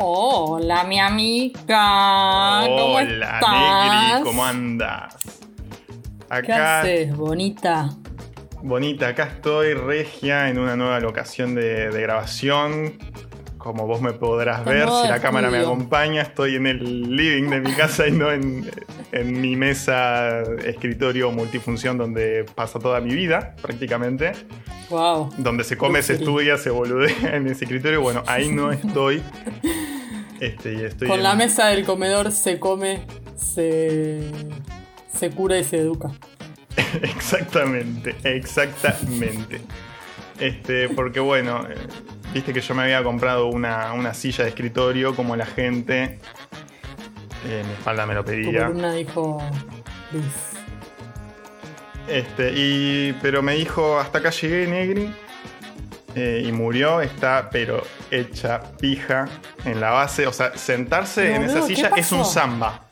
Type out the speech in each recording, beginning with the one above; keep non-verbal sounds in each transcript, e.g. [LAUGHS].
Hola, mi amiga. ¿Cómo Hola, estás? Negri, ¿cómo andas? ¿Qué haces, bonita? bonita, acá estoy regia en una nueva locación de, de grabación. Como vos me podrás ver, si la cámara me acompaña, estoy en el living de mi casa y no en, en mi mesa escritorio multifunción donde pasa toda mi vida, prácticamente. Wow. Donde se come, se estudia, se boludea [LAUGHS] en ese escritorio. Bueno, ahí no estoy. Este, y estoy Con en- la mesa del comedor se come, se, se cura y se educa. [LAUGHS] Exactamente, exactamente. Este, porque bueno, eh, viste que yo me había comprado una, una silla de escritorio como la gente. eh, mi espalda me lo Tu pedía. columna dijo Luis. Este, y, pero me dijo, hasta acá llegué, Negri. eh, y murió, está pero hecha pija en la base. O sea, sentarse No, en esa boludo, ¿qué silla es un samba.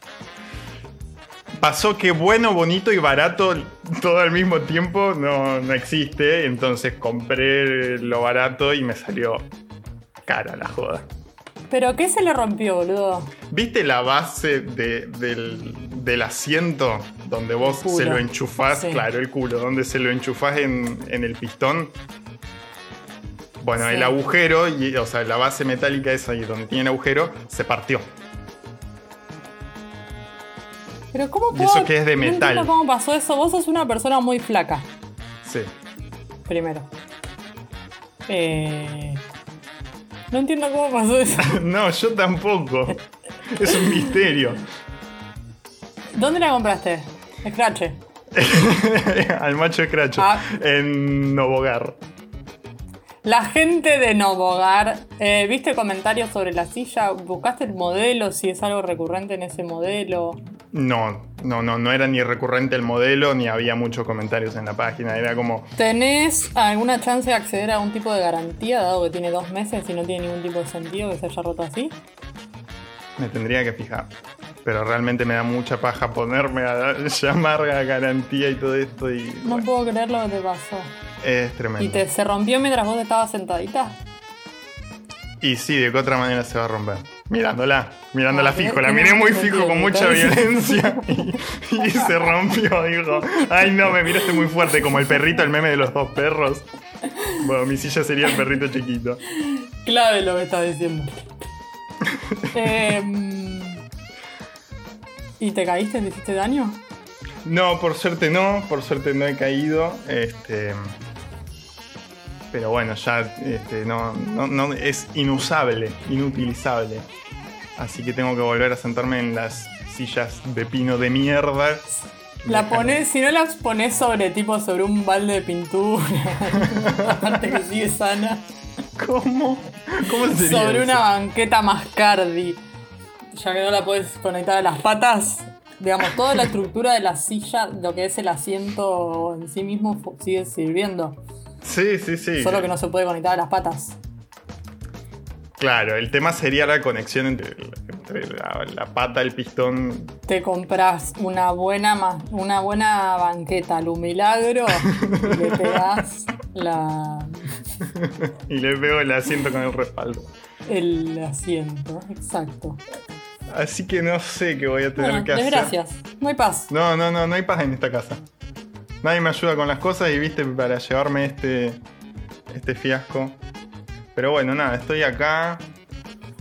Pasó que bueno, bonito y barato todo al mismo tiempo no, no existe. Entonces compré lo barato y me salió cara la joda. ¿Pero qué se le rompió, boludo? ¿Viste la base de- del, del asiento donde vos se lo enchufás? Sí. Claro, el culo, donde se lo enchufás en, en el pistón. Bueno, Sí. el agujero, y, o sea, la base metálica esa y donde tiene el agujero, se partió. ¿Pero cómo puedo...? eso que es de No metal. entiendo cómo pasó eso. Vos sos una persona muy flaca, Sí. primero. Eh... No entiendo cómo pasó eso. [LAUGHS] No, yo tampoco. Es un misterio. ¿Dónde la compraste? Scratch. [LAUGHS] Al macho escracho. Ah. En Novogar. La gente de Novogar, eh, ¿viste comentarios sobre la silla? ¿Buscaste el modelo? Si es algo recurrente en ese modelo. No, no, no, no era ni recurrente el modelo, ni había muchos comentarios en la página. Era como, ¿Tenés alguna chance de acceder a un tipo de garantía, dado que tiene dos meses y no tiene ningún tipo de sentido que se haya roto así? Me tendría que fijar. Pero realmente me da mucha paja ponerme a llamar [LAUGHS] a garantía y todo esto. Y No bueno, puedo creer lo que te pasó. es tremendo. ¿Y te, se rompió mientras vos estabas sentadita? Y sí, de qué otra manera se va a romper. Mirándola, mirándola Ah, fijo. La miré muy fijo con mucha violencia [LAUGHS] y, y se rompió. Dijo, ay no, me miraste muy fuerte, como el perrito, el meme de los dos perros. Bueno, mi silla sería el perrito chiquito. Clave lo que estás diciendo. [LAUGHS] Em, ¿Y te caíste? ¿Te hiciste daño? No, por suerte no, por suerte no he caído. Este, pero bueno, ya este, no, no, no- es inusable, inutilizable. Así que tengo que volver a sentarme en las sillas de pino de mierda. La pones, si no las pones sobre tipo sobre un balde de pintura, [LAUGHS] aparte que sigue sana, ¿Cómo? ¿Cómo sería sobre eso? una banqueta Mascardi, ya que no la puedes conectar a las patas, digamos, toda la estructura de la silla, lo que es el asiento en sí mismo sigue sirviendo, Sí, sí, sí. solo que no se puede conectar a las patas. Claro, el tema sería la conexión entre, entre la, la pata, el pistón. Te compras una buena una buena banqueta Lumilagro y le pegas la [LAUGHS] y le pego el asiento con el respaldo. el asiento, exacto. Así que no sé qué voy a tener Bueno, que hacer. desgracias. No hay paz. No, no, no, no hay paz en esta casa. Nadie me ayuda con las cosas y viste para llevarme este, este fiasco. Pero bueno, nada, estoy acá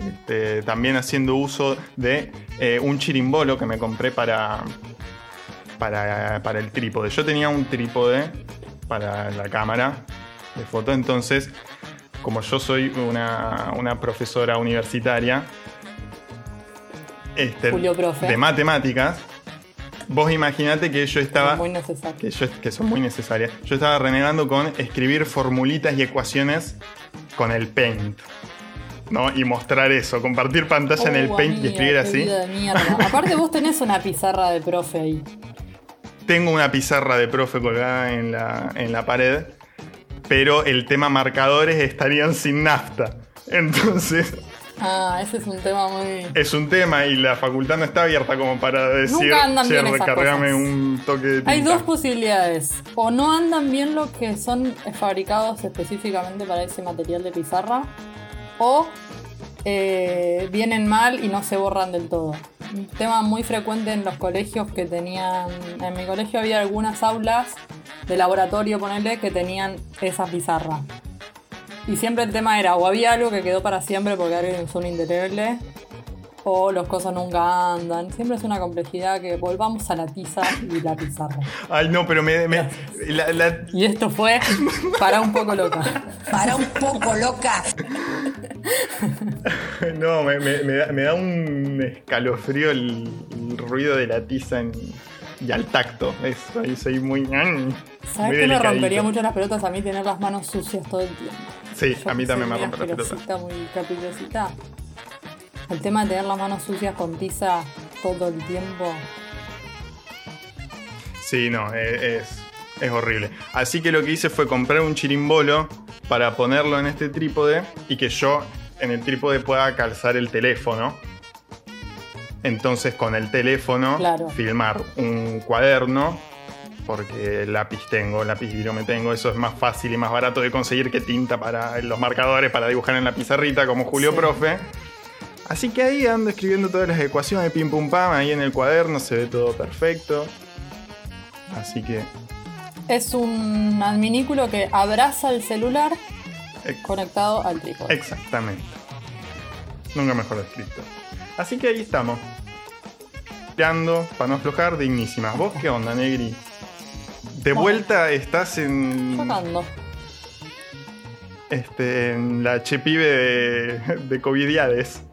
este, también haciendo uso de eh, un chirimbolo que me compré para, para, para el trípode. Yo tenía un trípode para la cámara de foto, entonces como yo soy una, una profesora universitaria este, Julio Profe. de matemáticas, vos imaginate que yo estaba Muy que, yo- que son muy necesarias. Yo estaba renegando con escribir formulitas y ecuaciones con el Paint. ¿No? Y mostrar eso, compartir pantalla en el Oh, Paint y escribir así. vida de mierda. [LAUGHS] Aparte vos tenés una pizarra de profe ahí. Tengo una pizarra de profe colgada en la, en la pared, pero el tema marcadores estarían sin nafta. [LAUGHS] Entonces, Ah, ese es un tema muy... es un tema y la facultad no está abierta como para decir, Nunca andan bien esas cosas. un toque de tinta. Hay dos posibilidades. O no andan bien los que son fabricados específicamente para ese material de pizarra. O eh, vienen mal y no se borran del todo. Un tema muy frecuente en los colegios que tenían. En mi colegio había algunas aulas de laboratorio, ponele, que tenían esa pizarra. Y siempre el tema era, o había algo que quedó para siempre porque alguien un indeleble, o los cosas nunca andan. Siempre es una complejidad que volvamos a la tiza y la pizarra. Ay, no, pero me. me la, la... Y esto fue para un poco loca. Para un poco loca. [LAUGHS] no, me, me, me, da, un escalofrío el, ruido de la tiza y al tacto. Eso, ahí soy muy. ¿Sabes que me rompería mucho las pelotas a mí tener las manos sucias todo el tiempo? Sí, a mí también me rompe las pelotas. muy capillosita. El tema de tener las manos sucias con tiza todo el tiempo. Sí, no, e, es, es horrible. Así que lo que hice fue comprar un chirimbolo para ponerlo en este trípode y que yo en el trípode pueda calzar el teléfono. Entonces con el teléfono filmar un cuaderno, porque lápiz tengo, lápiz me tengo, eso es más fácil y más barato de conseguir que tinta para los marcadores para dibujar en la pizarrita como Julio Profe. Así que ahí ando escribiendo todas las ecuaciones, pim pum pam, ahí en el cuaderno se ve todo perfecto. Así que es un adminículo que abraza el celular conectado al trípode. Exactamente. Nunca mejor escrito. Así que ahí estamos. Teando, para no aflojar, dignísima. ¿Vos qué onda, Negri? De vuelta estás en. Tocando. Este, en la chepibe de, de Covidiades.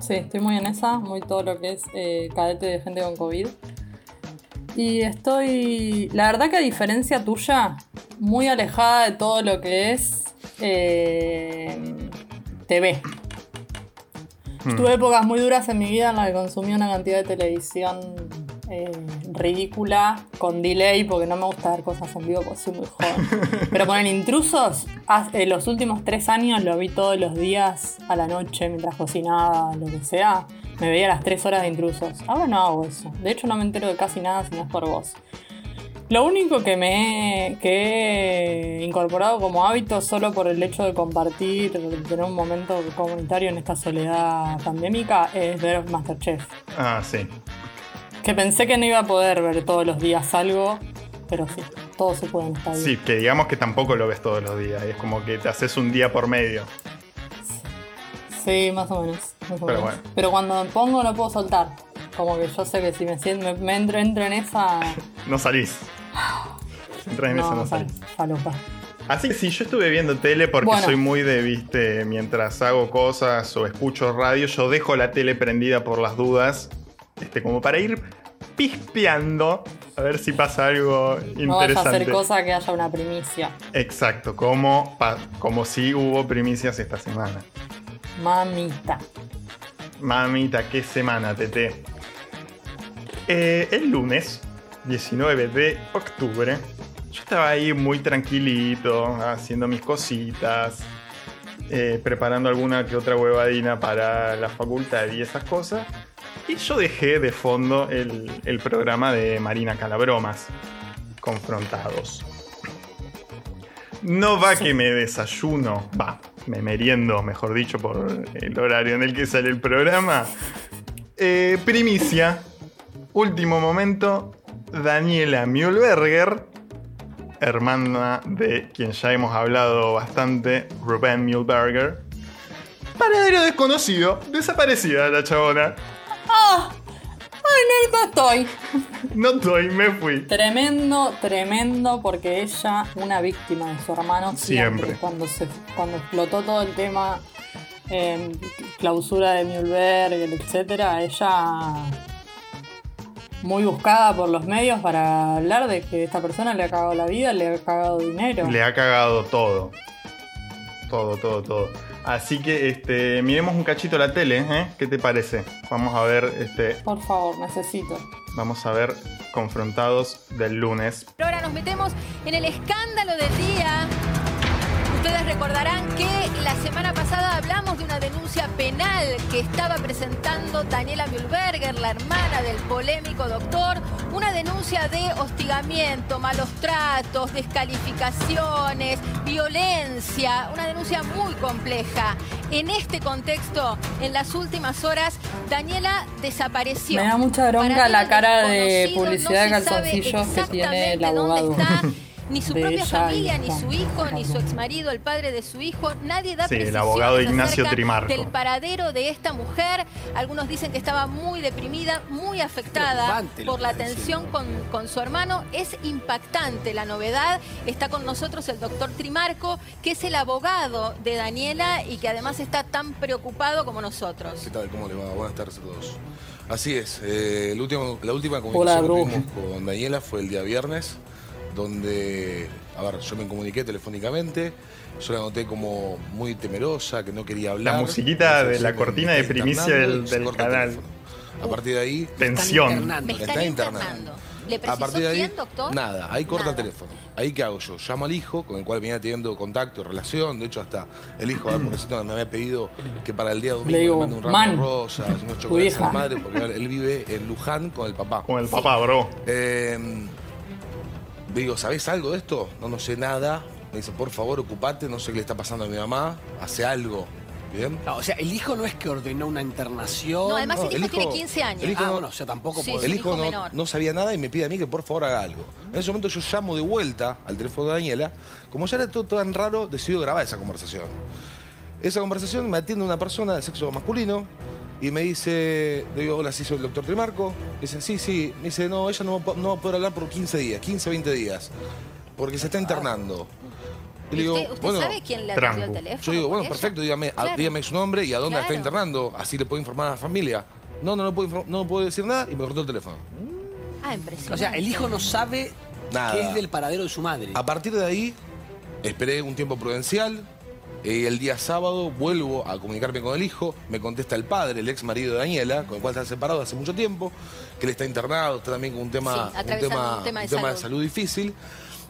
Sí, estoy muy en esa, muy todo lo que es eh, cadete de gente con COVID. Y estoy, la verdad que a diferencia tuya, muy alejada de todo lo que es eh, TV. Hmm. Tuve épocas muy duras en mi vida en las que consumí una cantidad de televisión eh, ridícula, con delay, porque no me gusta ver cosas en vivo porque soy muy joven. [LAUGHS] Pero ponen intrusos, en los últimos tres años lo vi todos los días a la noche mientras cocinaba, lo que sea me veía las 3 horas de intrusos. Ahora no hago eso. De hecho, no me entero de casi nada si no es por vos. Lo único que me he, que he incorporado como hábito solo por el hecho de compartir, de tener un momento comunitario en esta soledad pandémica, es ver Masterchef. Ah, sí. Que pensé que no iba a poder ver todos los días algo, pero sí, todo se puede en esta vida. Sí, que digamos que tampoco lo ves todos los días, es como que te haces un día por medio. Sí, más o menos. Pero, Bueno. Pero cuando me pongo no puedo soltar. Como que yo sé que si me, siento, me, entro, entro, en esa. [LAUGHS] no salís. Entras en esa, no salís. Falopa. Así que sí, yo estuve viendo tele porque soy muy de, viste, mientras hago cosas o escucho radio, yo dejo la tele prendida por las dudas, este, como para ir pispeando a ver si pasa algo interesante. No vas a hacer cosa que haya una primicia. Exacto, como, como si hubo primicias esta semana. Mamita. Mamita, qué semana, Tete. Eh, el lunes, 19 de octubre, yo estaba ahí muy tranquilito, haciendo mis cositas, eh, preparando alguna que otra huevadina para la facultad y esas cosas. Y yo dejé de fondo el, el programa de Marina Calabromas, Confrontados. No va que me desayuno, va, me meriendo, mejor dicho, por el horario en el que sale el programa. Eh, primicia, último momento, Daniela Mühlberger, hermana de quien ya hemos hablado bastante, Rubén Mühlberger. Paradero desconocido, desaparecida la chabona. ¡Ah! ¡Ay, no, estoy! No estoy, me fui. Tremendo, tremendo, porque ella, una víctima de su hermano, siempre. Cuando, se, cuando explotó todo el tema, eh, clausura de Mühlberg, etcétera, ella muy buscada por los medios para hablar de que esta persona le ha cagado la vida, le ha cagado dinero. Le ha cagado todo. Todo, todo, todo. Así que este, miremos un cachito la tele, ¿eh? ¿Qué te parece? Vamos a ver este. Por favor, necesito. Vamos a ver confrontados del lunes. Ahora nos metemos en el escándalo del día. Ustedes recordarán que la semana pasada hablamos de una denuncia penal que estaba presentando Daniela Mühlberger, la hermana del polémico doctor, una denuncia de hostigamiento, malos tratos, descalificaciones, violencia, una denuncia muy compleja. En este contexto, en las últimas horas, Daniela desapareció. Me da mucha bronca la cara de publicidad de no sabe calzoncillos que tiene el exactamente dónde abogado. está, [LAUGHS] Ni su propia familia, ni su hijo, ni su exmarido, el padre de su hijo, nadie da Sí, el abogado Ignacio Trimarco. del paradero de esta mujer. Algunos dicen que estaba muy deprimida, muy afectada por la tensión con, con su hermano. Es impactante la novedad. Está con nosotros el doctor Trimarco, que es el abogado de Daniela y que además está tan preocupado como nosotros. ¿Qué tal? ¿Cómo le va? Buenas tardes a todos. Así es, eh, el último- la última Hola, comunicación que tuvimos con Daniela fue el día viernes, donde, a ver, yo me comuniqué telefónicamente, yo la noté como muy temerosa, que no quería hablar. La musiquita de la cortina de primicia del- del canal. teléfono. A partir de ahí, Tensión. Me está internando. ¿Le a partir de ahí, quién, doctor? nada, ahí corta Nada. el teléfono. Ahí qué hago yo, llamo al hijo, con el cual venía teniendo contacto y relación, de hecho hasta el hijo a propósito, me había pedido que para el día domingo Le digo, le mande un ramo "Man, de rosas, unos chocolates a hija". la madre, porque él vive en Luján con el papá. Con el papá, bro. Eh, digo, ¿sabés algo de esto? No, no sé nada. Me dice, por favor, ocupate, no sé qué le está pasando a mi mamá, hace algo. ¿Bien? No, o sea, el hijo no es que ordenó una internación. No, además No, el hijo tiene 15 años. el hijo Ah, no- bueno, o sea, tampoco Sí, El hijo hijo no, no sabía nada y me pide a mí que por favor haga algo. En ese momento yo llamo de vuelta al teléfono de Daniela. Como ya era todo tan raro, decido grabar esa conversación. Esa conversación me atiende una persona de sexo masculino y me dice, le digo, hola, sí, soy el doctor Trimarco. Dice, sí, sí. Me dice, no, ella no, va no va a poder hablar por 15 días, 15, 20 días, porque se está internando. Y le ¿Y digo, ¿Usted, usted bueno, sabe quién le atendió el tranco. teléfono? yo digo, bueno, ella? perfecto, dígame, a- Claro. dígame su nombre y a dónde la está Claro. internando. Así le puedo informar a la familia. No, no, no puedo, infor- no puedo decir nada y me cortó el teléfono. Ah, impresionante. O sea, el hijo no sabe Nada. qué es del paradero de su madre. A partir de ahí, esperé un tiempo prudencial. Y el día sábado vuelvo a comunicarme con el hijo. Me contesta el padre, el ex marido de Daniela, con el cual están separados hace mucho tiempo, que él está internado, está también con un tema, Sí, un tema, un tema de un tema de salud. salud difícil.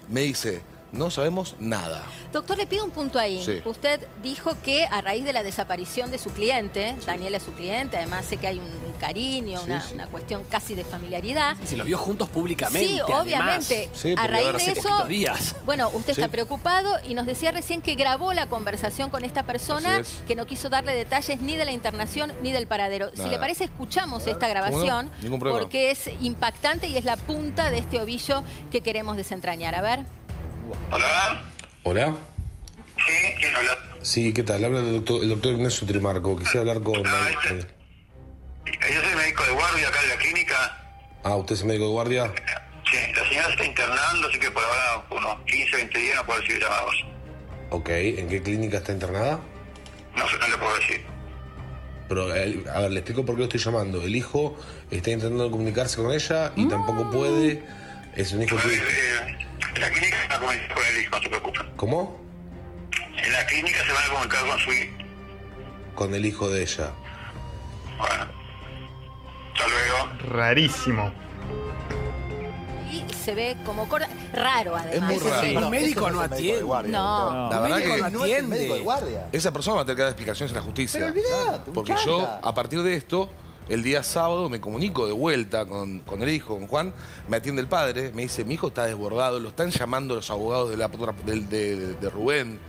Me dice, no sabemos nada. Doctor, le pido un punto ahí. Sí. Usted dijo que a raíz de la desaparición de su cliente, Daniela es su cliente, además sé que hay un cariño, una, sí. una cuestión casi de familiaridad. Se los vio juntos públicamente. Sí, además. obviamente. Sí, a raíz de hace eso, días. bueno, usted Sí. está preocupado y nos decía recién que grabó la conversación con esta persona es. que no quiso darle detalles ni de la internación ni del paradero. Si le parece, escuchamos esta grabación porque es impactante y es la punta de este ovillo que queremos desentrañar. A ver. Hola. Hola. Sí, ¿quién habla? Sí, ¿qué tal? Habla el doctor, el doctor Ignacio Trimarco. Quisiera hablar con... Ah, este. Yo soy médico de guardia acá en la clínica. Ah, ¿usted es médico de guardia? Sí, la señora se está internando, así que por ahora unos 15, 20 días no puedo recibir llamados. Ok, ¿en qué clínica está internada? No no le puedo decir. Pero, eh, a ver, le explico por qué lo estoy llamando. El hijo está intentando comunicarse con ella y tampoco puede. Es un hijo que... Eh, la clínica se van a comunicar con el hijo, no se preocupen. ¿Cómo? En la clínica se van a comunicar con su hijo. Con el hijo de ella. Bueno. Hasta luego. Rarísimo. Y se ve como cor- raro además. muy raro. Sí. Un médico no atiende. No. La Un verdad médico que- no No es el médico de atiende. guardia. Esa persona va a tener que dar explicaciones en la justicia. Pero olvidate, un Porque yo, a partir de esto, el día sábado me comunico de vuelta con, con el hijo, con Juan, me atiende el padre, me dice, mi hijo está desbordado, lo están llamando los abogados de, la, de, de Rubén,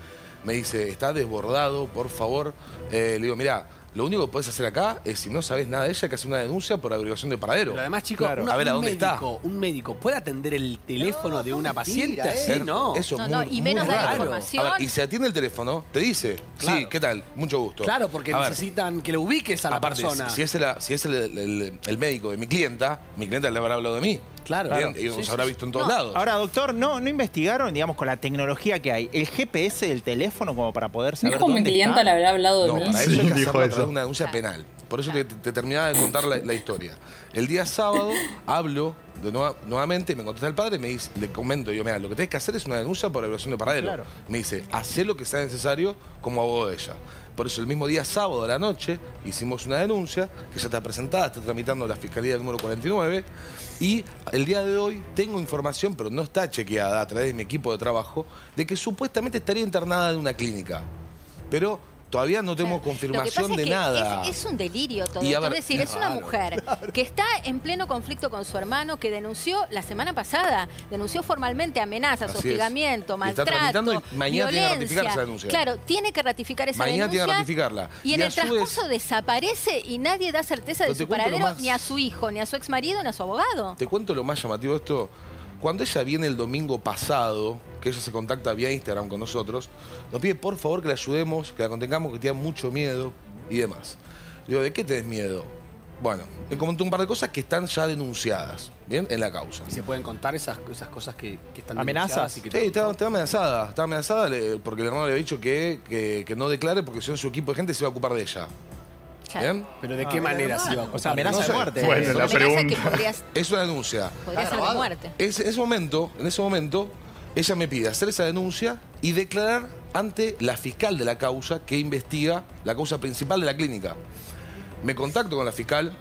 me dice, está desbordado, por favor. Eh, le digo, mira, lo único que puedes hacer acá es, si no sabes nada de ella, que hacer una denuncia por averiguación de paradero. Pero además, chicos, Claro. una- a ver a un dónde está. médico, un médico puede atender el teléfono No, de una mentira, paciente eh. así, no. Eso No, es no, muy, y menos muy dar raro. información. A ver, y se atiende el teléfono, te dice, sí. ¿qué tal? Mucho gusto. Claro, porque A ver, necesitan que lo ubiques a la Aparte, persona. si, es, la- si es el, el- el médico de mi clienta, mi clienta le habrá hablado de mí. Claro. Bien, Claro. y nos Sí, habrá visto en todos No. lados. Ahora, doctor, ¿no, ¿no investigaron, digamos, con la tecnología que hay, el GPS del teléfono como para poder saber Dijo mi dónde clienta está? le habrá hablado de no, mí. para eso Sí, hay que dijo eso. una denuncia penal. Por eso te, te terminaba de contar la, la historia. El día sábado [LAUGHS] hablo de nueva- nuevamente, me contesta el padre y me dice, le comento, yo, mira, lo que tenés que hacer es una denuncia por violación de paradero. Claro. Me dice, hacé lo que sea necesario como abogado de ella. Por eso el mismo día sábado de la noche hicimos una denuncia que ya está presentada, está tramitando la Fiscalía número 49 y el día de hoy tengo información, pero no está chequeada a través de mi equipo de trabajo, de que supuestamente estaría internada en una clínica. Pero todavía no tenemos confirmación es de que nada. Es, es un delirio todo. Y ver, es decir, es una mujer que está en pleno conflicto con su hermano, que denunció la semana pasada, denunció formalmente amenazas, Así hostigamiento, está maltrato, tramitando y mañana tiene que violencia. ratificar esa denuncia. Claro, tiene que ratificar esa Mañana tiene que denuncia. ratificarla. Y en Y el vez- transcurso desaparece y nadie da certeza de su paradero más- ni a su hijo, ni a su ex marido, ni a su abogado. Te cuento lo más llamativo de esto. Cuando ella viene el domingo pasado, que ella se contacta vía Instagram con nosotros, nos pide por favor que la ayudemos, que la contengamos, que tiene mucho miedo y demás. Le digo, ¿de qué tenés miedo? Bueno, me comentó un par de cosas que están ya denunciadas, ¿bien? En la causa. ¿Y se pueden contar esas, esas cosas que, que están ¿Amenazas? denunciadas y que Sí, estaba, estaba amenazada, estaba amenazada le- porque el hermano le había dicho que, que- que no declare porque si no su equipo de gente se va a ocupar de ella. Claro. ¿Bien? Pero ¿de qué manera se iba a O sea, amenaza de muerte. Bueno, la que pregunta. podría, Es una denuncia. podría ser de muerte. Es- en ese momento, en ese momento, ella me pide hacer esa denuncia y declarar ante la fiscal de la causa que investiga la causa principal de la clínica. Me contacto con la fiscal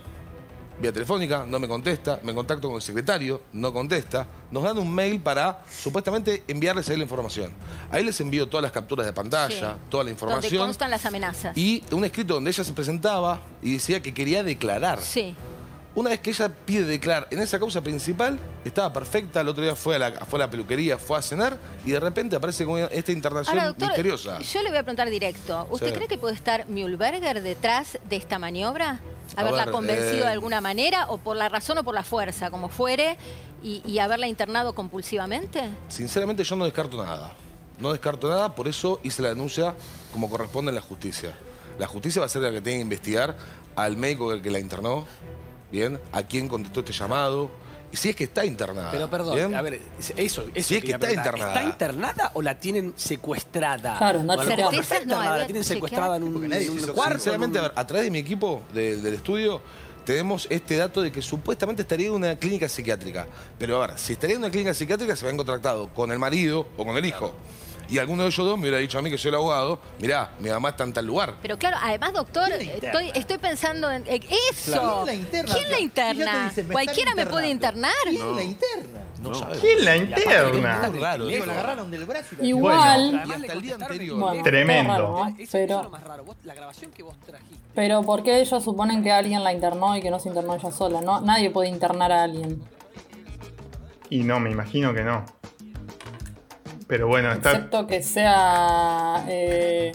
vía telefónica, no me contesta, me contacto con el secretario, no contesta. Nos dan un mail para supuestamente enviarles a él la información. Ahí les envío todas las capturas de pantalla, Sí. toda la Donde información constan las amenazas. y un escrito donde ella se presentaba y decía que quería declarar. Sí. Una vez que ella pide declarar en esa causa principal, estaba perfecta, el otro día fue a la, fue a la peluquería, fue a cenar y de repente aparece con esta internación Ahora, doctor, misteriosa. yo le voy a preguntar directo. ¿Usted Sí. cree que puede estar Mühlberger detrás de esta maniobra? ¿Haberla ver, convencido eh, de alguna manera o por la razón o por la fuerza, como fuere, y, y haberla internado compulsivamente? Sinceramente yo no descarto nada. No descarto nada, por eso hice la denuncia como corresponde en la justicia. La justicia va a ser la que tiene que investigar al médico que la internó, ¿bien? A quién contestó este llamado, y si es que está internada. Pero perdón, ¿bien? a ver, eso, eso Sí, es que está preguntar. internada. ¿Está internada o la tienen secuestrada? Claro, no O a lo mejor chequeado. está no la tienen secuestrada en un, nadie en un cuarto. Sinceramente, en a ver, a través de mi equipo de- del estudio tenemos este dato de que supuestamente estaría en una clínica psiquiátrica. Pero a ver, si estaría en una clínica psiquiátrica se habían contratado con el marido o con el hijo. Y alguno de ellos dos me hubiera dicho a mí que soy el abogado, mirá, mi mamá está en tal lugar. Pero claro, además, doctor, estoy, estoy pensando en... eh, ¡Eso! ¿Quién la interna? ¿Quién la interna? dicen, me ¿Cualquiera me puede internar? ¿Quién la interna? No, sabemos. ¿Quién la interna? muy raro. Digo, eso. la agarraron del brazo y la Igual. Y Además, hasta le el día contestaron anterior. Bueno, Tremendo. raro, ¿no? Es Pero, lo más raro. Vos- la grabación que vos trajiste. pero ¿por qué ellos suponen que alguien la internó y que no se internó ella sola? No, nadie puede internar a alguien. Y no, me imagino que no. Pero bueno, está. Excepto que sea. eh,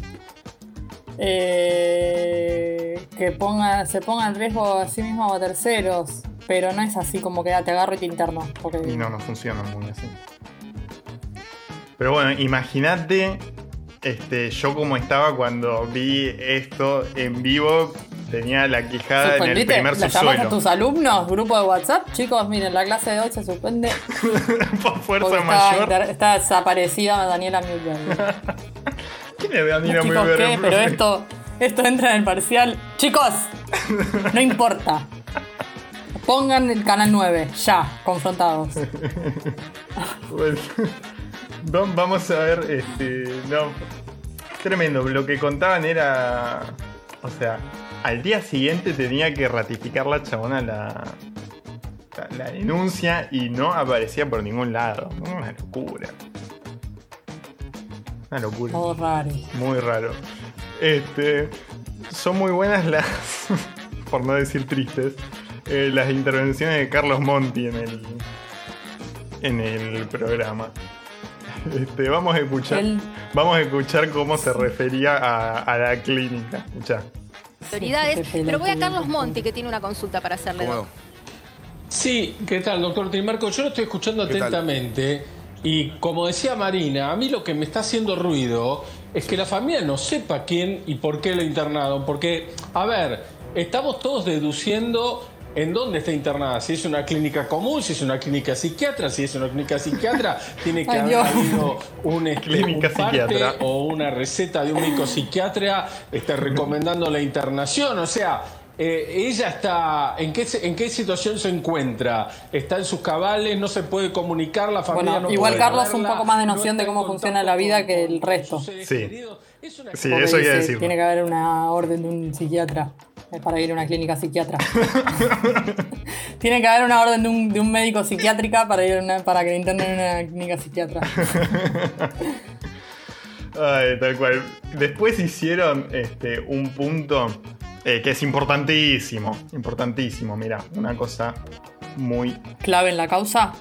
eh, que ponga, se ponga en riesgo a sí mismo o a terceros. Pero no es así como que ah, te agarro y te interno. Porque Y no, no funciona muy así. Pero bueno, imagínate este, yo como estaba cuando vi esto en vivo. Tenía la quijada en el primer ¿La llamas a subsuelo. tus alumnos? Grupo de WhatsApp. Chicos, miren, la clase de hoy se suspende. [LAUGHS] Por fuerza está, mayor. está desaparecida Daniela Mühlberger. ¿Quién es Daniela Chicos, Mühlberger, ¿qué? Pero esto, esto entra en el parcial. Chicos, no importa. Pongan el canal 9, ya, confrontados. Bueno, vam- vamos a ver, este, no, tremendo, lo que contaban era, o sea, al día siguiente tenía que ratificar la chabona la, la, la denuncia y no aparecía por ningún lado, una locura. Una locura. Todo raro. Muy raro. Este, son muy buenas las, [LAUGHS] por no decir tristes, eh, las intervenciones de Carlos Monti en el, en el programa. Este, vamos a escuchar, vamos a escuchar cómo se refería a, a la clínica. Escuchá. Qué Pero voy a. Carlos Monti, que tiene una consulta para hacerle. Sí, ¿qué tal, doctor Trimarco? Yo lo estoy escuchando atentamente y como decía Marina, a mí lo que me está haciendo ruido es que la familia no sepa quién y por qué lo internaron, porque, a ver, estamos todos deduciendo en dónde está internada, si es una clínica común, si es una clínica psiquiatra, si es una clínica psiquiatra, [LAUGHS] tiene que Ay, haber Dios. habido un, este, Clínica un parte o una receta de un médico psiquiatra este, recomendando la internación, o sea, eh, ella está, ¿en qué, se- ¿en qué situación se encuentra? ¿Está en sus cabales? ¿No se puede comunicar? ¿La familia Bueno, no igual puede Carlos un poco más de no noción de cómo funciona la vida con- que el resto. Sí. Queridos. Es una Sí, eso dice, decir. Tiene que haber una orden de un psiquiatra eh, para ir a una clínica psiquiatra. [LAUGHS] tiene que haber una orden de un, de un médico psiquiátrica para ir una- para que internen en una clínica psiquiatra. [LAUGHS] Ay, tal cual. Después hicieron este, un punto eh, que es importantísimo. Importantísimo, mira, una cosa muy, Clave en la causa.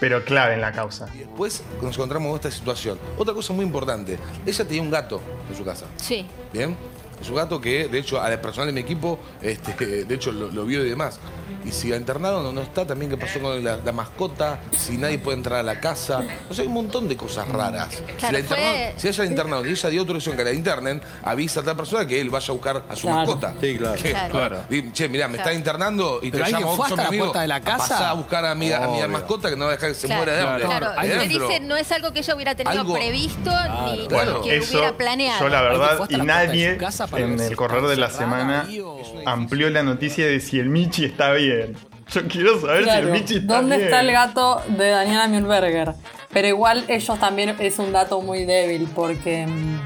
Pero clave en la causa. Y después nos encontramos con esta situación. Otra cosa muy importante. Ella tenía un gato en su casa. Sí. ¿Bien? Es un gato que, de hecho, al personal de mi equipo, este, [LAUGHS] de hecho, lo, lo vio y demás. Y si la internaron o no está, también qué pasó con la, la mascota, si nadie puede entrar a la casa. O sea, hay un montón de cosas raras. si, Claro, la internaron- fue- si ella la internaron y ella dio autorización que la internen, avisa a tal persona que él vaya a buscar a su Claro. mascota. Sí, claro. Que- Claro. Che, mirá, me Claro. está internando y Pero te llamo fue hasta mi la amigo, puerta de la casa. Pasá a buscar a mi, a mi mascota que no va a dejar que se Claro, muera de hambre. claro. Ahí Usted adentro. dice, no es algo que ella hubiera tenido Algo- previsto ni, ni Bueno, que eso, hubiera planeado. yo la ¿Alguien verdad, y de nadie en si el correr de la estaba semana amplió la noticia de si el Michi está bien. Yo quiero saber si el Michi está ¿Dónde bien. está el gato de Daniela Mühlberger? Pero igual ellos también es un dato muy débil porque mm,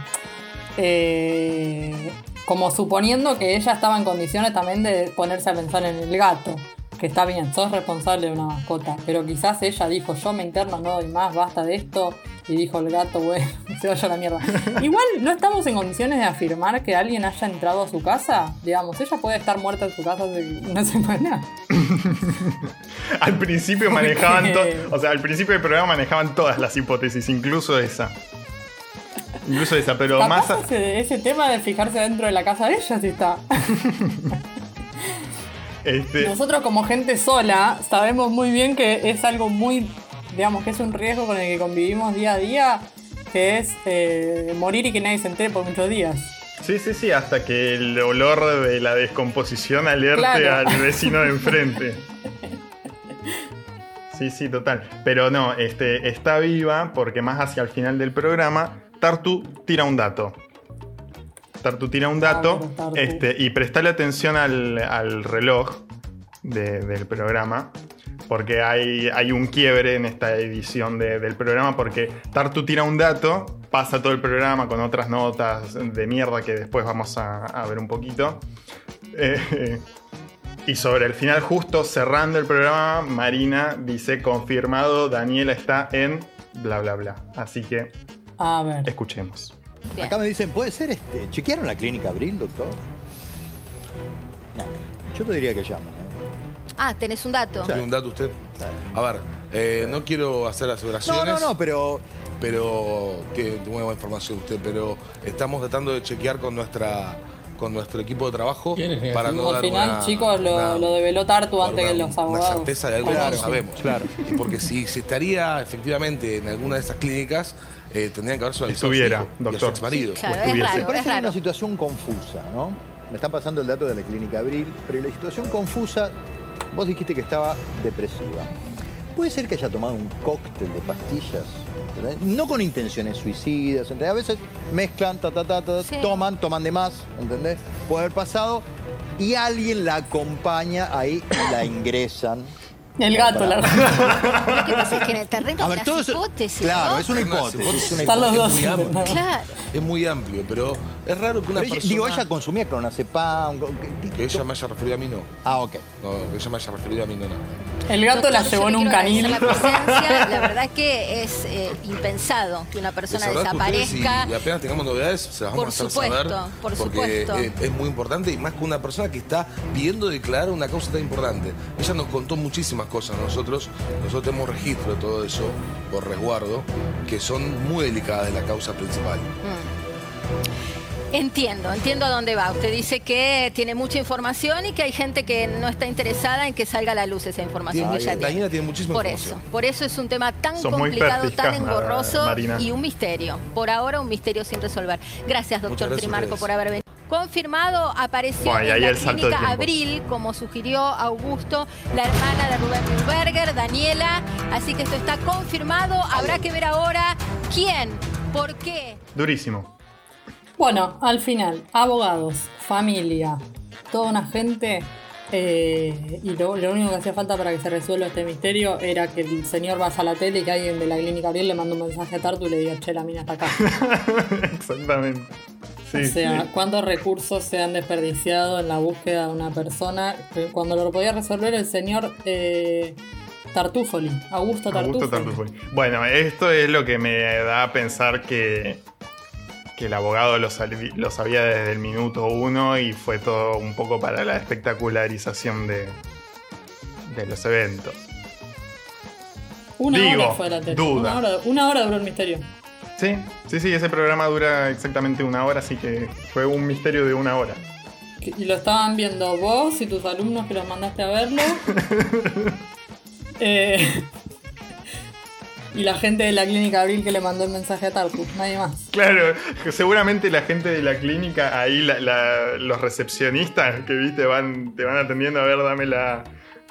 eh, como suponiendo que ella estaba en condiciones también de ponerse a pensar en el gato. Que está bien, sos responsable de una mascota. Pero quizás ella dijo, yo me interno, no doy más, basta de esto. Y dijo el gato, bueno, [LAUGHS] se vaya a la mierda. [LAUGHS] Igual no estamos en condiciones de afirmar que alguien haya entrado a su casa. Digamos, ella puede estar muerta en su casa hace una [LAUGHS] semana. Al principio ¿Por manejaban o sea, al principio del programa manejaban todas las hipótesis, incluso esa. Incluso esa, pero más ese, ese tema de fijarse dentro de la casa de ella sí está. Este, Nosotros como gente sola sabemos muy bien que es algo muy, digamos, que es un riesgo con el que convivimos día a día, que es eh, morir y que nadie se entere por muchos días. Sí, sí, sí, hasta que el olor de la descomposición alerte Claro. al vecino de enfrente. Sí, sí, total. Pero no, este, está viva porque más hacia el final del programa, Tartu tira un dato. Tartu tira un dato Tartu. este, y prestale atención al, al reloj de- del programa. Porque hay, hay un quiebre en esta edición de- del programa. Porque Tartu tira un dato, pasa todo el programa con otras notas de mierda que después vamos a, a ver un poquito. Eh, [LAUGHS] y sobre el final, justo cerrando el programa, Marina dice: Confirmado, Daniela está en bla bla bla. Así que A ver. escuchemos. Bien. Acá me dicen, ¿puede ser este? ¿Chequearon la clínica Abril, doctor? No. Yo te diría que llamen. ¿eh? Ah, tenés un dato. ¿Tiene un dato usted? A ver, eh, no quiero hacer No, aseveraciones. no, no, pero pero que nueva información usted, pero estamos tratando de chequear con nuestra con nuestro equipo de trabajo para no Al dar final, una- chicos, lo, una- lo develó Tartu antes que una- los Una abogados. certeza de algo que Claro, no sabemos. claro. Y porque si se estaría efectivamente en alguna de esas clínicas, eh, tendrían que haber solicitado Estuviera, a su hijo y a su doctor. exmarido. Claro, es una situación confusa, ¿no? Me está pasando el dato de la clínica Abril, pero la situación confusa, vos dijiste que estaba depresiva. Puede ser que haya tomado un cóctel de pastillas, ¿entendés? no con intenciones suicidas, ¿entendés? A veces mezclan, ta, ta, ta, ta, Sí. toman, toman de más, ¿entendés? Puede haber pasado y alguien la acompaña ahí y la ingresan. El gato, la [LAUGHS] Lo que pasa es que en el terreno A ver, las todo eso. hipótesis, Claro, ¿no? es una Es una hipótesis. es una Están los hipótesis. dos. muy. [LAUGHS] Claro. Es muy amplio, pero es raro que una Pero ella- persona digo, ella consumía clonazepam. ¿qué- qué- que ella me haya referido a mí no. Ah, ok. No, que ella me haya referido a mí no, no. El gato la Doctor, llevó yo en le un quiero canil. agradecer La, presencia, [LAUGHS] la verdad que es eh, impensado que una persona Les agradezco a ustedes desaparezca. Y, y apenas tengamos novedades, se las vamos Por a hacer supuesto, saber. por porque supuesto. Es, es muy importante y más que una persona que está pidiendo declarar una causa tan importante. Ella nos contó muchísimas cosas nosotros. Nosotros tenemos registro de todo eso por resguardo, que son muy delicadas de la causa principal. Entiendo, entiendo a dónde va. Usted dice que tiene mucha información y que hay gente que no está interesada en que salga a la luz esa información Tiene- que ella tiene. tiene muchísima Por información. eso, por eso es un tema tan complicado, tan engorroso Marina. y un misterio. Por ahora un misterio sin resolver. Gracias, doctor gracias Trimarco, por haber venido. Confirmado, apareció Bueno, en la el salto de clínica. Abril, como sugirió Augusto, la hermana de Rubén Mühlberger, Daniela. Así que esto está confirmado. Habrá que ver ahora quién, por qué, Durísimo. Bueno, al final, abogados, familia, toda una gente eh, y lo, lo único que hacía falta para que se resuelva este misterio era que el señor vaya a la tele y que alguien de la clínica Ariel le mande un mensaje a Tartu y le diga, che, la mina está acá. [LAUGHS] Exactamente. Sí, o sea, sí. cuántos recursos se han desperdiciado en la búsqueda de una persona que cuando lo podía resolver el señor eh, Tartufoli, Augusto Tartufoli. Augusto Tartufoli. Bueno, esto es lo que me da a pensar que, que el abogado lo, sabía desde el minuto uno y fue todo un poco para la espectacularización de, de los eventos. Una Digo, hora fue la tele. duda. Una hora, una hora duró el misterio. Sí, sí, sí, ese programa dura exactamente una hora, así que fue un misterio de una hora. Y lo estaban viendo vos y tus alumnos que los mandaste a verlo. [LAUGHS] Eh, y la gente de la clínica Abril que le mandó el mensaje a Tartu, nadie más. Claro, seguramente la gente de la clínica, ahí la- la- los recepcionistas que viste van, te van atendiendo a ver, dame la,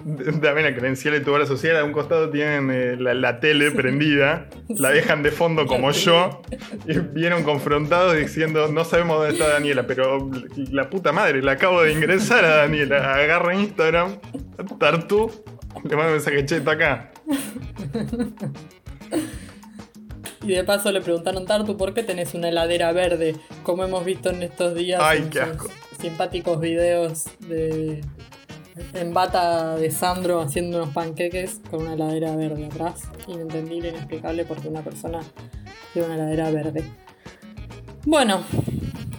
dame la credencial de tu hora social. A un costado tienen eh, la, la tele prendida, la dejan de fondo como yo, y vieron confrontados diciendo, no sabemos dónde está Daniela, pero la puta madre, la acabo de ingresar a Daniela. Agarra Instagram, Tartu, le mando un mensaje, che, está acá. Y de paso le preguntaron, Tartu, ¿por qué tenés una heladera verde? Como hemos visto en estos días Ay, en qué asco. simpáticos videos de en bata de Sandro haciendo unos panqueques con una heladera verde atrás. Inentendible, inexplicable porque una persona tiene una heladera verde. Bueno,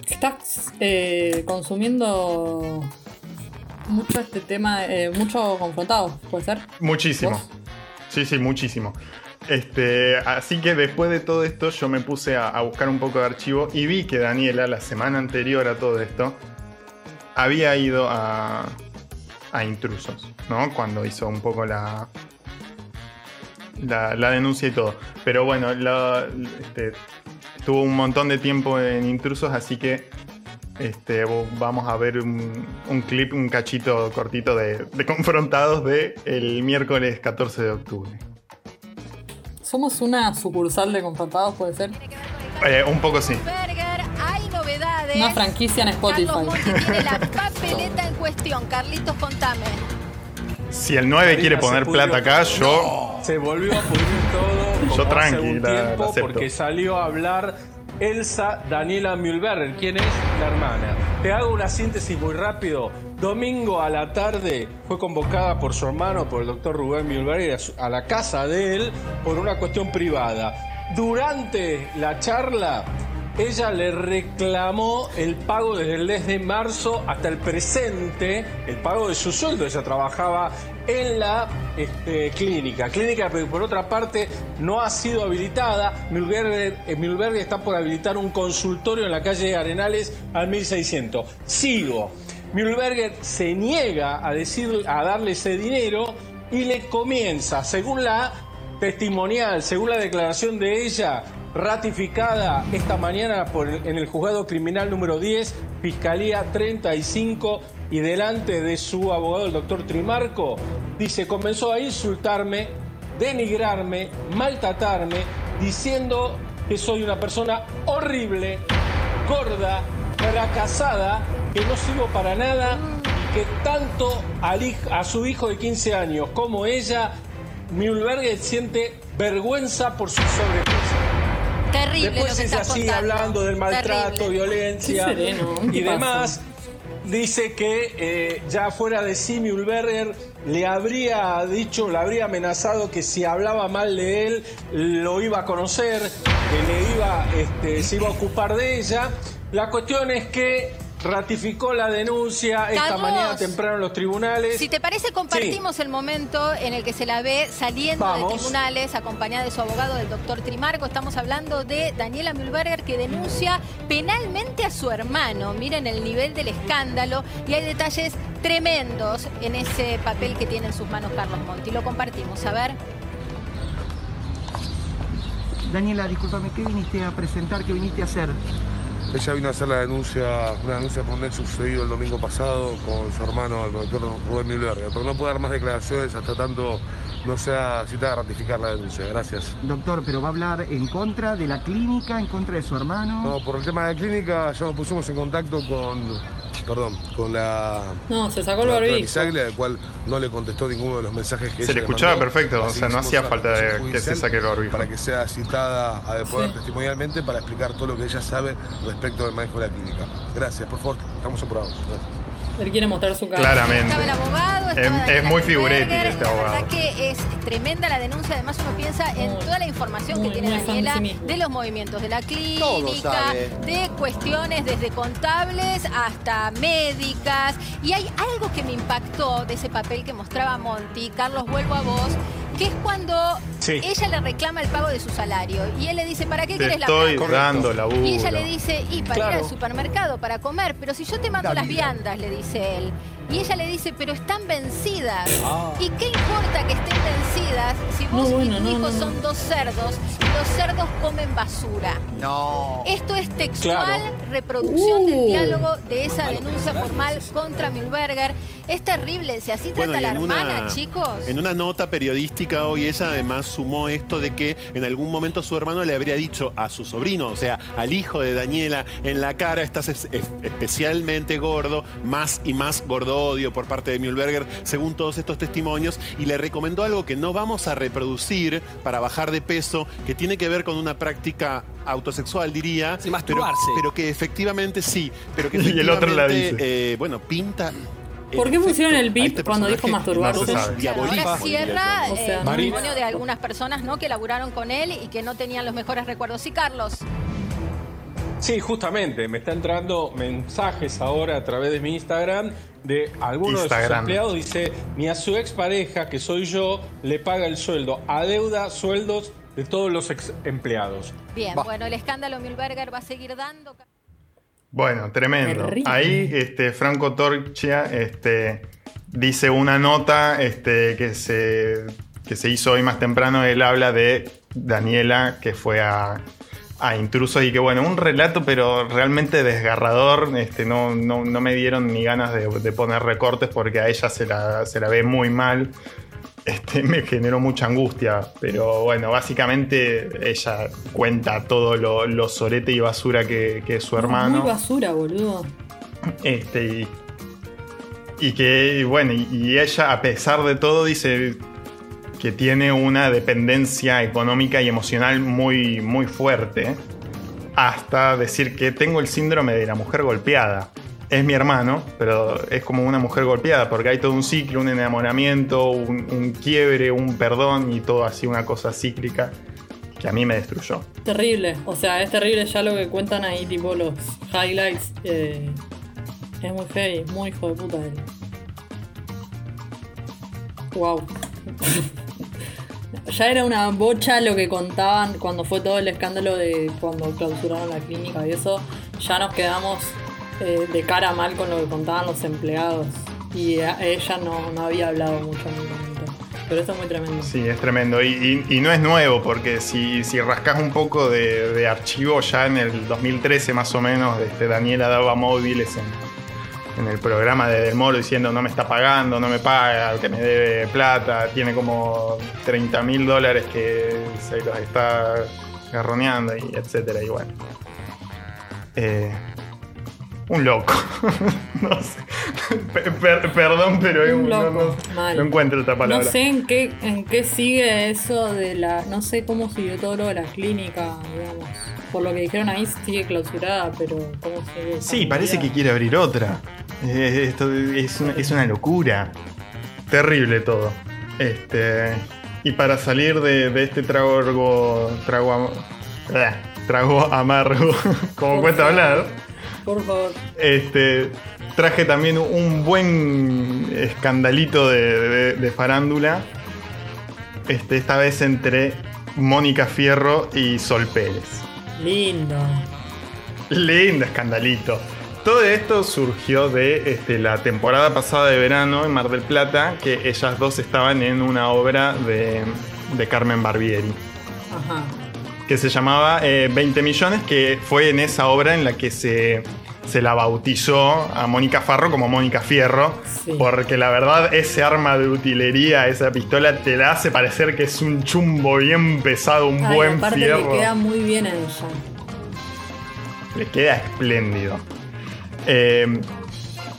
estás eh, consumiendo mucho este tema, eh, mucho confrontado, ¿puede ser? Muchísimo. ¿Vos? Sí, sí, muchísimo. Este, así que después de todo esto yo me puse a, buscar un poco de archivo y vi que Daniela, la semana anterior a todo esto, había ido a, a intrusos, ¿no? Cuando hizo un poco la, la, denuncia y todo. Pero bueno, la- este, tuvo un montón de tiempo en intrusos, así que este, vamos a ver un, un clip, un cachito cortito de, de confrontados de el miércoles 14 de octubre. Somos una sucursal de confrontados, ¿puede ser? Eh, un poco sí. Berger, hay novedades. Una franquicia en Spotify. Carlos Monti tiene la [LAUGHS] papeleta en cuestión. Carlitos, contame. Si el 9 quiere poner plata acá, todo. yo. Se volvió a pudrir todo. Yo como tranqui, hace un la- la tiempo, acepto. porque salió a hablar Elsa Daniela Mühlberger. ¿Quién es? La hermana. Te hago una síntesis muy rápido. Domingo a la tarde fue convocada por su hermano, por el doctor Rubén su- a la casa de él por una cuestión privada. Durante la charla, ella le reclamó el pago desde el mes de marzo hasta el presente, el pago de su sueldo. Ella trabajaba en la este, clínica. Clínica que por otra parte no ha sido habilitada. Mühlberger, eh, Mühlberger está por habilitar un consultorio en la calle Arenales al 1600. Sigo. Mühlberger se niega a, decir, a darle ese dinero y le comienza, según la testimonial, según la declaración de ella, ratificada esta mañana en el juzgado criminal número 10, Fiscalía 35, y delante de su abogado, el doctor Trimarco, dice, comenzó a insultarme, denigrarme, maltratarme, diciendo que soy una persona horrible, gorda, fracasada, que no sirvo para nada y que tanto al a su hijo de 15 años como ella, Mühlberger siente vergüenza por su sobrepeso. Terrible Después lo que ella estás sigue contando. hablando del maltrato, Terrible. violencia Qué sereno, ¿qué y pasa? demás. Dice que eh, ya fuera de sí, Mühlberger le habría dicho, le habría amenazado que si hablaba mal de él, lo iba a conocer, que le iba, este, se iba a ocupar de ella. La cuestión es que ratificó la denuncia esta Carlos, mañana temprano en los tribunales. Si te parece, compartimos el momento en el que se la ve saliendo Vamos. de tribunales acompañada de su abogado, del doctor Trimarco. Estamos hablando de Daniela Mühlberger que denuncia penalmente a su hermano. Miren el nivel del escándalo y hay detalles tremendos en ese papel que tiene en sus manos Carlos Monti. Lo compartimos, a ver. Daniela, discúlpame, ¿qué viniste a presentar? ¿Qué viniste a hacer? Ella vino a hacer la denuncia, una denuncia por un hecho sucedido el domingo pasado con su hermano, el doctor Rubén Mühlberger. Pero no puede dar más declaraciones hasta tanto no sea citada a ratificar la denuncia. Gracias. Doctor, pero va a hablar en contra de la clínica, en contra de su hermano. No, por el tema de clínica ya nos pusimos en contacto con, perdón, con la. No, se sacó el con la doctora barbijo. Al cual no le contestó ninguno de los mensajes que Se ella le escuchaba mandó. perfecto, o sea, no hacía falta de que se saque el barbijo. Para que sea citada a poder Sí. testimonialmente para explicar todo lo que ella sabe respecto del manejo de la clínica. Gracias, por favor, estamos apurados. Gracias. Él quiere mostrar su cara. Claramente. Estaba el abogado, Es- estaba es Daniela muy figuretti este La abogado. verdad que es tremenda la denuncia. Además, uno piensa en Muy, toda la información muy, que tiene Daniela sí de los movimientos de la clínica, de cuestiones desde contables hasta médicas. Y hay algo que me impactó de ese papel que mostraba Monty. Carlos, vuelvo a vos. Que es cuando Sí. ella le reclama el pago de su salario. Y él le dice, ¿para qué Te querés la estoy plata? dando laburo. Y ella le dice, y para ir al supermercado, para comer, pero si yo te mando La las vida. viandas, le dice él. Y ella le dice, pero están vencidas. Ah. ¿Y qué importa que estén vencidas si vos No, y tu no, hijo no, no. son dos cerdos y los cerdos comen basura? No. Esto es textual Claro. reproducción del Uh. diálogo de esa denuncia formal contra Milberger. Es terrible, si así trata Bueno, y la hermana, una- chicos. En una nota periodística hoy ella además sumó esto de que en algún momento su hermano le habría dicho a su sobrino, o sea, al hijo de Daniela, en la cara estás es- es- especialmente gordo, más y más gordo odio por parte de Mühlberger, según todos estos testimonios, y le recomendó algo que no vamos a reproducir para bajar de peso, que tiene que ver con una práctica autosexual, diría, Sí, pero, masturbarse. pero que efectivamente sí, pero que [LAUGHS] Y el otro la efectivamente, eh, bueno, pinta... ¿Por qué pusieron el este cuando dijo diaboliza, ahora cierra O sea, eh, el testimonio de algunas personas ¿no? que laburaron con él y que no tenían los mejores recuerdos. Sí, Carlos. Sí, justamente, me está entrando mensajes ahora a través de mi Instagram de algunos de sus empleados. Dice, ni a su expareja, que soy yo, le paga el sueldo. Adeuda sueldos de todos los ex empleados. Bien, bueno, el escándalo Mühlberger va a seguir dando. Bueno, tremendo. Terrible. Ahí este, Franco Torchia este, dice una nota este, que, se, que se hizo hoy más temprano. Él habla de Daniela, que fue a, a intrusos y que, bueno, un relato, pero realmente desgarrador. Este, no, no, no me dieron ni ganas de, de poner recortes porque a ella se la, se la ve muy mal. Este, me generó mucha angustia, pero bueno, básicamente ella cuenta todo lo, lo sorete y basura que, que es su hermano. Muy basura, boludo. Este, y, y que, y bueno, y, y ella, a pesar de todo, dice que tiene una dependencia económica y emocional muy, muy fuerte. Hasta decir que tengo el síndrome de la mujer golpeada. Es mi hermano, pero es como una mujer golpeada, porque hay todo un ciclo, un enamoramiento, un, quiebre, un perdón y todo así, una cosa cíclica que a mí me destruyó. Terrible. O sea, es terrible ya lo que cuentan ahí, tipo los highlights. eh, es muy heavy, muy hijo de puta él. Wow. [LAUGHS] ya era una bocha lo que contaban cuando fue todo el escándalo de cuando clausuraron la clínica y eso. Ya nos quedamos eh, de cara mal con lo que contaban los empleados. Y ella no, no había hablado mucho momento. Pero esto es muy tremendo. Sí, es tremendo. Y, y- y no es nuevo, porque si, si rascas un poco de, de archivo, ya en el 2013 más o menos, este, Daniela daba móviles en, en el programa de Del Moro diciendo no me está pagando, no me paga, que me debe plata, tiene como 30 mil dólares que se los está garroneando, y etcétera. Y bueno. Eh, un loco. [LAUGHS] no sé. Per- per- perdón, pero es Un no- loco, no- mal. no encuentro otra palabra. No sé en qué, en qué sigue eso de la. No sé cómo siguió todo lo de la clínica, digamos. Por lo que dijeron ahí sigue clausurada, pero ¿cómo sigue? Sí, parece que quiere abrir otra. Eh, esto es una, es una locura. Terrible todo. Este. Y para salir de, de este trago. Trago. ah, trago amargo. [LAUGHS] como cuesta hablar. Por favor. Este. Traje también un buen escandalito de, de- de farándula. Este, esta vez entre Mónica Fierro y Sol Pérez. Lindo. Lindo escandalito. Todo esto surgió de este, la temporada pasada de verano en Mar del Plata, que ellas dos estaban en una obra de, de Carmen Barbieri, Ajá. Que se llamaba eh, 20 millones, que fue en esa obra en la que se, se la bautizó a Mónica Farro como Mónica Fierro, Sí. porque la verdad ese arma de utilería, esa pistola, te la hace parecer que es un chumbo bien pesado, un Ay, buen aparte fierro. le queda muy bien a ella. Le queda espléndido. Eh,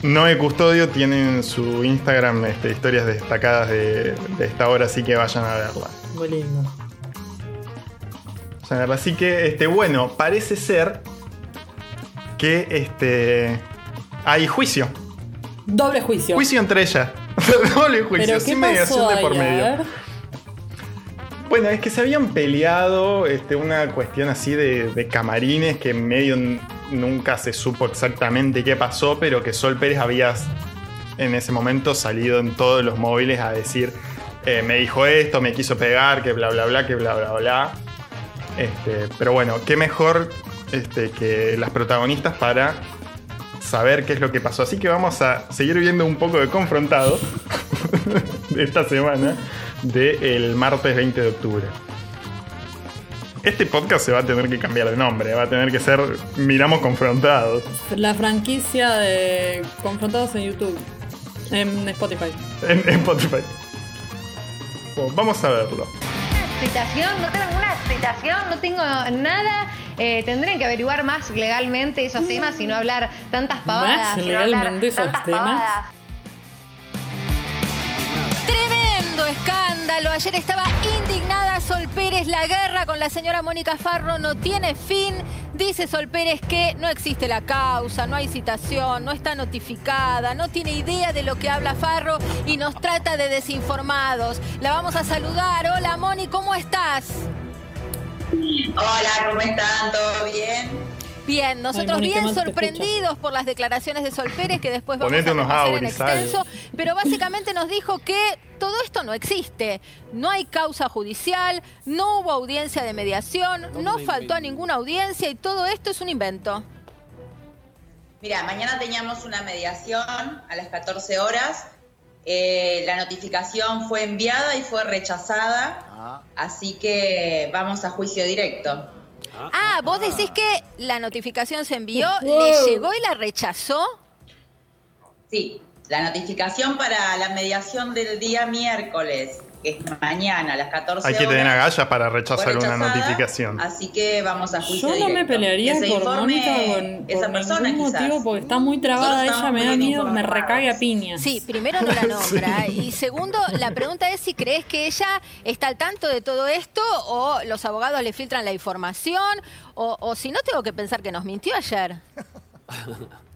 Noé Custodio tiene en su Instagram este, historias destacadas de, de esta hora, así que vayan a verla. Muy lindo. Así que, este, bueno, parece ser que este, hay juicio. Doble juicio. Juicio entre ellas. [LAUGHS] Doble juicio, ¿Pero qué sin mediación de por medio. Bueno, es que se habían peleado este, una cuestión así de, de camarines que en medio nunca se supo exactamente qué pasó, pero que Sol Pérez había en ese momento salido en todos los móviles a decir, eh, me dijo esto, me quiso pegar, que bla, bla, bla, que bla, bla, bla. Este, pero bueno, qué mejor este, que las protagonistas para saber qué es lo que pasó. Así que vamos a seguir viendo un poco de confrontado [LAUGHS] de esta semana del martes 20 de octubre. Este podcast se va a tener que cambiar de nombre, va a tener que ser Miramos Confrontados. La franquicia de Confrontados en YouTube. En Spotify. En, en Spotify. Bueno, vamos a verlo. Citación, no tengo ninguna citación, no tengo nada. Eh, tendrían que averiguar más legalmente esos temas y no hablar tantas pavadas. ¿Más no legalmente esos temas? pavadas. Escándalo. Ayer estaba indignada Sol Pérez. La guerra con la señora Mónica Farro no tiene fin. Dice Sol Pérez que no existe la causa, no hay citación, no está notificada, no tiene idea de lo que habla Farro y nos trata de desinformados. La vamos a saludar. Hola Moni, ¿cómo estás? Hola, ¿cómo están? ¿Todo bien? Bien, nosotros bien sorprendidos por las declaraciones de Sol Pérez que después vamos Ponete a unos conocer en extenso, pero básicamente nos dijo que todo esto no existe, no hay causa judicial, no hubo audiencia de mediación, no faltó a ninguna audiencia y todo esto es un invento. Mira, mañana teníamos una mediación a las 14 horas. Eh, la notificación fue enviada y fue rechazada, así que vamos a juicio directo. Ah, vos decís que la notificación se envió, le llegó y la rechazó. Sí, la notificación para la mediación del día miércoles, que es mañana a las 14 Hay que tener agallas para rechazar una notificación. Así que vamos a juicio Yo no me directo. pelearía Que por Mónica con, esa por persona, ningún quizás. motivo porque está muy trabada ella, me da miedo, me recague a piñas. Sí, primero no la [LAUGHS] nombra. Y segundo, la pregunta es si crees que ella está al tanto de todo esto o los abogados le filtran la información o, o si no tengo que pensar que nos mintió ayer. [LAUGHS]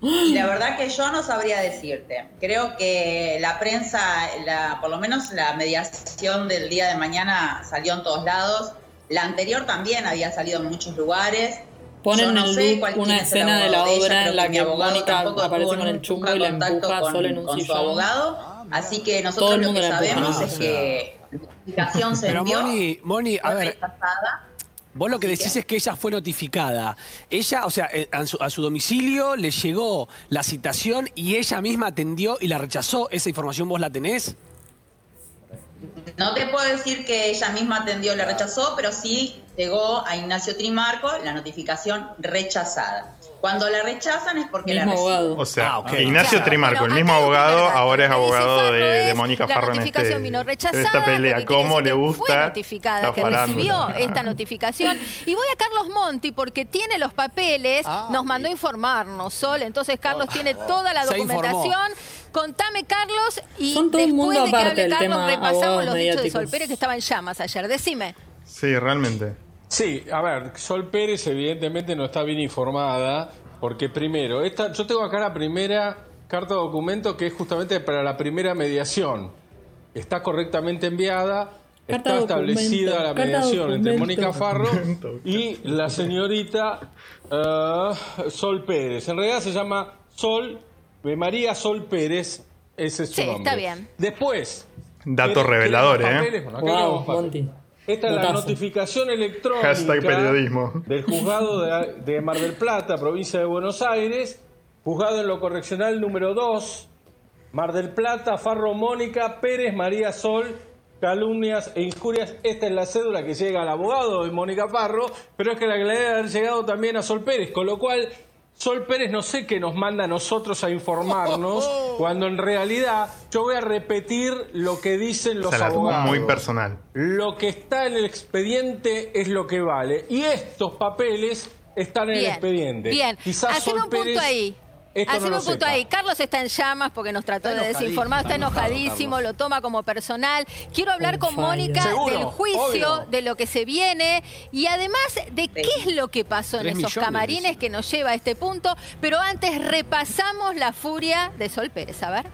Y la verdad que yo no sabría decirte. Creo que la prensa, la, por lo menos la mediación del día de mañana salió en todos lados. La anterior también había salido en muchos lugares. Ponen no en loop una escena de la ella, obra creo en la mi que Mónica aparece con el chumbo y la contacto empuja con- sola en un con su abogado. Así que nosotros lo que la empuja. sabemos Ah, es o que la notificación se Pero envió. Moni, Moni, a ver, rechazada. Vos lo que decís es que ella fue notificada. Ella, o sea, eh, a su, a su domicilio le llegó la citación y ella misma atendió y la rechazó. ¿Esa información vos la tenés? No te puedo decir que ella misma atendió y la rechazó, pero sí llegó a Ignacio Trimarco la notificación rechazada. Cuando la rechazan es porque la reciben. O sea, Ah. Ignacio Claro, Trimarco, el mismo abogado, ahora es abogado de, de Mónica Farro en, este, notificación vino rechazada. esta pelea. ¿Cómo le gusta? Fue notificada, la que recibió esta notificación. Y voy a Carlos Monti porque tiene los papeles, nos mandó a informarnos, Sol. Entonces Carlos tiene toda la documentación. Contame, Carlos, y Son todo después mundo de que aparte hable el Carlos, repasamos los dichos de. Sol Pérez que estaba en llamas ayer. Decime. Sí, realmente. Sí, a ver, Sol Pérez evidentemente no está bien informada, porque primero, esta, yo tengo acá la primera carta de documento que es justamente para la primera mediación. Está correctamente enviada, Carta está establecida la mediación entre. Mónica Farro y la señorita eh, Sol Pérez. En realidad se llama Sol, María Sol Pérez, ese es su Sí, nombre. está bien. Después, Datos ¿Querés- reveladores, ¿eh? Bueno, acá Wow. Monty. Esta es la notificación electrónica Hashtag periodismo. del juzgado de, de Mar del Plata, provincia de Buenos Aires, juzgado en lo correccional número 2, Mar del Plata, Farro Mónica, Pérez, María Sol, calumnias e injurias. Esta es la cédula que llega al abogado de Mónica Farro, pero es que la que le debe haber llegado también a Sol Pérez, con lo cual Sol Pérez no sé qué nos manda a nosotros a informarnos, [LAUGHS] cuando en realidad yo voy a repetir lo que dicen los Se la tomó abogados. muy personal. Lo que está en el expediente es lo que vale. Y estos papeles están en el expediente. bien. Quizás Haceme Sol un punto ahí. Esto no Haceme lo un punto sepa. ahí. Carlos está en llamas porque nos trató de desinformar, está enojadísimo, Carlos. lo toma como personal. Quiero hablar On con. Mónica Seguro, del juicio, obvio. de lo que se viene y además de qué es lo que pasó en esos camarines que nos lleva a este punto. Pero antes repasamos la furia de Sol Pérez. A ver.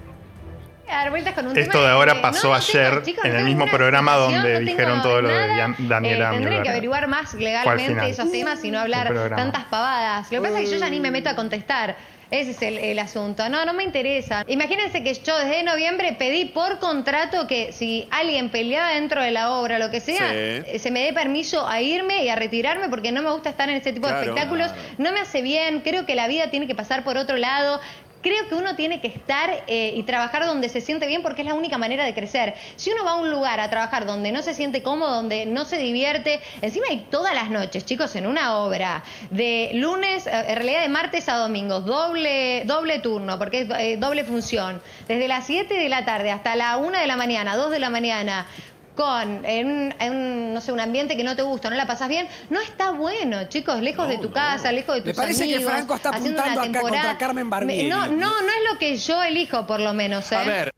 dar vueltas con un Esto tema de ahora que pasó no ayer tengo, chicos, en el mismo programa donde no dijeron todo lo de. Dian- Daniela Eh, Tendré que averiguar más legalmente esos temas y no hablar tantas pavadas. Lo que pasa es que yo ya ni me meto a contestar. Ese es el, el asunto. No, no me interesa. Imagínense que yo desde noviembre pedí por contrato que si alguien peleaba dentro de la obra, lo que sea, Sí. eh, se me dé permiso a irme y a retirarme porque no me gusta estar en este tipo Claro. de espectáculos. No me hace bien. Creo que la vida tiene que pasar por otro lado. Creo que uno tiene que estar eh, y trabajar donde se siente bien porque es la única manera de crecer. Si uno va a un lugar a trabajar donde no se siente cómodo, donde no se divierte, encima hay todas las noches, chicos, en una obra, de lunes, eh, en realidad de martes a domingos, doble, doble turno, porque es eh, doble función, desde las 7 de la tarde hasta la 1 de la mañana, 2 de la mañana, con en, un- en un, no sé, un ambiente que no te gusta, no la pasas bien, no está bueno, chicos, lejos de tu casa, lejos de tus Me parece que amigos, Franco está haciendo una apuntando acá contra temporada. Carmen Barbieri. No, no, no es lo que yo elijo, por lo menos, ¿eh? A ver,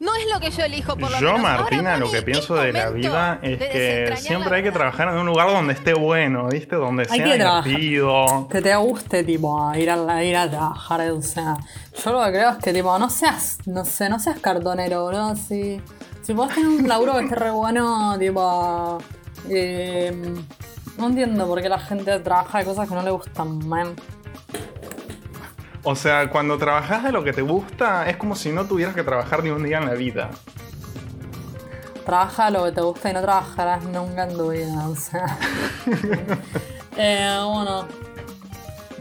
No es lo que yo elijo por lo Yo, menos. Martina, Ahora, lo que pienso de la vida es de que siempre hay que trabajar en un lugar donde esté bueno, ¿viste? Donde Hay sea que divertido. Que te guste, tipo, ir a, ir a trabajar, o sea. Yo lo que creo es que, tipo, no seas, no sé, no seas cartonero, boludo. Si, si podés tener un laburo que esté re bueno, tipo. eh, no entiendo por qué la gente trabaja de cosas que no le gustan, man. O sea, cuando trabajas de lo que te gusta, es como si no tuvieras que trabajar ni un día en la vida. Trabaja lo que te gusta y no trabajarás nunca en tu vida, o sea. [LAUGHS] eh, bueno.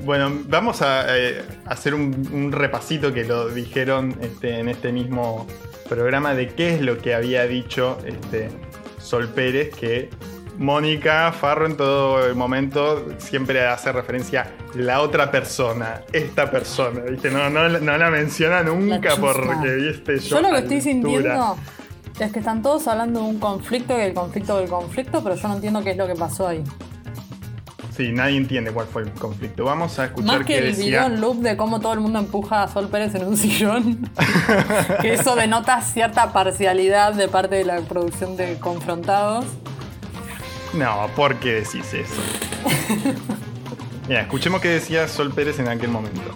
Bueno, vamos a eh, hacer un, un repasito que lo dijeron este, en este mismo programa de qué es lo que había dicho este, Sol Pérez, que Mónica Farro en todo momento siempre hace referencia a la otra persona, esta persona, ¿viste? No, no, no la menciona nunca chusma. porque, ¿viste? Yo lo que estoy sintiendo es que están todos hablando de un conflicto y el conflicto del conflicto, pero yo no entiendo qué es lo que pasó ahí. Sí, nadie entiende cuál fue el conflicto. Vamos a escuchar Más que qué el decía. video en loop de cómo todo el mundo empuja a Sol Pérez en un sillón. [LAUGHS] que eso denota cierta parcialidad de parte de la producción de Confrontados. No, ¿por qué decís eso? [LAUGHS] Mira, escuchemos qué decía Sol Pérez en aquel momento.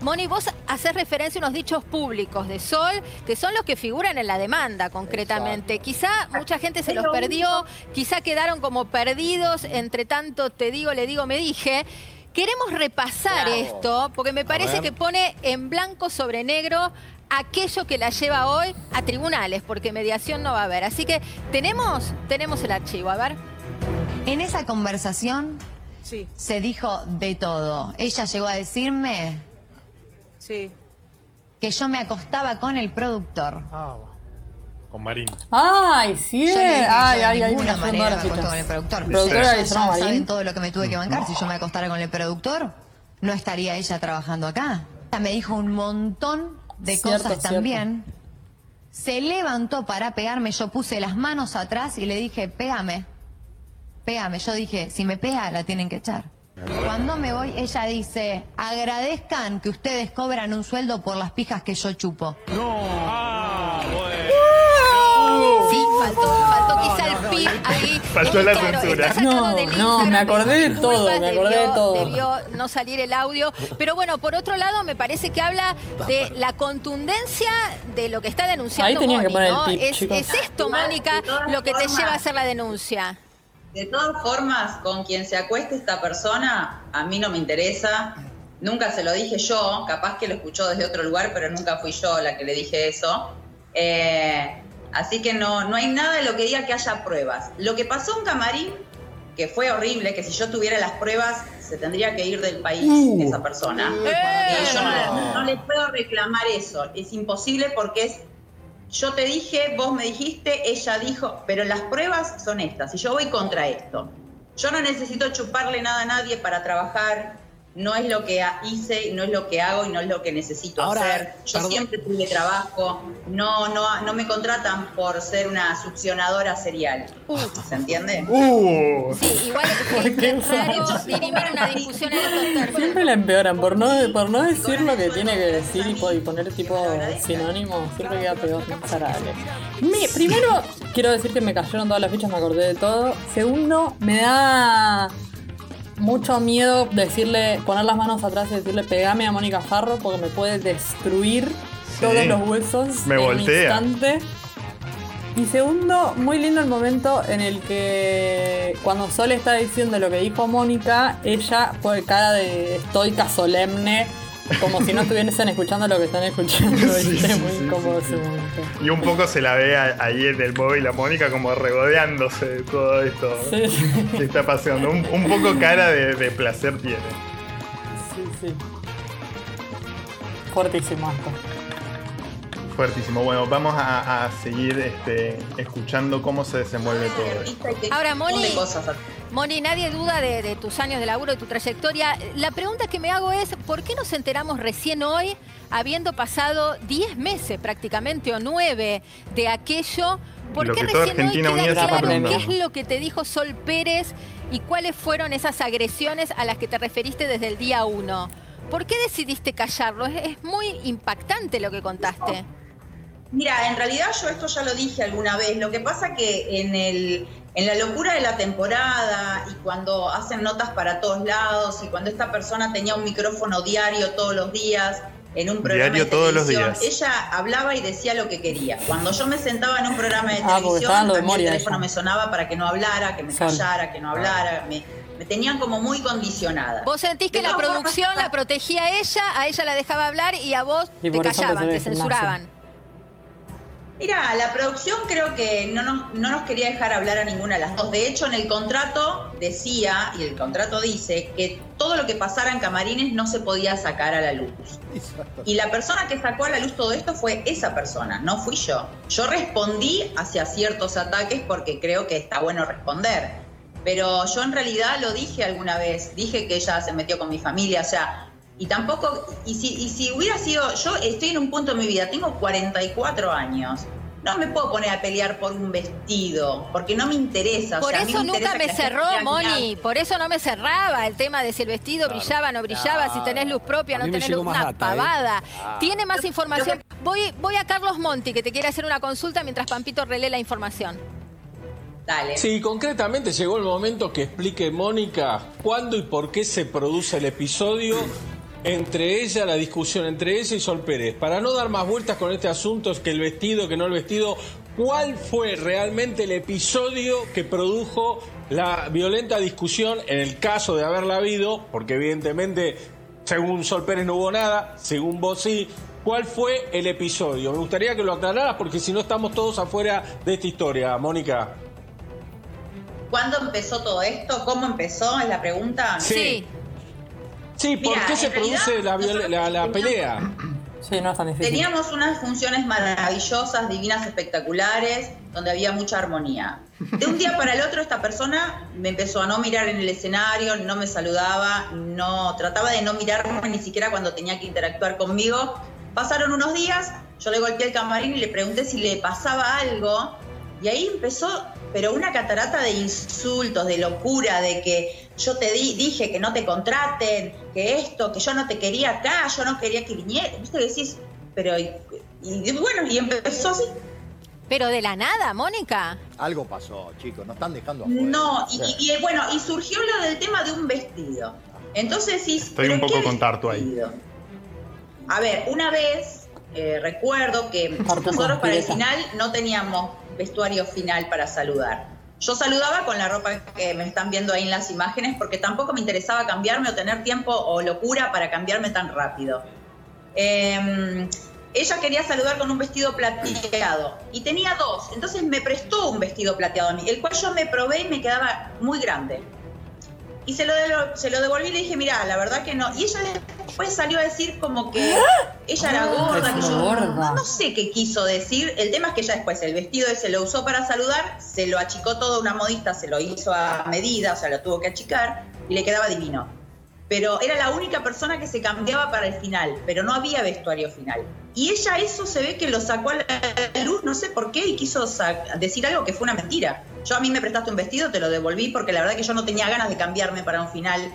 Moni, vos haces referencia a unos dichos públicos de Sol, que son los que figuran en la demanda concretamente. Quizá mucha gente se los perdió, quizá quedaron como perdidos, entre tanto te digo, le digo, me dije. Queremos repasar esto, porque me parece que pone en blanco sobre negro aquello que la lleva hoy a tribunales, porque mediación no va a haber. Así que tenemos, tenemos el archivo, a ver. En esa conversación Sí, se dijo de todo. Ella llegó a decirme sí. que yo me acostaba con el productor. con Marín. ¡Ay, sí! Yo le dije, ¡Ay, yo ay, de ay! ninguna manera me fichas. con el productor. Productora Ya- saben todo lo que me tuve que bancar. Si yo me acostara con el productor, no estaría ella trabajando acá. Ella Me dijo un montón de Cierto, cosas cierto. también. Se levantó para pegarme, yo puse las manos atrás y le dije, pégame, pégame. Yo dije, si me pega, la tienen que echar. Cuando me voy, ella dice, agradezcan que ustedes cobran un sueldo por las pijas que yo chupo. Sí, faltó, faltó quizá el pip ahí. Faltó la Claro, censura. está sacado No, del no, Instagram, me acordé de disculpas, todo, me acordé de debió- todo. Debió no salir el audio. Pero bueno, por otro lado, me parece que habla de la contundencia de lo que está denunciando Ahí tenían que Moni, poner el ¿no? pip, es, chicos. es esto, Mónica, lo que te lleva a hacer la denuncia. De todas formas, con quien se acueste esta persona, a mí no me interesa. Nunca se lo dije yo, capaz que lo escuchó desde otro lugar, pero nunca fui yo la que le dije eso. Eh, así que no, no hay nada de lo que diga que haya pruebas. Lo que pasó en Camarín, que fue horrible, que si yo tuviera las pruebas, se tendría que ir del país Uh. esa persona. Y yo no, no le puedo reclamar eso. Es imposible porque es yo te dije, vos me dijiste, ella dijo, pero las pruebas son estas, y yo voy contra esto. Yo no necesito chuparle nada a nadie para trabajar, no es lo que hice, no es lo que hago y no es lo que necesito Ahora, hacer. Yo perdón. siempre tuve trabajo, no, no, no me contratan por ser una succionadora serial. ¿Se entiende? Uh, Sí, igual es [LAUGHS] raro dirimir una discusión en. Siempre la empeoran, por no, por no decir lo que tiene que decir y, po- y poner tipo sinónimo, siempre queda peor. Mi- primero, quiero decir que me cayeron todas las fichas, me acordé de todo. Segundo, me da mucho miedo decirle, poner las manos atrás y decirle pegame a Mónica Farro porque me puede destruir todos los huesos Me en voltea. un instante. Y segundo, muy lindo el momento en el que cuando Sol está diciendo lo que dijo Mónica, ella pone cara de estoica solemne, como si no estuviesen [LAUGHS] escuchando lo que están escuchando. Sí, ¿viste? sí, muy sí, incómodo ese momento. Y un poco se la ve ahí en el móvil a Mónica como regodeándose de todo esto Sí. que está pasando. Un, un poco cara de, de placer tiene. Sí, sí. Fuertísimo esto. Fuertísimo. Bueno, vamos a, a seguir este, escuchando cómo se desenvuelve todo esto. Ahora, Moni. Moni, nadie duda de, de tus años de laburo, de tu trayectoria. La pregunta que me hago es, ¿por qué nos enteramos recién hoy, habiendo pasado 10 meses prácticamente o 9 de aquello? ¿Por Lo qué recién hoy queda claro qué es lo que te dijo Sol Pérez y cuáles fueron esas agresiones a las que te referiste desde el día 1? ¿Por qué decidiste callarlo? Es, es muy impactante lo que contaste. Mira, en realidad yo esto ya lo dije alguna vez. Lo que pasa que en el en la locura de la temporada y cuando hacen notas para todos lados y cuando esta persona tenía un micrófono diario todos los días en un programa Diario de todos los televisión, días. ella hablaba y decía lo que quería. Cuando yo me sentaba en un programa de Ah, televisión, el teléfono ella. me sonaba para que no hablara, que me callara, que no hablara, me, me tenían como muy condicionada. ¿Vos sentís que De la producción la protegía a ella, a ella la dejaba hablar y a vos Y te callaban, te censuraban? Mira, la producción creo que no nos, no nos quería dejar hablar a ninguna de las dos. De hecho, en el contrato decía, y el contrato dice, que todo lo que pasara en camarines no se podía sacar a la luz. Y la persona que sacó a la luz todo esto fue esa persona, no fui yo. Yo respondí hacia ciertos ataques porque creo que está bueno responder. Pero yo en realidad lo dije alguna vez, dije que ella se metió con mi familia, o sea, y tampoco, y si, y si hubiera sido, yo estoy en un punto de mi vida, tengo 44 años, no me puedo poner a pelear por un vestido, porque no me interesa. o Por sea, eso me nunca me cerró, Moni. Por eso no me cerraba el tema de si el vestido brillaba o no brillaba, si tenés luz propia, no tenés luz. Una data, ¿eh? pavada. Ah. Tiene más información. Voy, voy a Carlos Monti, que te quiere hacer una consulta mientras Pampito relee la información. Dale. Sí, concretamente llegó el momento que explique Mónica cuándo y por qué se produce el episodio entre ella, la discusión entre ella y Sol Pérez. Para no dar más vueltas con este asunto, es que el vestido, que no el vestido, ¿cuál fue realmente el episodio que produjo la violenta discusión en el caso de haberla habido? Porque evidentemente, según Sol Pérez no hubo nada, según vos sí. ¿Cuál fue el episodio? Me gustaría que lo aclararas porque si no estamos todos afuera de esta historia, Mónica. ¿Cuándo empezó todo esto? ¿Cómo empezó? Es la pregunta. Sí. Sí, ¿por Mira, qué se realidad, produce la, la, la pelea? Sí, no es tan difícil. Teníamos unas funciones maravillosas, divinas, espectaculares, donde había mucha armonía. De un día para el otro esta persona me empezó a no mirar en el escenario, no me saludaba, no trataba de no mirarme ni siquiera cuando tenía que interactuar conmigo. Pasaron unos días, yo le golpeé el camarín y le pregunté si le pasaba algo y ahí empezó, pero una catarata de insultos, de locura, de que yo te di, dije que no te contraten, que esto, que yo no te quería acá, yo no quería que viniera. ¿Viste? Decís, pero. Y, y bueno, y empezó así. Pero de la nada, Mónica. Algo pasó, chicos, nos están dejando afuera. No, y, y, bueno, y surgió lo del tema de un vestido. Entonces sí. Estoy un poco con Tartu ahí. A ver, una vez eh, recuerdo que nosotros para el final no teníamos vestuario final para saludar. Yo saludaba con la ropa que me están viendo ahí en las imágenes porque tampoco me interesaba cambiarme o tener tiempo o locura para cambiarme tan rápido. Eh, ella quería saludar con un vestido plateado y tenía dos, entonces me prestó un vestido plateado a mí, el cual yo me probé y me quedaba muy grande. Y se lo, se lo devolví y le dije, mira, la verdad que no. Y ella después salió a decir como que ella era Ah, gorda, que yo no, no sé qué quiso decir. El tema es que ella después el vestido ese lo usó para saludar, se lo achicó todo una modista, se lo hizo a medida, o sea, lo tuvo que achicar y le quedaba divino. pero era la única persona que se cambiaba para el final, pero no había vestuario final. Y ella eso se ve que lo sacó a la luz, no sé por qué, y quiso decir algo que fue una mentira. Yo a mí me prestaste un vestido, te lo devolví porque la verdad que yo no tenía ganas de cambiarme para un final.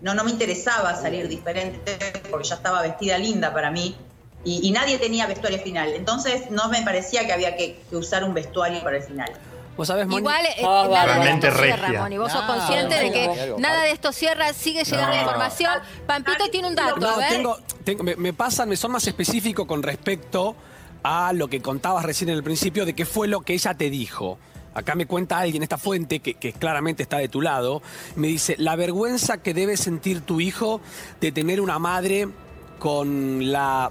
No, no me interesaba salir diferente porque ya estaba vestida linda para mí. Y, y nadie tenía vestuario final. Entonces no me parecía que había que, que usar un vestuario para el final. Vos sabés, Moni. Igual, eh, Ah, nada de esto cierra. Moni. Vos sos No, consciente de que no, nada de esto cierra, sigue llegando No. información. Pampito tiene un dato, a No, ver. tengo, tengo- me, me pasan, me son más específicos con respecto a lo que contabas recién en el principio de qué fue lo que ella te dijo. Acá me cuenta alguien, esta fuente, que, que claramente está de tu lado, me dice, la vergüenza que debe sentir tu hijo de tener una madre con la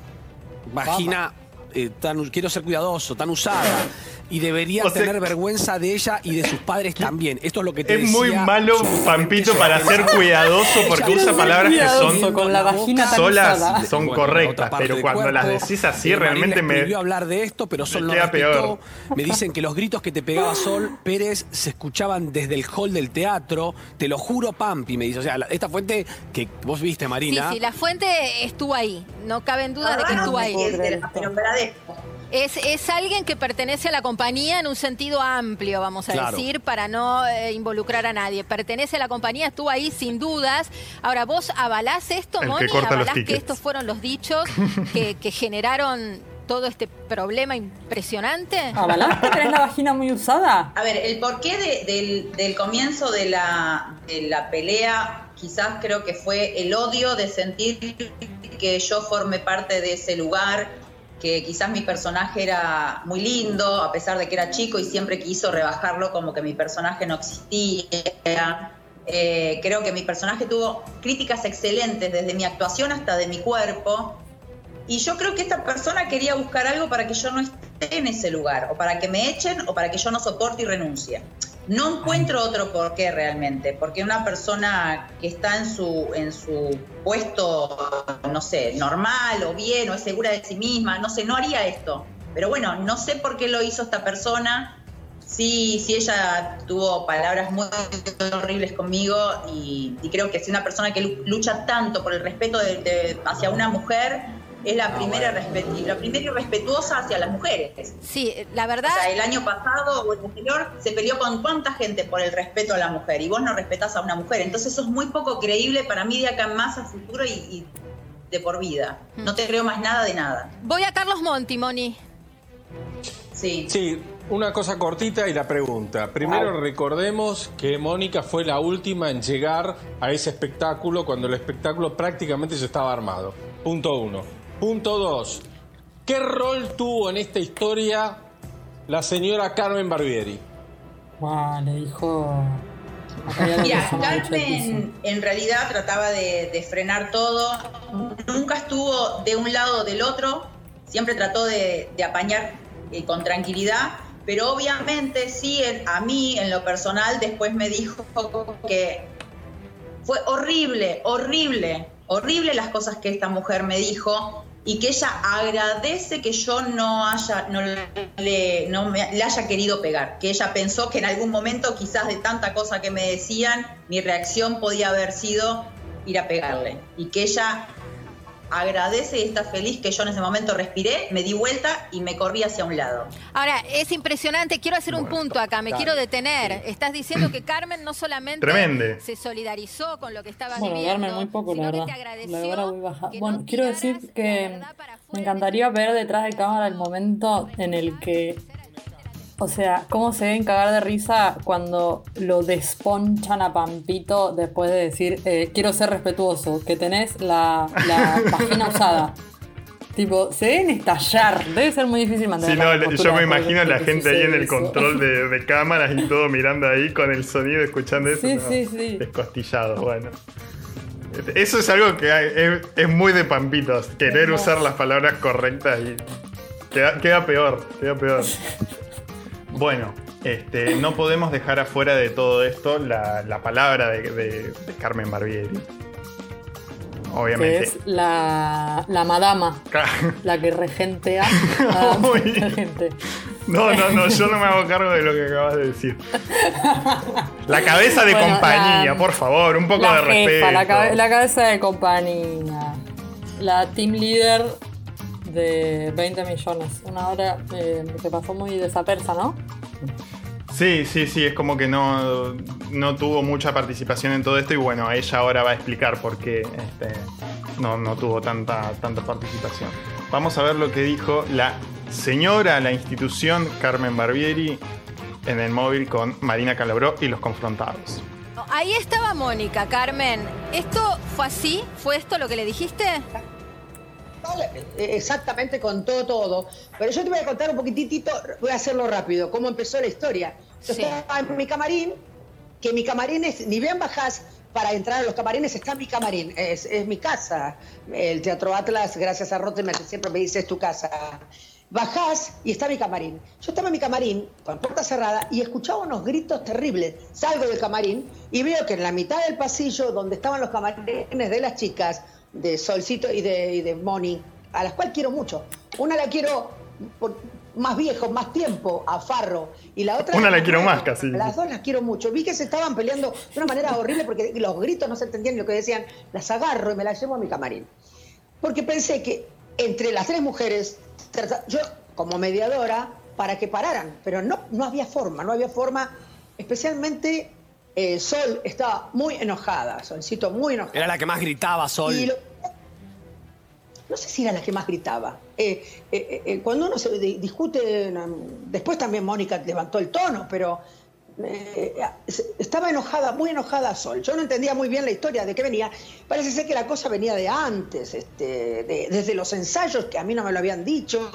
vagina, eh, tan, quiero ser cuidadoso, tan usada. Y debería O sea- tener vergüenza de ella y de sus padres también. Esto es lo que te Es muy decía malo su Pampito para ser cuidadoso porque usa palabras que son con la vagina tan solas, usada. son Bueno, correctas, pero cuando las cuerpo, decís así realmente me... escribió hablar de esto, pero Sol me queda respetó. peor. Me dicen que los gritos que te pegaba Sol [LAUGHS] Pérez se escuchaban desde el hall del teatro. Te lo juro, Pampi, me dice. O sea, la- esta fuente que vos viste, Sí, Marina. sí, la fuente estuvo ahí. No cabe en duda de que Ah, estuvo no, ahí. la- pero agradezco. Es, es alguien que pertenece a la compañía en un sentido amplio, vamos a Claro. decir, para no eh, involucrar a nadie. Pertenece a la compañía, estuvo ahí sin dudas. Ahora, ¿vos avalás esto, El que Moni? los ¿Avalás que estos fueron los dichos que, que generaron todo este problema impresionante? ¿Avalás que tenés la vagina muy usada? A ver, el porqué de- del, del comienzo de la, de la pelea quizás creo que fue el odio de sentir que yo formé parte de ese lugar, que quizás mi personaje era muy lindo, a pesar de que era chico y siempre quiso rebajarlo como que mi personaje no existía. Eh, creo que mi personaje tuvo críticas excelentes desde mi actuación hasta de mi cuerpo. Y yo creo que esta persona quería buscar algo para que yo no esté en ese lugar, o para que me echen, o para que yo no soporte y renuncie. No encuentro otro porqué realmente, porque una persona que está en su, en su puesto, no sé, normal o bien, o es segura de sí misma, no sé, no haría esto. Pero bueno, no sé por qué lo hizo esta persona. Sí, sí, ella tuvo palabras muy horribles conmigo y, y creo que si una persona que lu- lucha tanto por el respeto de- de- hacia una mujer es la primera respet- y la primera irrespetuosa hacia las mujeres. Sí, la verdad. O sea, el año pasado o el anterior se peleó con cuánta gente por el respeto a la mujer y vos no respetás a una mujer. Entonces eso es muy poco creíble para mí de acá en más a futuro y, y de por vida. No te creo más nada de nada. Voy a Carlos Monti, Moni. Sí. Sí, una cosa cortita y la pregunta. Primero recordemos que Mónica fue la última en llegar a ese espectáculo cuando el espectáculo prácticamente ya estaba armado. Punto uno. Punto dos. ¿Qué rol tuvo en esta historia la señora Carmen Barbieri? Guau, le dijo. Mira. Carmen en realidad trataba de, de frenar todo, nunca estuvo de un lado o del otro, siempre trató de, de apañar eh, con tranquilidad, pero obviamente sí, en- a mí en lo personal después me dijo que fue horrible, horrible, horrible las cosas que esta mujer me dijo y que ella agradece que yo no haya no le, no me- le haya querido pegar, que ella pensó que en algún momento quizás de tanta cosa que me decían, mi reacción podía haber sido ir a pegarle y que ella agradece y está feliz que yo en ese momento respiré, me di vuelta y me corrí hacia un lado. Ahora, es impresionante, quiero hacer un punto acá, me dale. quiero detener. Estás diciendo que Carmen no solamente Tremende. se solidarizó con lo que estaba Bueno, viviendo, Carmen, muy poco, la sino que verdad. te La agradeció verdad, muy baja. Bueno, quiero decir que me encantaría ver detrás de cámara el momento en el que. O sea, cómo se ven cagar de risa cuando lo desponchan a Pampito después de decir, eh, quiero ser respetuoso, que tenés la, la [LAUGHS] vagina usada. Tipo, se deben estallar. Debe ser muy difícil mantener Sí, no, yo me imagino a la gente ahí en el eso. control de, de cámaras y todo mirando ahí con el sonido, escuchando eso. Sí, no, sí, sí. Descostillado, bueno. Eso es algo que hay- es, es muy de pampitos, querer usar las palabras correctas y queda, queda peor, queda peor. [LAUGHS] Bueno, este, no podemos dejar afuera de todo esto la, la palabra de, de- de Carmen Barbieri. Que Obviamente. es la, la madama, la que regentea [LAUGHS] a mucha gente. No, no, no, yo no me hago cargo de lo que acabas de decir. La cabeza de Bueno, compañía, la- por favor, un poco la de respeto. jefa, la, la cabeza de compañía. La team leader de 20 millones. Una hora eh, se pasó muy desapersa, ¿no? Sí, sí, sí, es como que no, no tuvo mucha participación en todo esto y bueno, ella ahora va a explicar por qué este, no, no tuvo tanta, tanta participación. Vamos a ver lo que dijo la señora, la institución Carmen Barbieri en el móvil con Marina Calabró y los confrontados. Ahí estaba Mónica, Carmen. ¿Esto fue así? ¿Fue esto lo que le dijiste? Eh, Exactamente contó todo. Pero yo te voy a contar un poquitito, voy a hacerlo rápido, cómo empezó la historia. Yo Sí. estaba en mi camarín, que mi camarín es, ni bien bajás para entrar a los camarines, está mi camarín, es, es mi casa. El Teatro Atlas, gracias a Rottenberg, que siempre me dice es tu casa. Bajás y está mi camarín. Yo estaba en mi camarín, con puerta cerrada, y escuchaba unos gritos terribles. Salgo del camarín y veo que en la mitad del pasillo, donde estaban los camarines de las chicas, de Solcito y de, y de Moni, a las cuales quiero mucho. Una la quiero por más viejo, más tiempo, a Farro, y la otra... Una la quiero más, casi. Las dos las quiero mucho. Vi que se estaban peleando de una manera horrible porque los gritos no se entendían lo que decían. Las agarro y me las llevo a mi camarín. Porque pensé que entre las tres mujeres, yo como mediadora, para que pararan, pero no, no había forma, no había forma, especialmente eh, Sol estaba muy enojada, Solcito muy enojada. Era la que más gritaba, Sol. Y lo- no sé si era la que más gritaba. Eh, eh, cuando uno se di- discute, mm, después también Mónica levantó el tono, pero estaba enojada, muy enojada Sol. Yo no entendía muy bien la historia de qué venía. Parece ser que la cosa venía de antes, este, de- desde los ensayos que a mí no me lo habían dicho.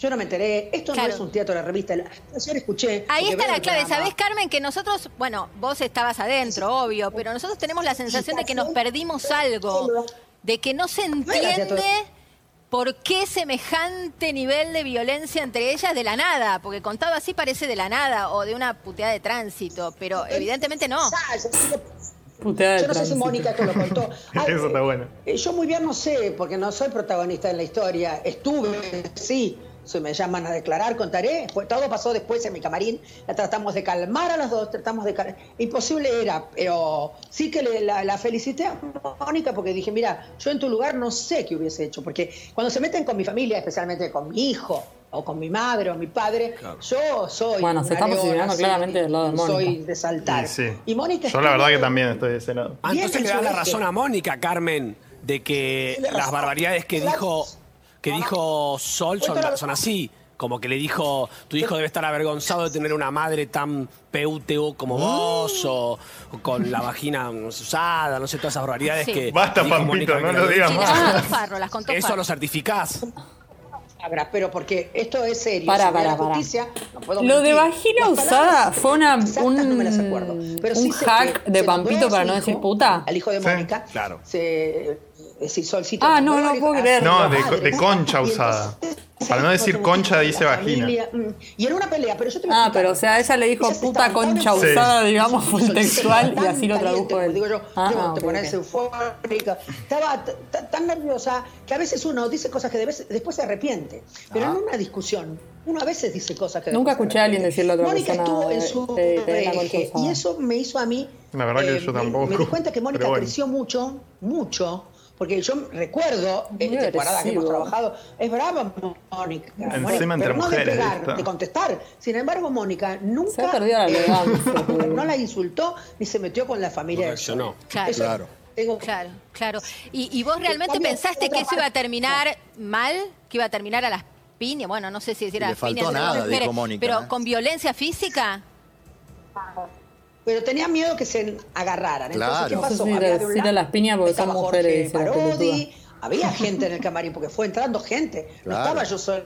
Yo no me enteré. Esto Claro. no es un teatro de revista. La- Ayer escuché. Ahí está la clave. ¿Sabés, Carmen? Que nosotros, bueno, vos estabas adentro, obvio, pero nosotros tenemos la sensación de que nos perdimos algo, de que no se entiende por qué semejante nivel de violencia entre ellas de la nada, porque contado así parece de la nada o de una puteada de tránsito, pero evidentemente no. Puteada Yo no sé si. Mónica te lo contó. [LAUGHS] Ah, Eso está bueno. Eh, Yo muy bien no sé, porque no soy protagonista en la historia. Estuve, sí. Si me llaman a declarar, contaré. Fue- todo pasó después en mi camarín. La tratamos de calmar a las dos, tratamos de calmar. Imposible era, pero sí que le- la, la felicité a Mónica porque dije, mira, yo en tu lugar no sé qué hubiese hecho. Porque cuando se meten con mi familia, especialmente con mi hijo, o con mi madre o mi padre, yo soy. Bueno, se está posicionando claramente del lado de Mónica. Soy de saltar. Sí, sí. Y Mónica Yo la verdad que también estoy de ese lado. Ah, entonces en le das la razón a Mónica, Carmen, de que las barbaridades que dijo, que dijo Sol son, son así. Como que le dijo, tu hijo debe estar avergonzado de tener una madre tan peuteo como vos, o, o con la vagina usada, no sé, todas esas barbaridades Sí. que. Basta, dijo Pampito, Mónica no lo digas más. las contó Farro, las contó Eso Farro. lo certificás. palabras, pero porque esto es serio. Para, Si la para. justicia, no puedo Lo de mentir. vagina Las usada fue una, exactas un, no me las acuerdo, pero sí un sé hack que de se nombró Pampito para no hijo, decir puta. Al hijo de Sí, Mónica. claro. Se, eh, sí, Solcito Ah, no, no puedo creer. No, de, madre. de concha usada. entonces, Para no decir la concha, dice vagina. mm, Y en una pelea, pero yo te voy a Ah, pero o sea, ella le dijo puta concha usada, digamos, fue textual y así lo tradujo él. Digo yo, Ah, ah, te pones eufórica. Estaba tan nerviosa que a veces uno dice cosas que después se arrepiente. Pero en una discusión, uno a veces dice cosas que Nunca después se escuché a alguien decirle a otra Mónica estuvo en su la concha eje, y eso me hizo a mí. La verdad que eh, yo me- tampoco. Me, di cuenta que Mónica creció mucho, mucho. Porque yo recuerdo, Muy en temporada que hemos trabajado, es brava Mónica. Encima Mónica, entre pero no de mujeres, pegar, de contestar. Sin embargo, Mónica nunca Se ha perdido la elegancia. [LAUGHS] no la insultó ni se metió con la familia. No reaccionó. Claro. Eso Claro. tengo- Claro, claro. ¿Y, y vos realmente Cambio, pensaste que eso iba a terminar mal? ¿Que iba a terminar a las piñas? Bueno, no sé si decir a Y le las faltó piñas. nada, pero- dijo Mónica, Pero ¿eh? con violencia física. Pero tenía miedo que se agarraran. Entonces, Claro. ¿qué No sé pasó? si Había de un decirle lado- a las piñas porque son mujeres, Parodi, había gente en el camarín porque fue entrando gente. No estaba yo sola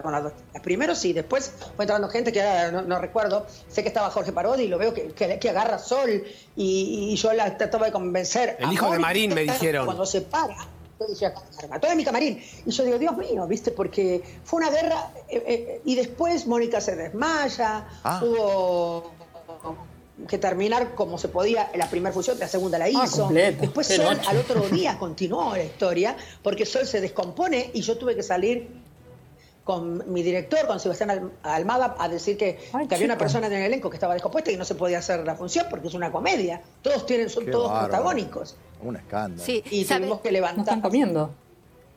con las dos. Primero sí, después fue entrando gente que ahora no, no recuerdo. Sé que estaba Jorge Parodi y lo veo que, que- que agarra sol y, y yo la trataba de convencer. El hijo de Marín, me dijeron. Cuando se para. Yo decía, "Carga, todo en mi camarín. Y yo digo, Dios mío, ¿viste? Porque fue una guerra. eh, eh, y después Mónica se desmaya. Ah. Hubo que terminar como se podía la primera función, la segunda la hizo. Ah, completo. Después Sol noche. al otro [LAUGHS] día continuó la historia, porque Sol se descompone y yo tuve que salir con mi director, con Sebastián Al- Almada, a decir que, que había una persona en el elenco que estaba descompuesta y no se podía hacer la función porque es una comedia. Todos tienen, son Qué todos bárbaro. protagónicos. Un escándalo. Sí, Y sabe- tuvimos que No levantar. están comiendo.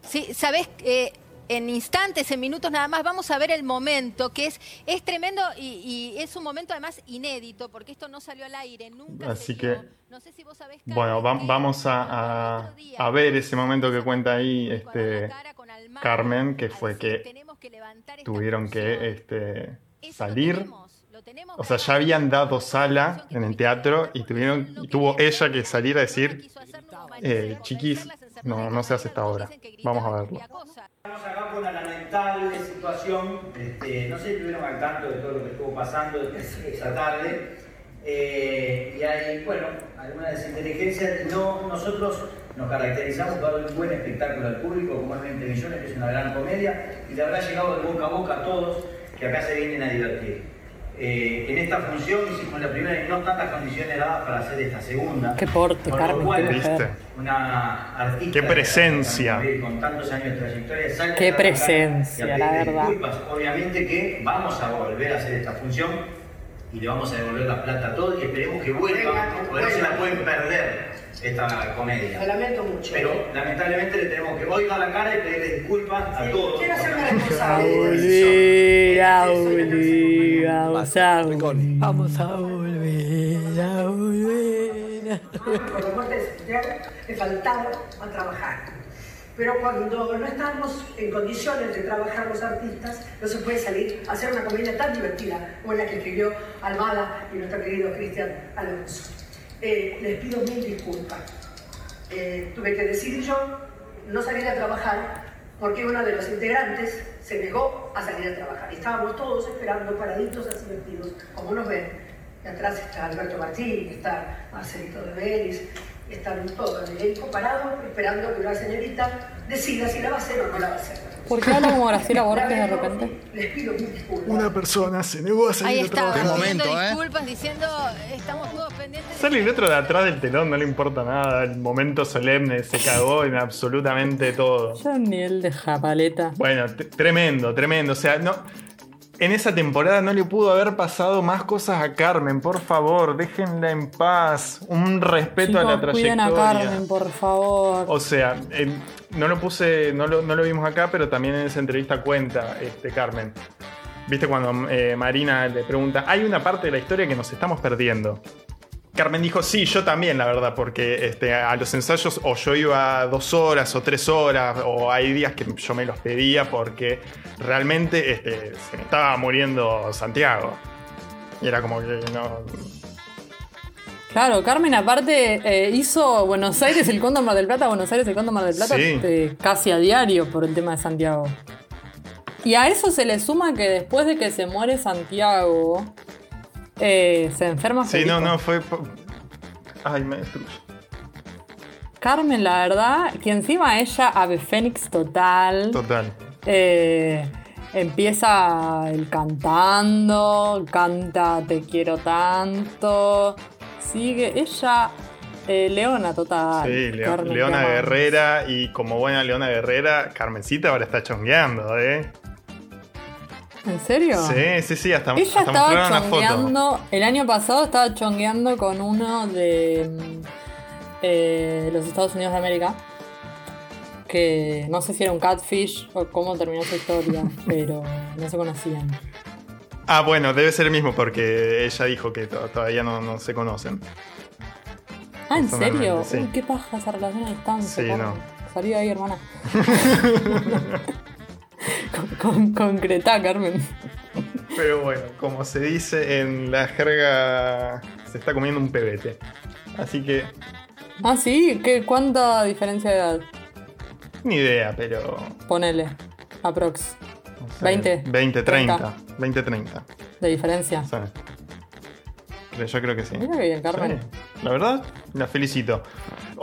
Sí, sabes, Eh, en instantes, en minutos nada más, vamos a ver el momento, que es, es tremendo y, y es un momento además inédito, porque esto no salió al aire, nunca Así se que, dio. No sé si vos sabés, bueno, va- vamos a, a- a ver ese momento que cuenta ahí este, Carmen, que fue que tuvieron que este, lo salir. tenemos, lo tenemos O sea, ya habían dado sala en el teatro y tuvieron y tuvo ella que salir a decir, eh, chiquis, no, no se hace esta obra. Vamos a verlo. Estamos acá con una lamentable situación, este, no sé si estuvieron al tanto de todo lo que estuvo pasando esa tarde, eh, y hay, bueno, alguna desinteligencia, no, nosotros nos caracterizamos por dar un buen espectáculo al público, como es 20 millones, que es una gran comedia, y le habrá llegado de boca a boca a todos que acá se vienen a divertir. Eh, en esta función hicimos la primera y no tantas condiciones dadas para hacer esta segunda. Qué porte, Carmen, cual, qué. Una artista Qué presencia. con tantos años de trayectoria sale Qué a presencia, a la verdad. disculpas. Obviamente que vamos a volver a hacer esta función y le vamos a devolver la plata a todos y esperemos que vuelva, porque no se la pueden perder esta comedia. Lo lamento mucho. Pero lamentablemente le tenemos que hoy dar la cara y pedirle disculpas a todos. Quiero A responsable de esta volver, a volver, vamos a volver. Vamos a volver, a volver. Faltado a trabajar. Pero cuando no estamos en condiciones de trabajar los artistas, no se puede salir a hacer una comedia tan divertida como la que escribió Almada y nuestro querido Cristian Alonso. Eh, les pido mil disculpas. Eh, tuve que decidir yo no salir a trabajar porque uno de los integrantes se negó a salir a trabajar. Estábamos todos esperando, paraditos así como nos ven. Y atrás está Alberto Martín, está Marcelito de Vélez, están todos en el elenco parados esperando que una señorita decida si la va a hacer o no la va a hacer. ¿Por qué habla como Graciela Borges de repente? Les pido mil disculpas. Una persona se negó a Ahí salir a estaba, trabajar. pidiendo momento, ¿eh? disculpas, diciendo, estamos todos pendientes. Sale el otro de atrás del telón, no le importa nada. El momento solemne se cagó en absolutamente todo. Ya un nivel de japaleta. Bueno, tremendo, tremendo. O sea, no. En esa temporada no le pudo haber pasado más cosas a Carmen. Por favor, déjenla en paz. Un respeto a la Chicos, cuiden trayectoria. a Carmen, por favor. O sea, eh, no lo puse, no lo, no lo vimos acá, pero también en esa entrevista cuenta este Carmen. Viste cuando eh, Marina le pregunta, hay una parte de la historia que nos estamos perdiendo. Carmen dijo, sí, yo también, la verdad, porque este, a los ensayos o yo iba dos horas o tres horas, o hay días que yo me los pedía porque realmente este, se me estaba muriendo Santiago. Y era como que no... Claro, Carmen aparte eh, hizo Buenos Aires el Cóndor Mar del Plata, Buenos Aires el Cóndor Mar del Plata Sí. eh, casi a diario por el tema de Santiago. Y a eso se le suma que después de que se muere Santiago, eh, se enferma Sí, Federico. no, no, fue... Ay, me destruye. Carmen, la verdad, que encima ella, ave fénix total. Total. Eh, empieza el cantando, canta Te quiero tanto. Sigue ella, eh, Leona total. Sí, Leo- Carmen, te Leona. Guerrera y como buena Leona Guerrera, Carmencita ahora está chongueando, ¿eh? ¿En serio? Sí, sí, sí, hasta, Ella hasta estaba chongueando, el año pasado estaba chongueando con uno de mm, eh, los Estados Unidos de América. Que no sé si era un catfish o cómo terminó su historia, [LAUGHS] pero no se conocían. Ah, bueno, debe ser el mismo porque ella dijo que to- todavía no, no se conocen. Ah, ¿en serio? sí. Uy, qué paja esa relación a distancia. Sí, no. Salí de ahí, hermana. [LAUGHS] con, con- concretá, Carmen. Pero bueno, como se dice en la jerga, se está comiendo un pebete. Así que, Ah, sí, ¿Qué, ¿cuánta diferencia de edad? ni idea, pero. Ponele. Aprox. no sé, 20. 20, 30. 20, 30. De diferencia. Sí. Pero yo creo que sí. Mira qué bien, Carmen. Sí. La verdad, la felicito.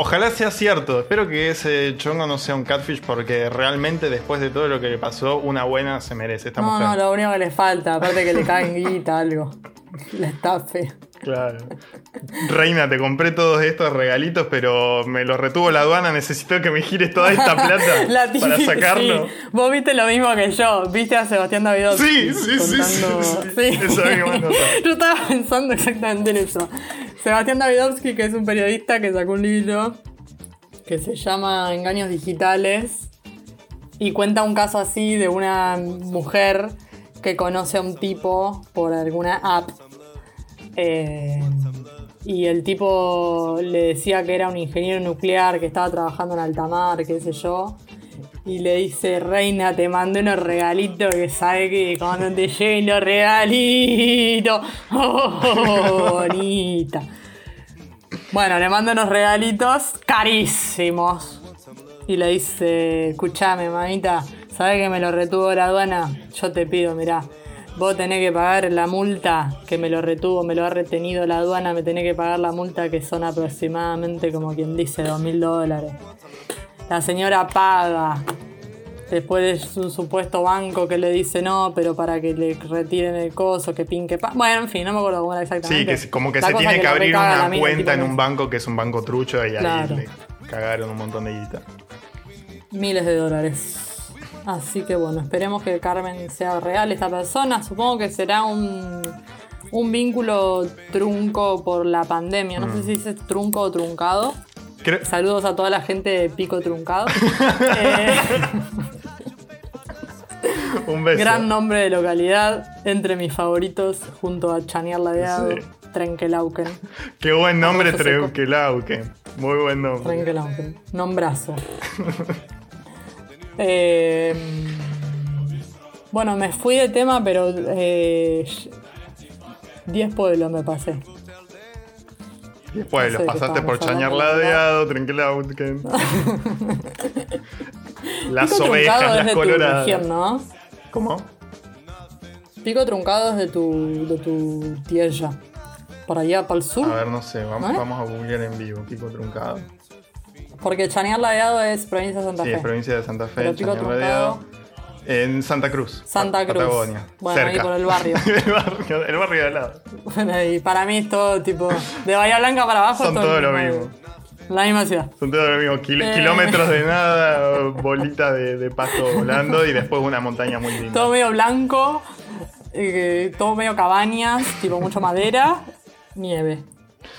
Ojalá sea cierto. Espero que ese chongo no sea un catfish porque realmente después de todo lo que le pasó, una buena se merece esta No, mujer. no, lo único que le falta, aparte que le caen guita, algo. [LAUGHS] La estafe. Claro. Reina, te compré todos estos regalitos, pero me los retuvo la aduana. Necesito que me gires toda esta plata [LAUGHS] para sacarlo. sí. Vos viste lo mismo que yo. Viste a Sebastián Davidovsky. sí, sí, contando- sí. [LAUGHS] Yo estaba pensando exactamente en eso. Sebastián Davidovsky, que es un periodista que sacó un libro que se llama Engaños Digitales y cuenta un caso así de una mujer que conoce a un tipo por alguna app. Eh, y el tipo le decía que era un ingeniero nuclear, que estaba trabajando en alta mar, qué sé yo. Y le dice, Reina, te mandé unos regalitos que sabe que cuando te lleguen los regalitos. [LAUGHS] Oh, bonita. Bueno, le mando unos regalitos carísimos. Y le dice, escuchame, mamita, ¿sabes que me lo retuvo la aduana? Yo te pido, mirá, vos tenés que pagar la multa que me lo retuvo, me lo ha retenido la aduana, me tenés que pagar la multa que son aproximadamente, como quien dice, dos mil dólares. La señora paga. Después de un supuesto banco que le dice no, pero para que le retiren el coso, que pinque pa. Bueno, en fin, no me acuerdo cómo era Sí, exactamente. que se- como que La se tiene que abrir una cuenta en que- un banco que es un banco trucho y ahí Claro. le cagaron un montón de guita. miles de dólares. Así que bueno, esperemos que Carmen sea real esta persona. Supongo que será un, un vínculo trunco por la pandemia. No Mm. sé si dice trunco o truncado. Creo- Saludos a toda la gente de Pico Truncado. [LAUGHS] Eh, Un beso. gran nombre de localidad, entre mis favoritos, junto a Chaniar Ladeado, Sí. Trenkelauken. Qué buen nombre. Treukelauke. Muy buen nombre. Trenkelauken. Nombrazo. [LAUGHS] Eh, bueno, me fui de tema, pero eh, 10 pueblos me pasé. Después No lo sé pasaste por estábamos Chañar hablando, Ladeado, Trenkelauken. [LAUGHS] Las ovejas, las coloradas. región, ¿no? ¿Cómo? Pico Truncado es de tu, de tu tierra. Por allá, para el sur. A ver, no sé, vamos, ¿No vamos a googlear en vivo. Pico Truncado. Porque Chanear Ladeado es provincia de Santa Sí, Fe. es provincia de Santa Fe, Truncado- Ladeado. En Santa Cruz. Santa Cruz. Patagonia. Bueno, ahí cerca. por el barrio. [LAUGHS] el barrio. El barrio de al lado. Bueno, y para mí es todo tipo. De Bahía Blanca para abajo Son todo el lo mismo- mismo. La misma ciudad. Son todo lo mismo. Kil- Eh. Kilómetros de nada, bolita de, de pasto volando y después una montaña muy linda. Todo medio blanco, eh, todo medio cabañas, tipo mucha madera, nieve.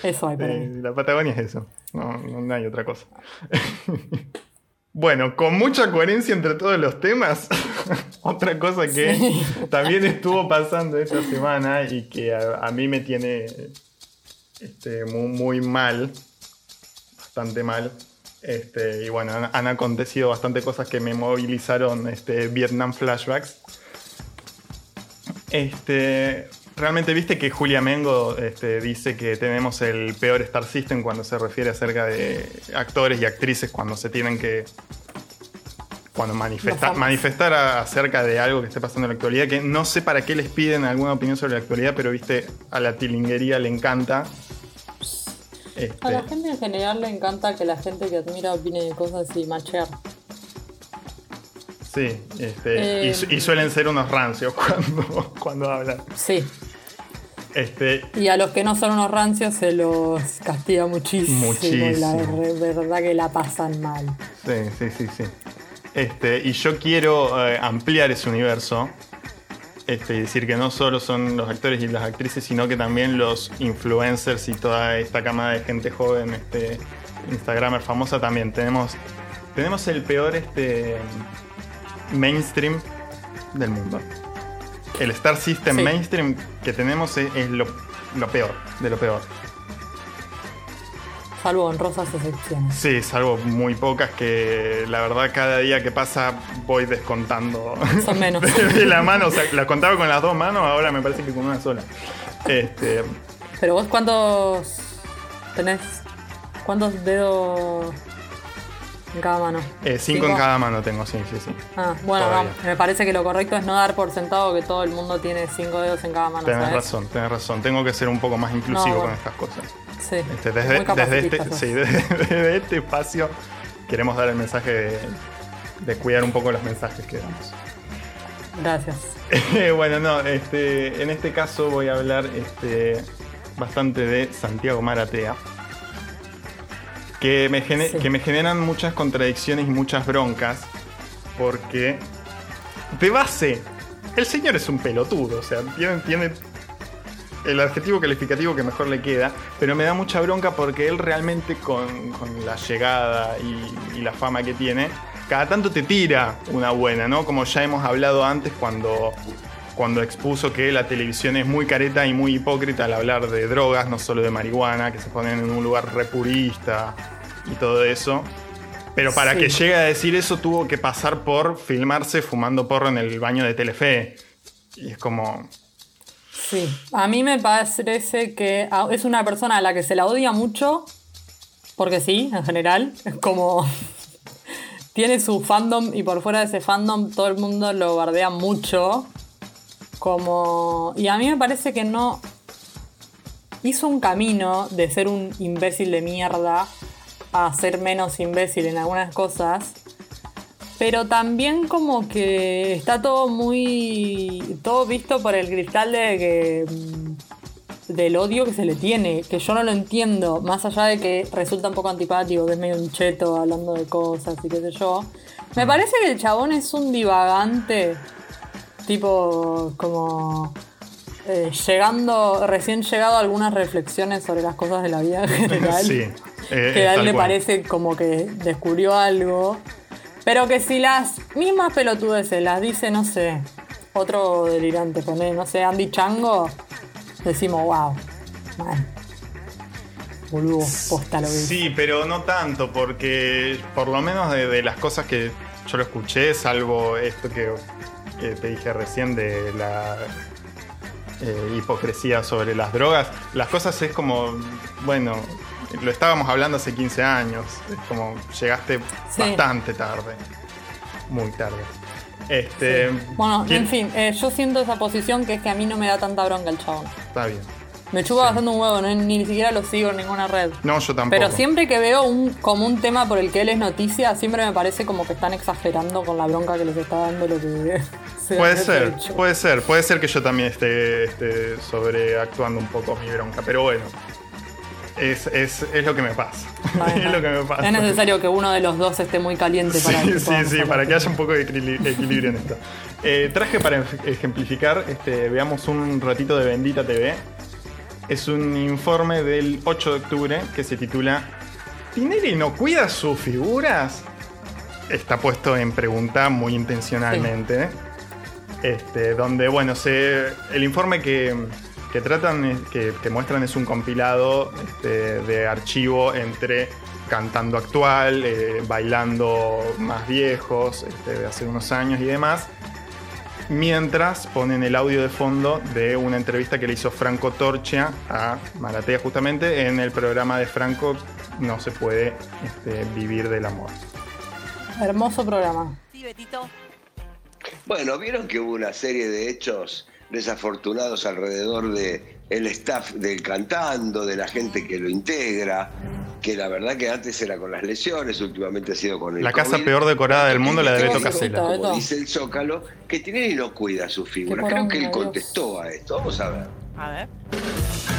Eso hay para mí. Eh, la Patagonia es eso. No, no, hay otra cosa. [LAUGHS] bueno, con mucha coherencia entre todos los temas, [LAUGHS] otra cosa que Sí. también estuvo pasando esta semana y que a, a mí me tiene este, muy, muy mal, bastante mal. Este, y bueno, han, han acontecido bastante cosas que me movilizaron este, Vietnam flashbacks. Este, realmente viste que Julia Mengo este, dice que tenemos el peor Star System cuando se refiere acerca de actores y actrices cuando se tienen que cuando famosos. manifestar a- acerca de algo que esté pasando en la actualidad, que no sé para qué les piden alguna opinión sobre la actualidad, pero viste, a la tilinguería le encanta. Este, A la gente en general le encanta que la gente que admira opine de cosas y machear. sí, este, y Eh, y, suelen ser unos rancios [LAUGHS] cuando, cuando hablan. Sí. Este, Y a los que no son unos rancios se los castiga muchísimo. La Muchísimo. re- verdad que la pasan mal. Sí, sí, sí, sí. Este, y yo quiero eh, ampliar ese universo. Este, y decir que no solo son los actores y las actrices, sino que también los influencers y toda esta camada de gente joven, este, Instagramer famosa también. Tenemos, tenemos el peor este, mainstream del mundo. El Star System Sí. mainstream que tenemos es, es lo, lo peor, de lo peor. Salvo honrosas excepciones. Sí, salvo muy pocas que la verdad cada día que pasa voy descontando Son menos. de, [LAUGHS] de la mano. O sea, la contaba con las dos manos, ahora me parece que con una sola. Este, Pero vos cuántos tenés cuántos dedos en cada mano. eh, cinco, en cada mano tengo, sí, sí, sí. Ah, bueno, Todavía. no, me parece que lo correcto es no dar por sentado que todo el mundo tiene cinco dedos en cada mano. Tenés ¿sabes? razón, tenés razón. Tengo que ser un poco más inclusivo No, con estas cosas. Sí. Este, desde, desde, este, sos. sí, [LAUGHS] desde, desde este espacio queremos dar el mensaje de, de cuidar un poco los mensajes que damos. Gracias. [LAUGHS] bueno, no, este, en este caso voy a hablar este, bastante de Santiago Maratea, que me, que me generan muchas contradicciones y muchas broncas, porque de base, el señor es un pelotudo, o sea, tiene, tiene el adjetivo calificativo que mejor le queda, pero me da mucha bronca porque él realmente con, con la llegada y, y la fama que tiene, cada tanto te tira una buena, ¿no? Como ya hemos hablado antes cuando, cuando expuso que la televisión es muy careta y muy hipócrita al hablar de drogas, no solo de marihuana, que se ponen en un lugar repurista y todo eso. Pero para Sí. que llegue a decir eso tuvo que pasar por filmarse fumando porro en el baño de Telefe. Y es como... Sí, a mí me parece que es una persona a la que se la odia mucho, porque sí, en general, es como [LAUGHS] tiene su fandom y por fuera de ese fandom todo el mundo lo bardea mucho, como y a mí me parece que no hizo un camino de ser un imbécil de mierda a ser menos imbécil en algunas cosas. Pero también como que está todo muy. todo visto por el cristal de que. mm, del odio que se le tiene, que yo no lo entiendo, más allá de que resulta un poco antipático, que es medio un cheto hablando de cosas y qué sé yo. Me parece que el chabón es un divagante, tipo como eh, llegando, recién llegado a algunas reflexiones sobre las cosas de la vida en [LAUGHS] general Sí, eh, que a él le cual. parece como que descubrió algo. Pero que si las mismas pelotudeces las dice, no sé, otro delirante, poné, no sé, Andy Chango, decimos, wow, man. Boludo, posta lo que. Sí, pero no tanto, porque por lo menos de, de las cosas que yo lo escuché, salvo esto que, que te dije recién de la eh, hipocresía sobre las drogas, las cosas es como, bueno, lo estábamos hablando hace 15 años, es como llegaste Sí. bastante tarde, muy tarde. Este, Bueno, ¿quién- en fin, eh, yo siento esa posición que es que a mí no me da tanta bronca el chabón. Está bien. Me chupa bastante un huevo, no, ni, siquiera lo sigo en ninguna red. No, yo tampoco. Pero siempre que veo un, como un tema por el que él es noticia, siempre me parece como que están exagerando con la bronca que les está dando lo que [LAUGHS] se Puede ser, hecho. puede ser, puede ser que yo también esté, esté sobreactuando un poco mi bronca, pero bueno, es, es, es lo que me pasa. [LAUGHS] es lo que me pasa. Es necesario que uno de los dos esté muy caliente para que Sí, sí, podamos sí, hablar. para que haya un poco de equili- equilibrio en esto. Eh, traje para ej- ejemplificar, este, veamos un ratito de Bendita TV. Es un informe del 8 de octubre que se titula ¿Tinelli no cuida sus figuras? Está puesto en pregunta muy intencionalmente. Este, donde, bueno, se, el informe que, que tratan, que muestran es un compilado este, de archivo entre cantando actual, eh, bailando más viejos, este, de hace unos años y demás. Mientras ponen el audio de fondo de una entrevista que le hizo Franco Torchia a Maratea justamente en el programa de Franco No se puede este, vivir del amor. Hermoso programa. Bueno, vieron que hubo una serie de hechos desafortunados alrededor de el staff del cantando, de la gente que lo integra, que la verdad que antes era con las lesiones, últimamente ha sido con el La casa COVID. peor decorada del mundo, la de Beto Casella. Como dice el Zócalo, que Tinelli no cuida su figura. Qué Creo que él contestó a esto. Vamos a ver. A ver.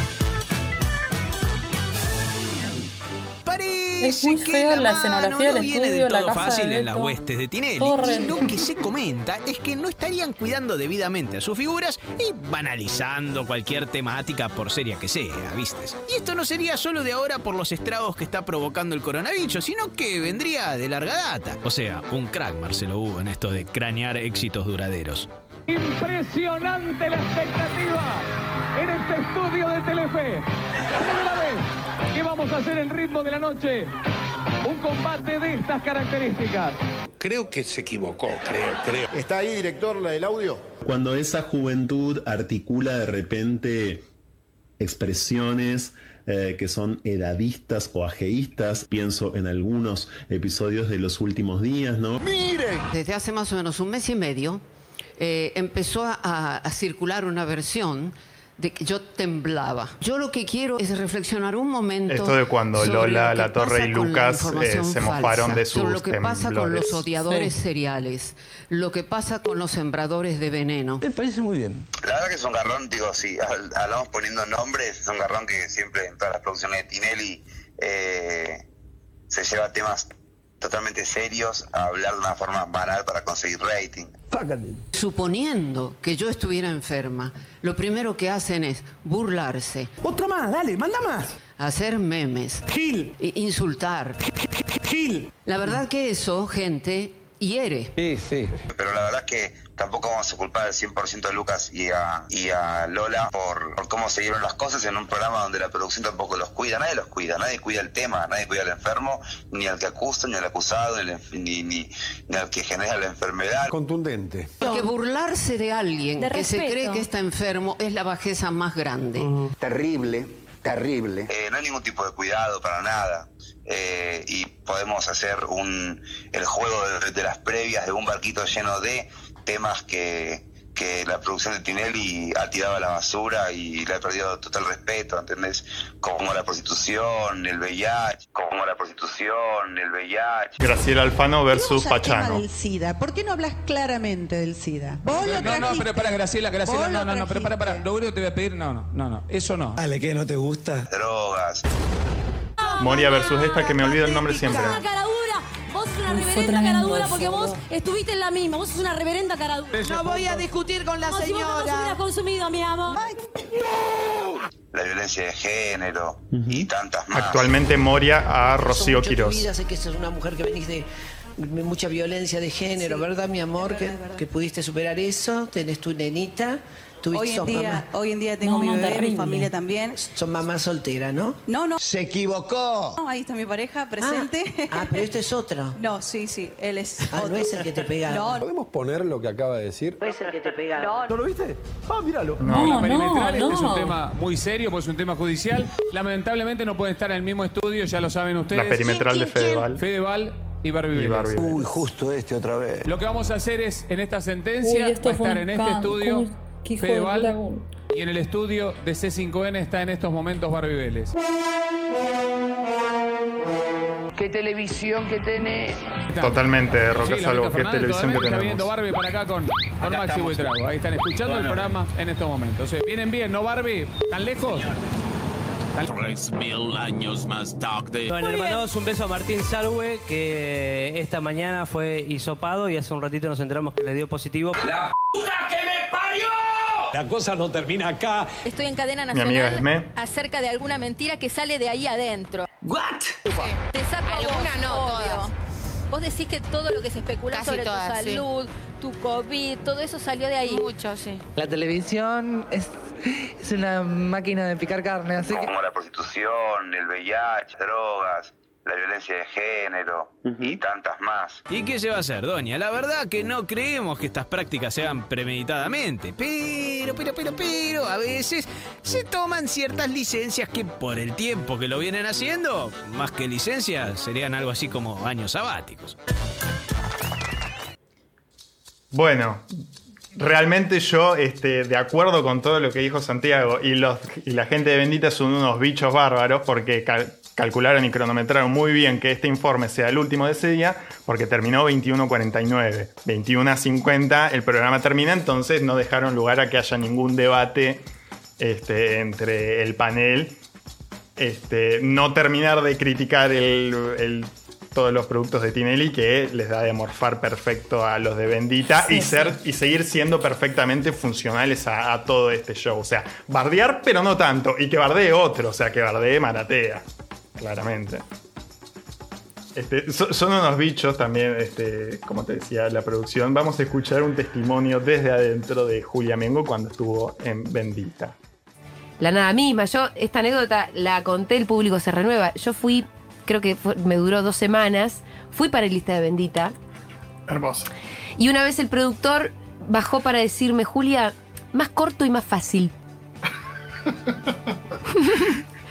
Es muy feo la escenografía no del viene estudio, la todo casa fácil de en las huestes de Tinelli. Re- Lo que se comenta es que no estarían cuidando debidamente a sus figuras y banalizando cualquier temática por seria que sea, ¿vistes? Y esto no sería solo de ahora por los estragos que está provocando el coronavirus, sino que vendría de larga data. O sea, un crack Marcelo Hugo en esto de cranear éxitos duraderos. Impresionante la expectativa en este estudio de Telefe. Primera vez que vamos a hacer el ritmo de la noche. Un combate de estas características. Creo que se equivocó, creo, creo. ¿Está ahí, director, la del audio? Cuando esa juventud articula de repente expresiones eh, que son edadistas o ajeístas, pienso en algunos episodios de los últimos días, ¿no? Desde hace más o menos un mes y medio eh, empezó a, a circular una versión de que yo temblaba. Yo lo que quiero es reflexionar un momento. Esto de cuando sobre Lola, La Torre y Lucas, eh, se mofaron de sobre sus lo que pasa con los odiadores Sí. seriales, lo que pasa con los sembradores de veneno. Me parece muy bien. La verdad que es un garrón, digo, si hab- hablamos poniendo nombres, es un garrón que siempre en todas las producciones de Tinelli eh, se lleva temas totalmente serios a hablar de una forma banal para conseguir rating. Suponiendo que yo estuviera enferma, lo primero que hacen es burlarse. Otra más, dale, manda más. Hacer memes. Gil. Insultar. Gil. La verdad que eso, gente, hiere. Sí, sí. Pero la verdad es que tampoco vamos a culpar al 100% a Lucas y a, y a Lola por, por cómo se dieron las cosas en un programa donde la producción tampoco los cuida. Nadie los cuida, nadie cuida el tema, nadie cuida al enfermo, ni al que acusa, ni al acusado, ni, ni, ni- ni al que genera la enfermedad. Contundente. Porque burlarse de alguien De que se cree que está enfermo es la bajeza más grande. Terrible, terrible. Eh, no hay ningún tipo de cuidado para nada. Eh, y podemos hacer un el juego de, de las previas de un barquito lleno de temas que, que la producción de Tinelli ha tirado a la basura y le ha perdido total respeto, ¿entendés? Como la prostitución, el VIH, como la prostitución, el VIH. Graciela Alfano versus Pachano. del SIDA. ¿Por qué no hablas claramente del SIDA? Vos lo No, no, pero para Graciela, Graciela, no, no, no, pero para, para, lo único que te voy a pedir, no, no, no, no, eso no. Ale, ¿qué no te gusta? Drogas. Moria versus esta, que me olvido el nombre siempre. Vos sos una reverenda cara tremendo dura eso, porque vos estuviste en la misma, vos sos una reverenda cara dura. No voy a discutir con la Como si vos no señora. hubieras consumido, mi amor. La violencia de género y tantas más. Actualmente Moria a Rocío Quirós. vida, sé que sos una mujer que venís de mucha violencia de género, ¿verdad, mi amor? que, que pudiste superar eso, tenés tu nenita, Hoy en sos día, mamá. hoy en día tengo No, mi no, bebé, mi terrible. familia también. Son mamá soltera, ¿no? No, no. Se equivocó. No, ahí está mi pareja presente. Ah, pero este es otro. [LAUGHS] No, sí, sí, él es Ah, otro. no es el que te pegaba. No, ¿Podemos poner lo que acaba de decir? No es el que te pegaba. ¿No lo viste? Ah, míralo. No, la perimetral no, este es un tema muy serio, pues es un tema judicial. Lamentablemente no pueden estar en el mismo estudio, ya lo saben ustedes. La perimetral de Fedeval. Fedeval y Barbie Y. Barbie. Uy, justo este otra vez. Lo que vamos a hacer es, en esta sentencia, Uy, esto va a fue estar en este estudio ¿cómo- qué hijo de Fedeval puta? y en el estudio de C5N está en estos momentos Barbie Vélez. ¿Qué televisión que tenés? Totalmente, Roca Sí, Salvo, qué televisión que está tenemos. viendo Barbie para acá con, con Maxi. Buitrago. Ahí están escuchando el programa en estos momentos. Vienen bien, ¿no, Barbie? ¿Tan lejos? Tres mil años más tarde. Bueno, le mandamos un beso a Martín Salwe, que esta mañana fue hisopado y hace un ratito nos enteramos que le dio positivo. ¡La puta que me parió! La cosa no termina acá. Estoy en cadena Mi amiga nacional Esme. acerca de alguna mentira que sale de ahí adentro. ¿What? Te saco Alguna no, todas. Vos decís que todo lo que se especula Casi sobre todas, tu sí. salud, tu COVID, todo eso salió de ahí. Mucho, sí. La televisión es, es una máquina de picar carne, así que... Como la prostitución, el VIH, drogas, la violencia de género y tantas más. ¿Y qué se va a hacer, doña? La verdad que no creemos que estas prácticas se hagan premeditadamente, pero, pero, pero, pero, a veces se toman ciertas licencias que por el tiempo que lo vienen haciendo, más que licencias, serían algo así como años sabáticos. Bueno, realmente yo, este, de acuerdo con todo lo que dijo Santiago, y, los, y la gente de Bendita son unos bichos bárbaros porque calcularon y cronometraron muy bien que este informe sea el último de ese día, porque terminó 21.49. 21.50 el programa termina, entonces no dejaron lugar a que haya ningún debate este, entre el panel. Este, no terminar de criticar el- el- todos los productos de Tinelli que les da de morfar perfecto a los de Bendita Sí, y, ser, y seguir siendo perfectamente funcionales a, a todo este show. O sea, bardear, pero no tanto. Y que bardee otro, o sea, que bardee Maratea. Claramente. Este, so- son unos bichos también, este, como te decía, la producción. Vamos a escuchar un testimonio desde adentro de Julia Mengo cuando estuvo en Bendita. La nada misma. Yo esta anécdota la conté, el público se renueva. Yo fui, creo que fue- me duró dos semanas, fui para el lista de Bendita. Hermoso. Y una vez el productor bajó para decirme, Julia, más corto y más fácil. [LAUGHS]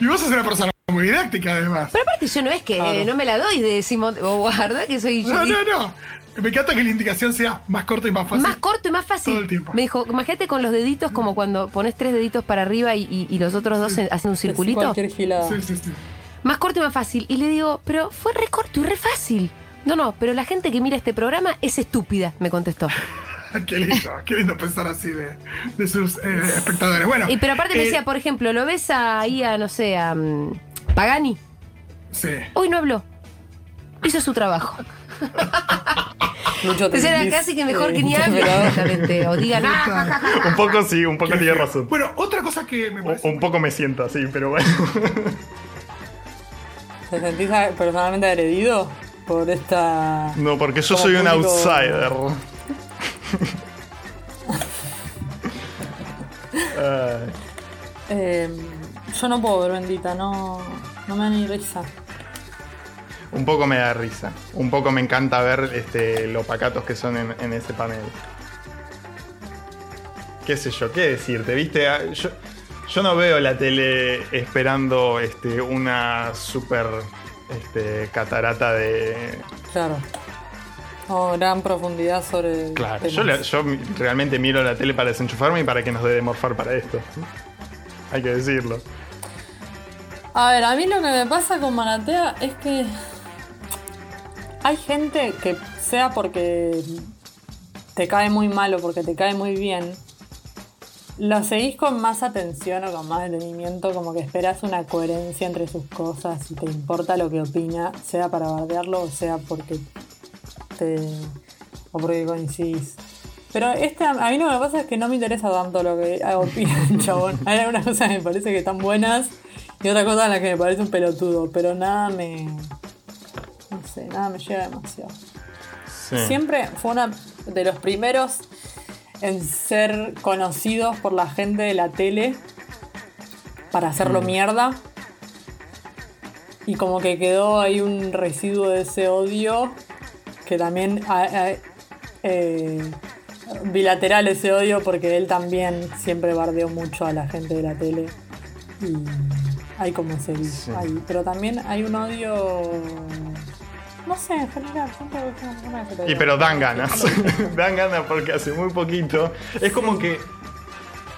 Y vos sos una persona Muy didáctica, además. Pero aparte yo no es que Claro. no me la doy de Simón o guarda que soy yo. No, no, no. Me encanta que la indicación sea más corta y más fácil. Más corto y más fácil. Todo el tiempo. Me dijo, imagínate con los deditos como cuando pones tres deditos para arriba y, y- y los otros dos en- hacen un circulito. cualquier gilada. Sí, sí, sí. Más corto y más fácil. Y le digo, pero fue re corto y re fácil. No, no, pero la gente que mira este programa es estúpida, me contestó. [LAUGHS] qué lindo, qué lindo pensar así de, de sus eh, espectadores. Bueno. Y pero aparte me eh, decía, por ejemplo, ¿lo ves ahí a, no sé, a mm, Pagani? Sí. Hoy no habló. Hizo su trabajo. Mucho Entonces era casi que mejor eh, que ni hable pero- directamente. O digan, ah. Un poco sí, un poco tiene razón. Bueno, otra cosa que me parece. Un poco me siento así, pero bueno. ¿Te sentís personalmente agredido por esta. No, porque yo soy un outsider. [LAUGHS] Ay. Eh, yo no puedo ver bendita, no, no me da ni risa. Un poco me da risa. Un poco me encanta ver este, lo pacatos que son en, en ese panel. ¿Qué sé yo? ¿Qué decirte? ¿Viste? Ah, Yo, yo no veo la tele esperando este, una super este, catarata de. Claro. O gran profundidad sobre. Claro, yo, la- yo realmente miro la tele para desenchufarme y para que nos dé de morfar para esto. Hay que decirlo. A ver, a mí lo que me pasa con Maratea es que hay gente que sea porque te cae muy mal o porque te cae muy bien, lo seguís con más atención o con más detenimiento, como que esperas una coherencia entre sus cosas y te importa lo que opina, sea para bardearlo o sea porque te. o porque coincidís. Pero este, a mí lo que me pasa es que no me interesa tanto lo que opina el chabón. Hay algunas cosas que me parece que están buenas y otras cosas en las que me parece un pelotudo, pero nada me. No sé, nada me llega demasiado. Siempre fue uno de los primeros en ser conocidos por la gente de la tele para hacerlo Mm. mierda. Y como que quedó ahí un residuo de ese odio que también a- a- eh, bilateral ese odio porque él también siempre bardeó mucho a la gente de la tele y hay como ese ahí. pero también hay un odio no sé en general te Y pero dan ganas. [LAUGHS] dan ganas porque hace muy poquito. Es como que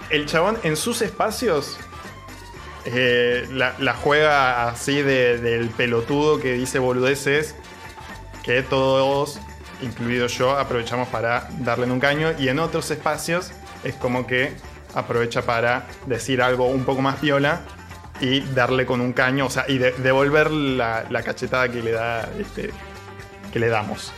el chabón en sus espacios eh, la, la juega así de- del pelotudo que dice boludeces que todos, incluido yo, aprovechamos para darle en un caño. Y en otros espacios es como que aprovecha para decir algo un poco más piola y darle con un caño, o sea, y de- devolver la, la cachetada que le da este, que le damos.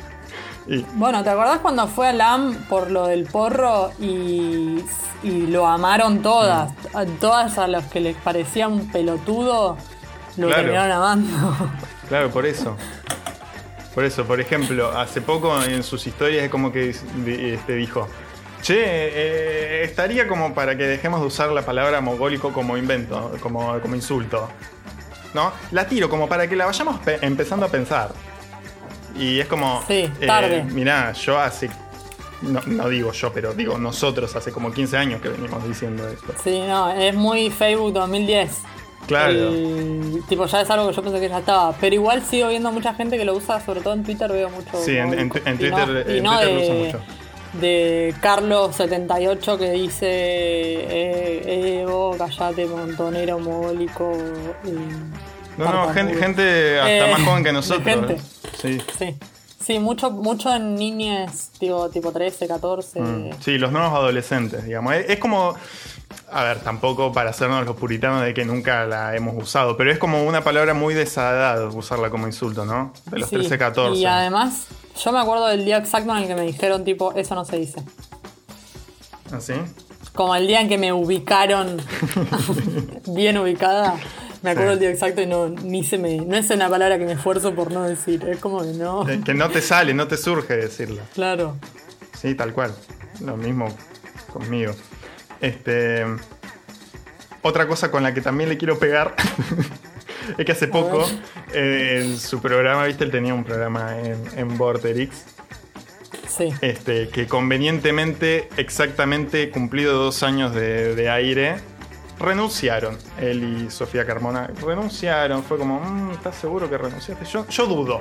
[LAUGHS] y, Bueno, ¿te acordás cuando fue a LAM por lo del porro y, y lo amaron todas? A todas a los que les parecía un pelotudo lo Claro. terminaron amando. Claro, por eso. Por eso, por ejemplo, hace poco en sus historias es como que este, dijo, che, eh, estaría como para que dejemos de usar la palabra mogólico como invento, como, como insulto. ¿No? La tiro como para que la vayamos pe- empezando a pensar. Y es como... Sí, tarde. mirá, yo hace... No, no digo yo, pero digo nosotros hace como 15 años que venimos diciendo esto. Sí, no, es muy Facebook 2010. Claro. El- tipo, ya es algo que yo pensé que ya estaba. Pero igual sigo viendo mucha gente que lo usa, sobre todo en Twitter veo mucho. Sí, en, Y Twitter, no- y en no Twitter lo uso mucho. De Carlos78 que dice eh, eh, vos callate montonero mogólico y No, no, gente, gente hasta Eh, más joven que nosotros. gente. ¿eh? Sí. sí sí mucho mucho en niñas tipo tipo 13 14 Mm, Sí, los nuevos adolescentes, digamos. Es, es como. A ver, tampoco para hacernos los puritanos de que nunca la hemos usado, pero es como una palabra muy de esa edad usarla como insulto, ¿no? De los Sí, 13, 14. y además yo me acuerdo del día exacto en el que me dijeron tipo eso no se dice ¿Así? como el día en que me ubicaron [LAUGHS] bien ubicada me acuerdo Sí. el día exacto y no ni se me no es una palabra que me esfuerzo por no decir es como que no Que, que no te sale, no te surge decirla. claro Sí, tal cual. Lo mismo conmigo. Este. Otra cosa con la que también le quiero pegar [LAUGHS] es que hace poco eh, en su programa, viste, él tenía un programa en, en Vorterix. Sí. Este, que convenientemente, exactamente cumplido dos años de, de aire, renunciaron. Él y Sofía Carmona renunciaron. Fue como, "Mm, ¿estás seguro que renunciaste? Yo, yo dudo.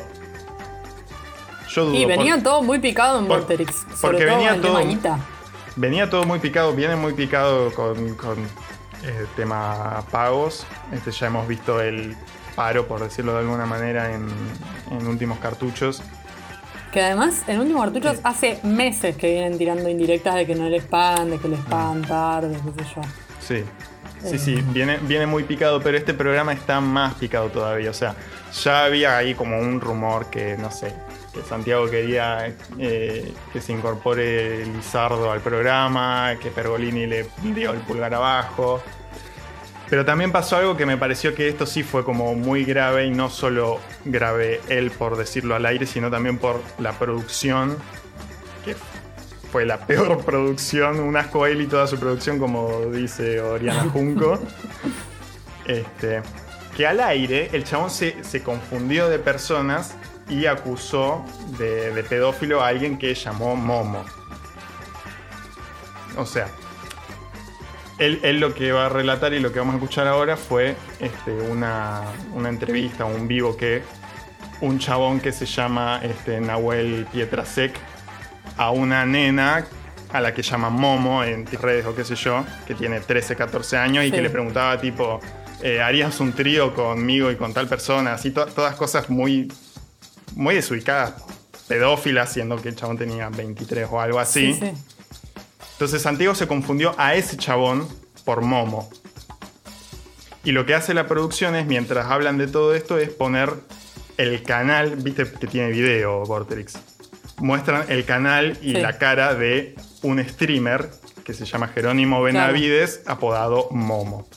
Yo dudo. Y venía por- todo muy picado en por- Vorterix. porque todo venía todo-. Venía todo muy picado, viene muy picado con, con eh, tema pagos. Este, ya hemos visto el paro, por decirlo de alguna manera, en, en últimos cartuchos. Que además, en últimos cartuchos, hace meses que vienen tirando indirectas de que no les pagan, de que les pagan tarde, qué sé yo. Sí. Sí, sí, viene, viene muy picado, pero este programa está más picado todavía. O sea, ya había ahí como un rumor que, no sé, que Santiago quería eh, que se incorpore Lizardo al programa, que Pergolini le dio el pulgar abajo. Pero también pasó algo que me pareció que esto sí fue como muy grave y no solo grave él por decirlo al aire, sino también por la producción, que fue la peor [LAUGHS] producción, un asco él y toda su producción, como dice Oriana Junco. [LAUGHS] Este, que al aire el chabón se, se confundió de personas y acusó de, de pedófilo a alguien que llamó Momo. O sea, él, él lo que va a relatar y lo que vamos a escuchar ahora fue este, una, una entrevista, un vivo que un chabón que se llama este, Nahuel Pietrasek a una nena a la que llaman Momo en redes o qué sé yo, que tiene 13, 14 años y que le preguntaba tipo, eh, ¿harías un trío conmigo y con tal persona? Así to- todas cosas muy, muy desubicadas, pedófilas, siendo que el chabón tenía 23 o algo así. Sí, sí. Entonces Santiago se confundió a ese chabón por Momo. Y lo que hace la producción es, mientras hablan de todo esto, es poner el canal, viste que tiene video Vorterix. Muestran el canal y Sí. la cara de un streamer que se llama Jerónimo Benavides, apodado Momo.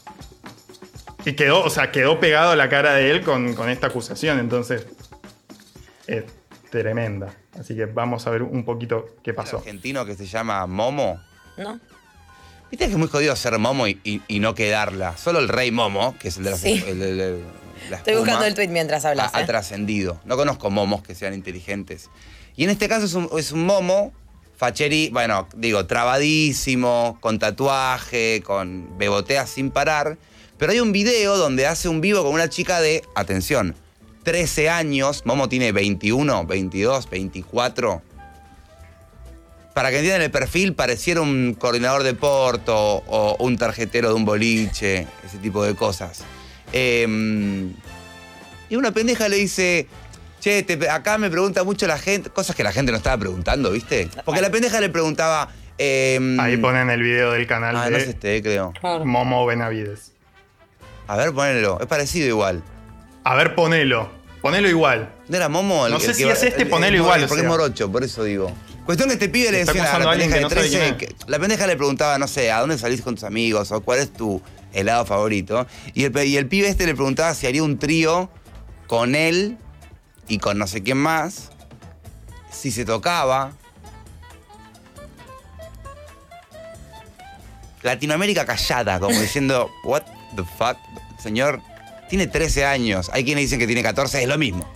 Y quedó, o sea, quedó pegado la cara de él con, con esta acusación. Entonces, es tremenda. Así que vamos a ver un poquito qué pasó. argentino que se llama Momo. ¿No? Viste que es muy jodido ser Momo y, y- y no quedarla. Solo el rey Momo, que es el de la, Sí. el la Estoy buscando el tweet mientras ha, hablas. ha ¿eh? trascendido. No conozco momos que sean inteligentes. Y en este caso es un, es un momo, facheri, bueno, digo, trabadísimo, con tatuaje, con bebotea sin parar. Pero hay un video donde hace un vivo con una chica de, atención, 13 años. Momo tiene 21, 22, 24. Para que entiendan el perfil, pareciera un coordinador de Porto o un tarjetero de un boliche, ese tipo de cosas. Em, y una pendeja le dice, che, te- acá me pregunta mucho la gente, cosas que la gente no estaba preguntando, ¿viste? Porque la pendeja le preguntaba... em, Ahí ponen el video del canal Ah, de no es este, creo. Momo Benavides. A ver, ponelo. Es parecido igual. A ver, ponelo. Ponelo igual. ¿No era Momo? No sé si es este, ponelo igual, o Porque sea. es morocho, por eso digo. Cuestión que este pibe le Está decía a acusando la a alguien pendeja de que no sabe 13, quién que- la pendeja le preguntaba, no sé, ¿a dónde salís con tus amigos? O cuál es tu helado favorito. Y el, pe- y el pibe este le preguntaba si haría un trío con él y con no sé quién más. Si se tocaba. Latinoamérica callada, como diciendo, what the fuck, señor, tiene 13 años. Hay quienes dicen que tiene 14, es lo mismo.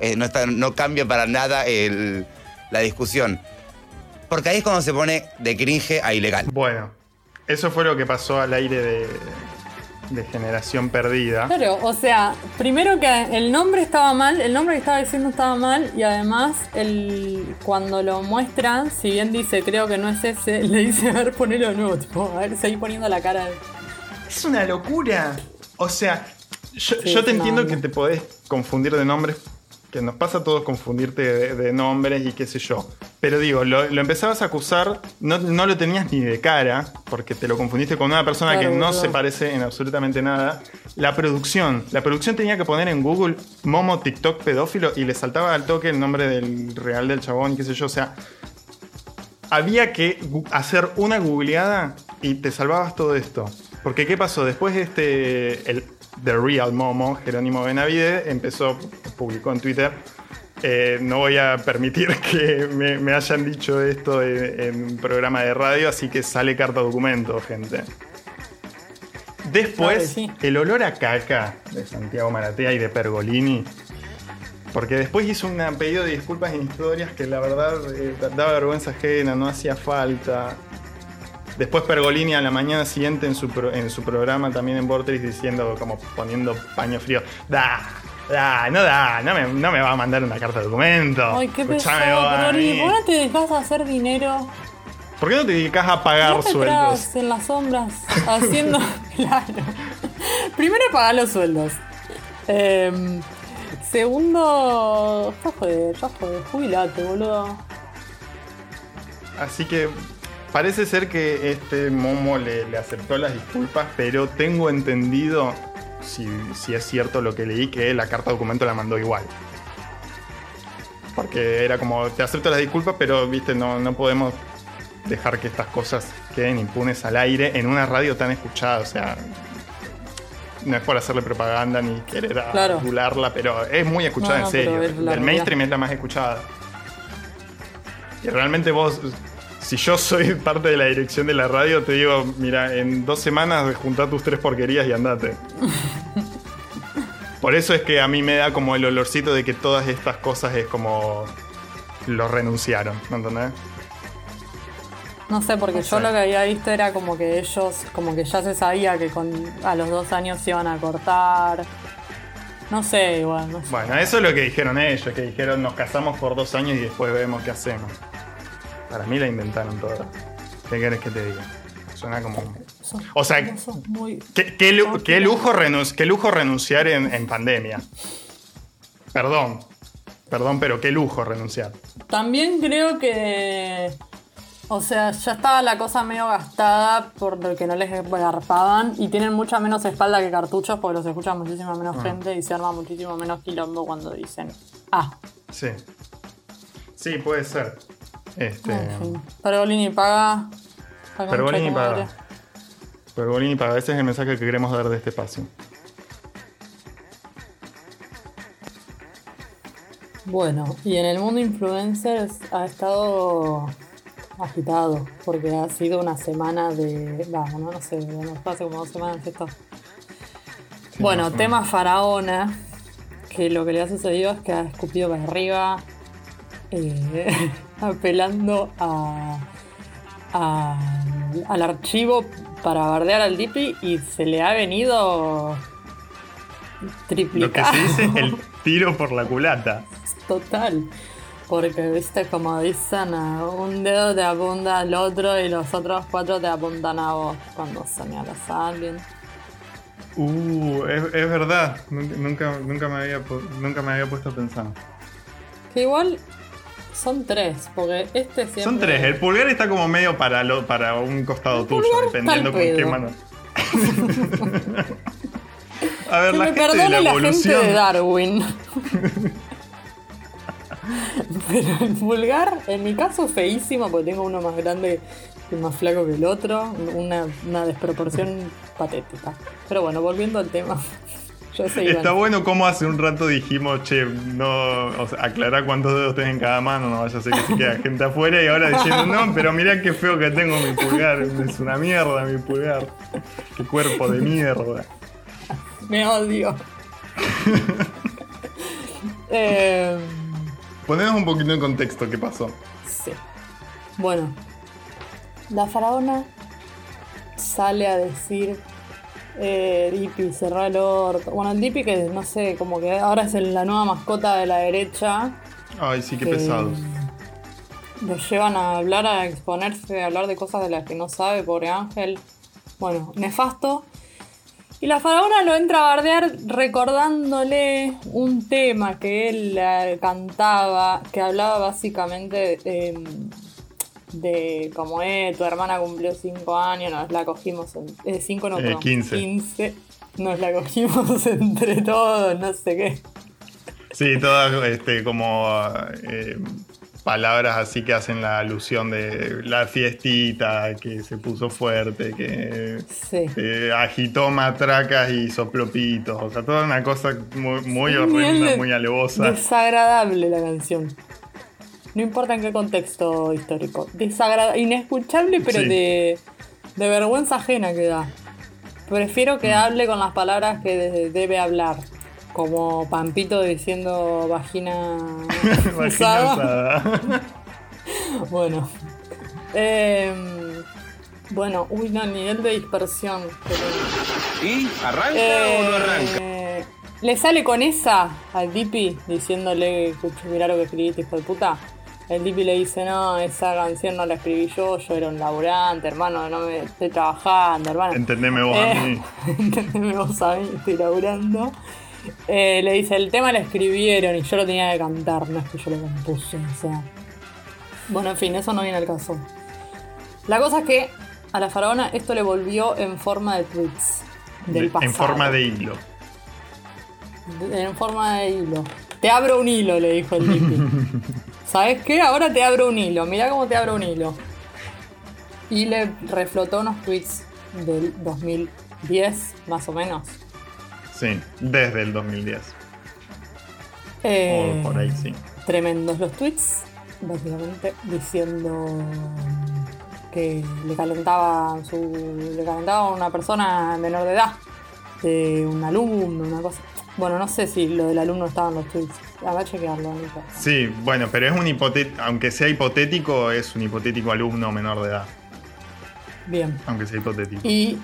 Eh, no, está- no cambia para nada el- la discusión. Porque ahí es cuando se pone de cringe a ilegal. Bueno, eso fue lo que pasó al aire de, de Generación Perdida. Claro, o sea, primero que el nombre estaba mal, el nombre que estaba diciendo estaba mal y además el, cuando lo muestran, si bien dice creo que no es ese, [LAUGHS] le dice a ver ponelo de nuevo, tipo, a ver, seguí poniendo la cara. Es una locura. O sea, yo, Sí, yo te entiendo onda. que te podés confundir de nombres, que nos pasa a todos confundirte de, de nombres y qué sé yo. Pero digo, lo, lo empezabas a acusar, no, no lo tenías ni de cara, porque te lo confundiste con una persona Claro, que no se parece en absolutamente nada. La producción, la producción tenía que poner en Google Momo TikTok pedófilo y le saltaba al toque el nombre del real del chabón y qué sé yo. O sea, había que hacer una googleada y te salvabas todo esto. Porque ¿qué pasó? Después este, el The Real Momo, Jerónimo Benavide, empezó, publicó en Twitter, eh, no voy a permitir [LAUGHS] que me, me hayan dicho esto en, en un programa de radio, así que sale carta documento, gente. Después, sí. el olor a caca de Santiago Maratea y de Pergolini. Porque después hizo un pedido de disculpas en historias que la verdad eh, daba vergüenza ajena, no hacía falta. Después Pergolini a la mañana siguiente en su, pro- en su programa también en Vortex diciendo, como poniendo paño frío. Da, da, no da, no me, no me va a mandar una carta de documento. Ay, qué pesado, a mí. ¿Por qué no te dejas hacer dinero? ¿Por qué no te dedicas a pagar sueldos? en las sombras haciendo. [LAUGHS] claro. Primero pagar los sueldos. Em, segundo. Ya fue, ya. Jubilate, boludo. Así que parece ser que este Momo le, le aceptó las disculpas, pero tengo entendido, si, si es cierto lo que leí, que la carta documento la mandó igual. Porque era como, te acepto las disculpas, pero viste, no, no podemos dejar que estas cosas queden impunes al aire en una radio tan escuchada. O sea, no es por hacerle propaganda ni querer Claro. adularla, pero es muy escuchada No, en no, serio. Del realidad. mainstream es la más escuchada. Y realmente vos, si yo soy parte de la dirección de la radio, te digo, mira, en dos semanas juntá tus tres porquerías y andate. Por eso es que a mí me da como el olorcito de que todas estas cosas es como lo renunciaron, ¿me entendés? No sé, porque No yo sé. lo que había visto era como que ellos, como que ya se sabía que con, a los dos años se iban a cortar. No sé, igual, no sé. Bueno, eso es lo que dijeron ellos, que dijeron nos casamos por dos años y después vemos qué hacemos. Para mí la inventaron toda. ¿Qué querés que te diga? Suena como... O sea, ¿Qué, qué lu- qué lujo, renun- qué lujo renunciar en, en pandemia? Perdón. Perdón, pero qué lujo renunciar. También creo que. O sea, ya estaba la cosa medio gastada por lo que no les garpaban y tienen mucha menos espalda que cartuchos porque los escucha muchísima menos Ah. gente y se arma muchísimo menos quilombo cuando dicen ah. Sí. Sí, puede ser. Este. En fin. Pergolini paga. concha Pergolini paga. Pergolini paga. Ese es el mensaje que queremos dar de este espacio. Bueno, y en el mundo influencers ha estado agitado porque ha sido una semana de. Vamos, no, no sé, bueno, fue hace como dos semanas esto. bueno, más o tema faraona, que lo que le ha sucedido es que ha escupido para arriba, eh, [LAUGHS] apelando a, a- al archivo para bardear al Dipi y se le ha venido Lo que triplicado. se dice el tiro por la culata. Total. Porque, viste, como dicen, a un dedo te apunta al otro y los otros cuatro te apuntan a vos cuando señalas a alguien. Uh, es, es verdad. Nunca, nunca, me había, nunca me había puesto a pensar. Que igual son tres, porque este siempre... Son tres. El pulgar está como medio para, lo, para un costado tuyo, dependiendo con qué mano. [LAUGHS] A ver, Que la me gente de perdone la la, gente de Darwin. [LAUGHS] Pero el pulgar, en mi caso, feísimo, porque tengo uno más grande y más flaco que el otro. Una, una desproporción patética. Pero bueno, volviendo al tema. Yo sé, Iván. Está bueno como hace un rato dijimos, che, no, o sea, aclará cuántos dedos tenés en cada mano, no vaya a ser que se quede gente afuera y ahora diciendo, no, pero mirá qué feo que tengo mi pulgar, es una mierda mi pulgar, qué cuerpo de mierda. Me odio. [LAUGHS] Eh, Ponenos un poquito en contexto qué pasó. sí. Bueno, la faraona sale a decir. Eh, Dipi, cerrá el orto. Bueno, el Dipi que no sé, como que ahora es la nueva mascota de la derecha. Ay, sí, qué que pesados. Lo llevan a hablar, a exponerse, a hablar de cosas de las que no sabe, pobre Ángel. Bueno, nefasto. Y la faraona lo entra a bardear recordándole un tema que él eh, cantaba, que hablaba básicamente eh, de como, eh, tu hermana cumplió 5 años, nos la cogimos, 5 no, Eh, perdón, 15. 15, nos la cogimos [LAUGHS] entre todos, no sé qué. Sí, todas este, como eh, palabras así que hacen la alusión de la fiestita, que se puso fuerte, que Sí. eh, agitó matracas y sopló pitos. O sea, toda una cosa muy, muy horrenda, muy alevosa. Desagradable la canción. No importa en qué contexto histórico. Desagradable, inescuchable, pero Sí. de, de vergüenza ajena que da. Prefiero Mm. que hable con las palabras que de- debe hablar. Como Pampito diciendo vagina, [LAUGHS] Vagina usada. usada. [LAUGHS] Bueno. Em, Bueno, uy, no, nivel de dispersión. pero- ¿Y? ¿Arranca Eh, o no arranca? Le sale con esa al Dipi diciéndole, "Escucha, mirá lo que escribiste, hijo de puta. El Dipi le dice, no, esa canción no la escribí yo, yo era un laburante, hermano, no me estoy trabajando, hermano. Entendeme vos a Eh, mí. [LAUGHS] Entendeme vos a mí, estoy laburando. Eh, le dice, el tema lo escribieron y yo lo tenía que cantar, no es que yo lo compuse, o sea. Bueno, en fin, eso no viene al caso. La cosa es que a la faraona esto le volvió en forma de tweets del De- pasado. en forma de hilo. En forma de hilo. Te abro un hilo, le dijo el Dipi. [LAUGHS] ¿Sabes qué? Ahora te abro un hilo. Mirá cómo te abro un hilo. Y le reflotó unos tweets del 2010, más o menos. Sí, desde el 2010. Eh, O por ahí, sí. Tremendos los tweets, básicamente diciendo que le calentaba su. le calentaba a una persona menor de edad, de un alumno, una cosa. Bueno, no sé si lo del alumno estaba en los tweets. Habrá que chequearlo. Sí, bueno, pero es un hipotético, aunque sea hipotético, es un hipotético alumno menor de edad. Bien. Aunque sea hipotético. Y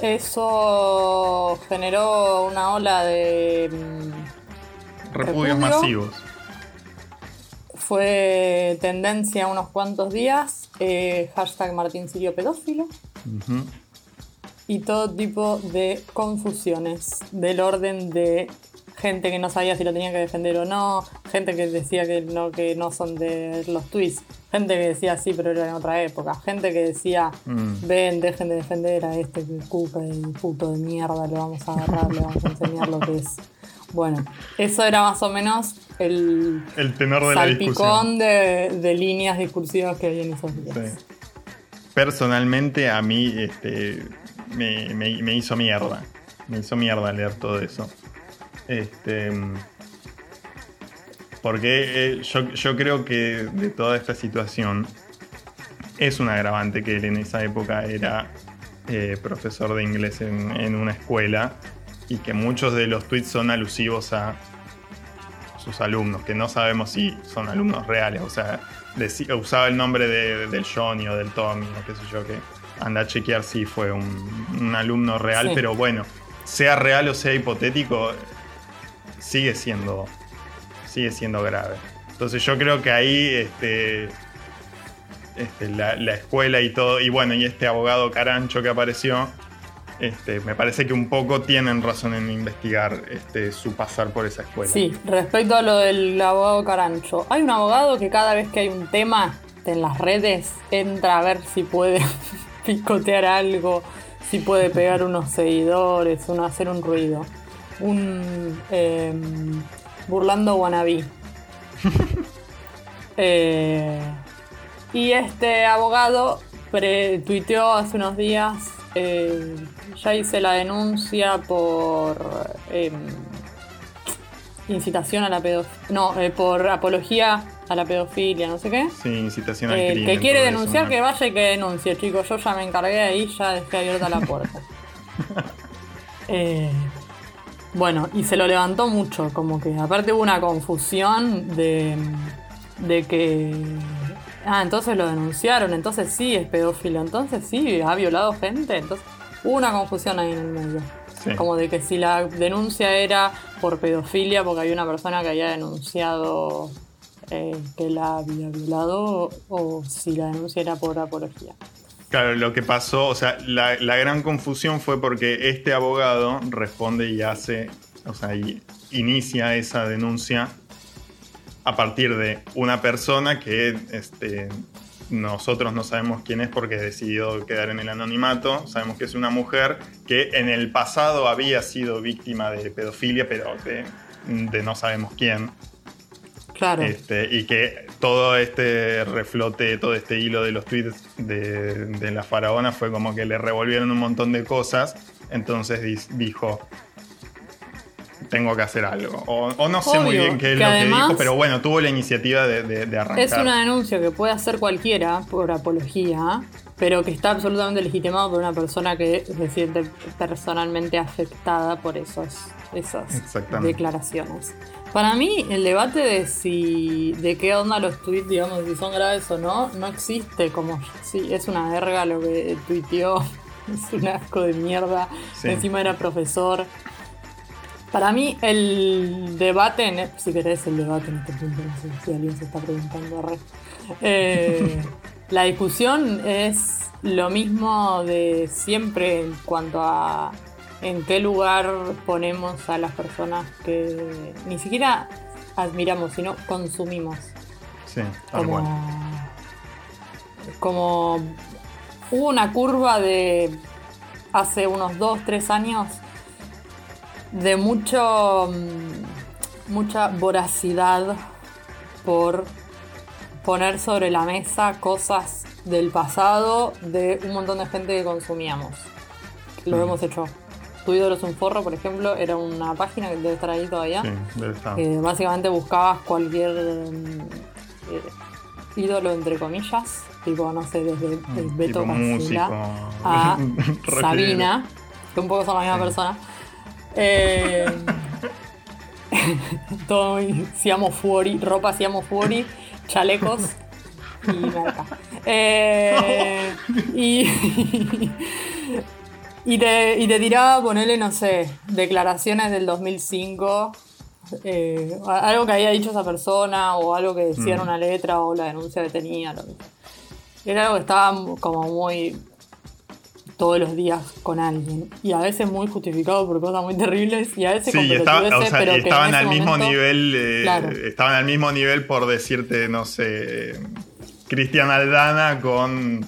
eso generó una ola de. mm, Repudios repudio. masivos. Fue tendencia unos cuantos días. eh, hashtag Martín Sirio pedófilo. Y todo tipo de confusiones del orden de gente que no sabía si lo tenía que defender o no, gente que decía que no, que no son de los tweets, gente que decía sí, pero era en otra época, gente que decía Mm. ven, dejen de defender a este cuca y puto de mierda, le vamos a agarrar, le vamos a enseñar lo que es. Bueno, eso era más o menos el El tenor de la salpicón de, de líneas discursivas que hay en esos días. Sí. Personalmente a mí este, me, me- me hizo mierda. Me hizo mierda leer todo eso. Este, porque eh, yo, yo creo que de toda esta situación es un agravante que él en esa época era eh, profesor de inglés en, en una escuela y que muchos de los tweets son alusivos a sus alumnos, que no sabemos si son alumnos reales, o sea, usaba el nombre de- del Johnny o del Tommy o qué sé yo, que anda a chequear si fue un, un alumno real, Sí. pero bueno, sea real o sea hipotético, sigue siendo, sigue siendo grave. Entonces yo creo que ahí este, este, la, la escuela y todo, y bueno, y este abogado carancho que apareció, este, me parece que un poco tienen razón en investigar este, su pasar por esa escuela. Sí, respecto a lo del abogado Carancho, hay un abogado que cada vez que hay un tema en las redes entra a ver si puede [LAUGHS] picotear algo, si puede pegar unos seguidores, uno, hacer un ruido. Un em, burlando wannabe. [LAUGHS] Eh, y este abogado pre- tuiteó hace unos días, eh, ya hice la denuncia por em, incitación a la pedofilia, no, eh, por apología a la pedofilia, no sé qué. Sí, incitación al El crimen. que quiere eso, denunciar, ¿no? que vaya y que denuncie, chicos. Yo ya me encargué ahí, ya dejé abierta la puerta. [LAUGHS] Eh, bueno, y se lo levantó mucho, como que aparte hubo una confusión de, de que... Ah, entonces lo denunciaron, entonces sí es pedófilo, entonces sí ha violado gente, entonces hubo una confusión ahí en el medio. Sí. Como de que si la denuncia era por pedofilia, porque había una persona que había denunciado eh, que la había violado, o si la denuncia era por apología. Claro, lo que pasó, o sea, la, la gran confusión fue porque este abogado responde y hace, o sea, y inicia esa denuncia a partir de una persona que este, nosotros no sabemos quién es porque decidió quedar en el anonimato. Sabemos que es una mujer que en el pasado había sido víctima de pedofilia, pero de, de no sabemos quién. Claro. Este, y que todo este reflote, todo este hilo de los tweets de, de la faraona fue como que le revolvieron un montón de cosas. Entonces dijo, tengo que hacer algo. O, o no sé muy bien qué es que lo que dijo, pero bueno, tuvo la iniciativa de, de- de arrancar. Es una denuncia que puede hacer cualquiera por apología, pero que está absolutamente legitimado por una persona que se siente personalmente afectada por esos, esas Exactamente. declaraciones. Para mí, el debate de si de qué onda los tweets, digamos, si son graves o no, no existe como sí, es una verga lo que tuiteó, [LAUGHS] es un asco de mierda, Sí. encima era profesor. Para mí, el debate, en, si querés el debate en este punto, no sé si alguien se está preguntando, re. Eh, [LAUGHS] la discusión es lo mismo de siempre en cuanto a en qué lugar ponemos a las personas que ni siquiera admiramos, sino consumimos. Sí, tal Como, cual. como hubo una curva de hace unos 2, 3 años de mucho mm, mucha voracidad por poner sobre la mesa cosas del pasado de un montón de gente que consumíamos. Lo Mm. hemos hecho. Tu ídolo es un forro, por ejemplo, era una página que debe estar ahí todavía. Sí, debe estar. Que básicamente buscabas cualquier mm, eh, ídolo, entre comillas. Tipo, no sé, desde eh, Beto músico. a [LAUGHS] Sabina, que un poco son la misma persona. Eh, [LAUGHS] todo muy Siamo Fuori, ropa Siamo Fuori, chalecos y merca. Eh, y, [LAUGHS] y, te, y te tiraba, ponerle, no sé, declaraciones del 2005. eh, algo que había dicho esa persona o algo que decía en Mm. una letra o la denuncia que tenía. lo que- Era algo que estaba como muy todos los días con alguien. Y a veces muy justificado por cosas muy terribles y a veces con Sí, estaba- o sea, pero estaban al mismo momento- nivel. eh, Claro. Estaban al mismo nivel por decirte, no sé. Cristian Aldana con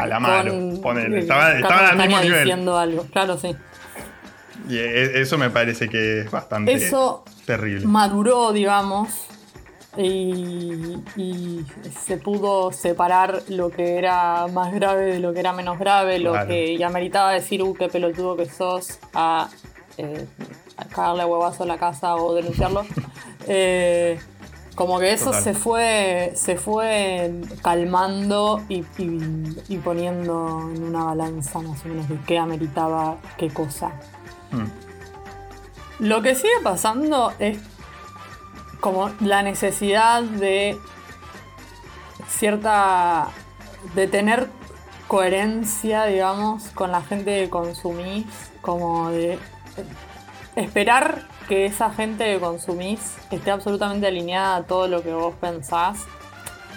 Calamaro. con- ponele. Estaban, Carlos estaban al mismo nivel. diciendo algo. Claro, sí. Y e- eso me parece que es bastante Eso terrible. maduró, digamos, y, y se pudo separar lo que era más grave de lo que era menos grave, lo Claro. que ya meritaba decir, uh, qué pelotudo que sos, a, eh, a cagarle a huevazo a la casa o denunciarlo. [LAUGHS] Eh, como que eso Total. se fue, se fue calmando y, y- y poniendo en una balanza más o menos de qué ameritaba qué cosa. Mm. Lo que sigue pasando es como la necesidad de cierta. de tener coherencia, digamos, con la gente que consumís, como de esperar que esa gente que consumís esté absolutamente alineada a todo lo que vos pensás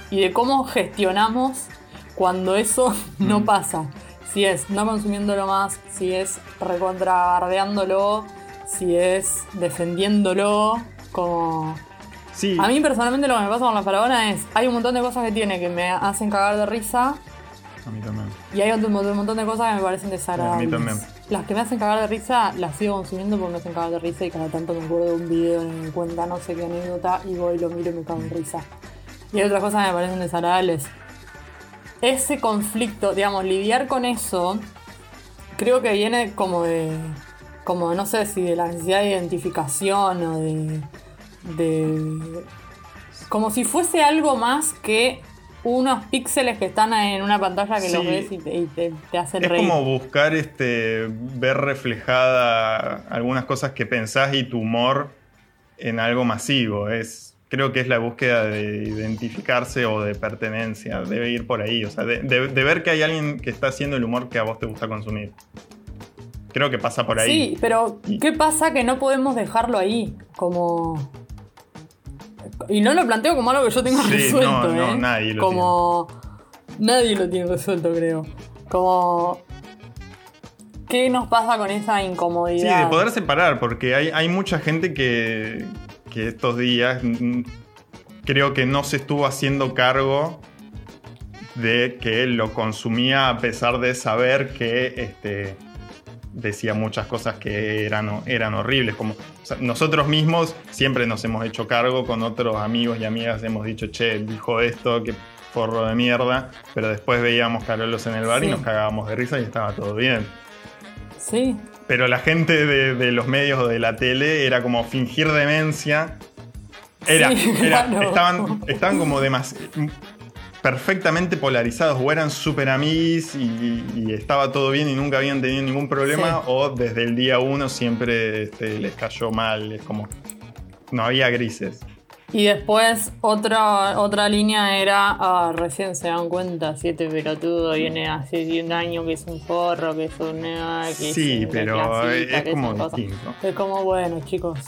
y de cómo gestionamos cuando eso [LAUGHS] no pasa. Si es no consumiéndolo más, si es recontrabardeándolo, si es defendiéndolo, como... Sí. A mí personalmente lo que me pasa con la faraona es, hay un montón de cosas que tiene que me hacen cagar de risa A mí también. y hay un montón de cosas que me parecen desagradables. también. Las que me hacen cagar de risa las sigo consumiendo porque me hacen cagar de risa y cada tanto me acuerdo de un video en me cuenta no sé qué anécdota y voy y lo miro y me cago de risa. Y hay otras cosas que me parecen desagradables. Ese conflicto, digamos, lidiar con eso, creo que viene como de. como no sé si de la necesidad de identificación o de. de. como si fuese algo más que unos píxeles que están en una pantalla que los Sí. ves y te, y te- te hacen Es reír. como buscar este ver reflejada algunas cosas que pensás y tu humor en algo masivo. Es, creo que es la búsqueda de identificarse o de pertenencia. Debe ir por ahí. O sea, de, de- de ver que hay alguien que está haciendo el humor que a vos te gusta consumir. Creo que pasa por ahí. Sí, pero ¿qué pasa que no podemos dejarlo ahí? Como. Y no lo planteo como algo que yo tenga Sí, resuelto, no, no, ¿eh? nadie lo como. Nadie lo tiene resuelto, creo. Como. ¿Qué nos pasa con esa Sí, incomodidad? de poder separar, porque hay, hay mucha gente que, que estos días mm, creo que no se estuvo haciendo cargo de que lo consumía a pesar de saber que este, decía muchas cosas que eran, eran horribles. Como, o sea, nosotros mismos siempre nos hemos hecho cargo con otros amigos y amigas, hemos dicho, che, dijo esto, que forro de mierda, pero después veíamos Carolos en el bar y nos cagábamos de risa y estaba todo bien. Sí, Pero la gente de, de los medios o de la tele era como fingir demencia. Era, Sí, [LAUGHS] era- claro. estaban, estaban como demas- perfectamente polarizados. O eran super amigos y, y estaba todo bien y nunca habían tenido ningún problema. Sí. O desde el día uno siempre este, les cayó mal. Es como. No había grises. Y después otra, otra línea era, ah, recién se dan cuenta, siete pelotudo viene hace un año que es un porro, que es un... que Sí, es pero clasista, es como cosa. distinto. Es como, bueno, chicos.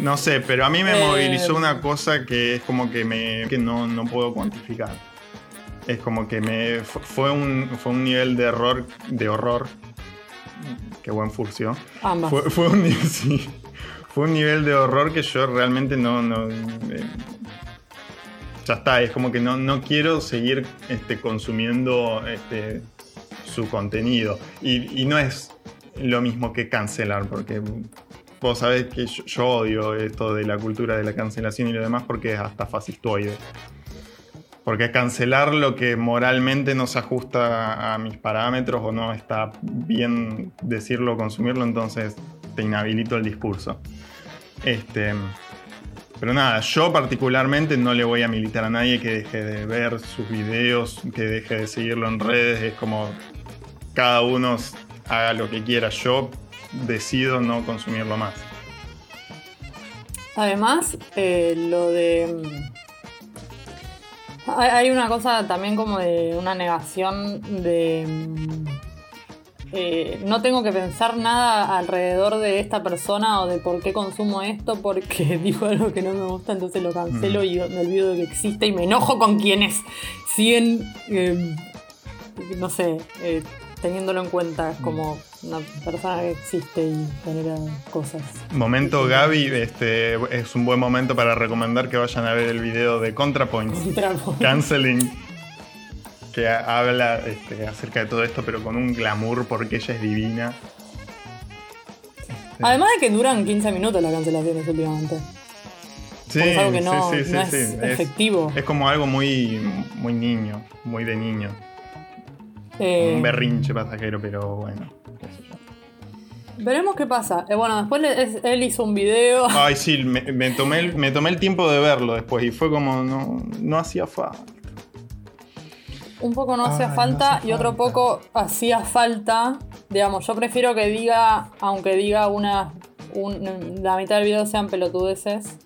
No sé, pero a mí me Eh, movilizó una cosa que es como que me que no, no puedo cuantificar. Es como que me fu- fue un fue un nivel de error de horror. Qué buen furcio. Ambas. Fue, fue un ni- [LAUGHS] sí, fue un nivel de horror que yo realmente no, no eh, ya está, es como que no, no quiero seguir este, consumiendo este, su contenido. Y, y no es lo mismo que cancelar, porque vos sabés que yo, odio esto de la cultura de la cancelación y lo demás porque es hasta fascistoide. Porque cancelar lo que moralmente no se ajusta a mis parámetros o no está bien decirlo o consumirlo, entonces te inhabilito el discurso. Este, pero nada, yo particularmente no le voy a militar a nadie que deje de ver sus videos, que deje de seguirlo en redes. Es como cada uno haga lo que quiera. Yo decido no consumirlo más. Además, eh, lo de... mm, Hay, una cosa también como de una negación de... mm, eh, no tengo que pensar nada alrededor de esta persona o de por qué consumo esto porque [LAUGHS] dijo algo que no me gusta, entonces lo cancelo Mm. y me olvido de que existe y me enojo con quienes siguen, eh, no sé, eh, teniéndolo en cuenta como una persona que existe y genera cosas. Momento Gaby, este, es un buen momento para recomendar que vayan a ver el video de ContraPoints. ContraPoints. Canceling. Que ha- habla este, acerca de todo esto, pero con un glamour porque ella es divina. Además de que duran 15 minutos las cancelaciones últimamente. Sí, es algo que no- sí, sí, no es efectivo. Es como algo muy, muy niño, muy de niño. Eh, Un berrinche pasajero, pero bueno. Veremos qué pasa. Eh, bueno, después le- es- él hizo un video. [LAUGHS] Ay, sí, me, me tomé el, me tomé el tiempo de verlo después y fue como, no, no hacía falta. Un poco no hacía Ay, no falta hace y otro poco hacía falta. Digamos, yo prefiero que diga, aunque diga una. un- la mitad del video sean pelotudeces.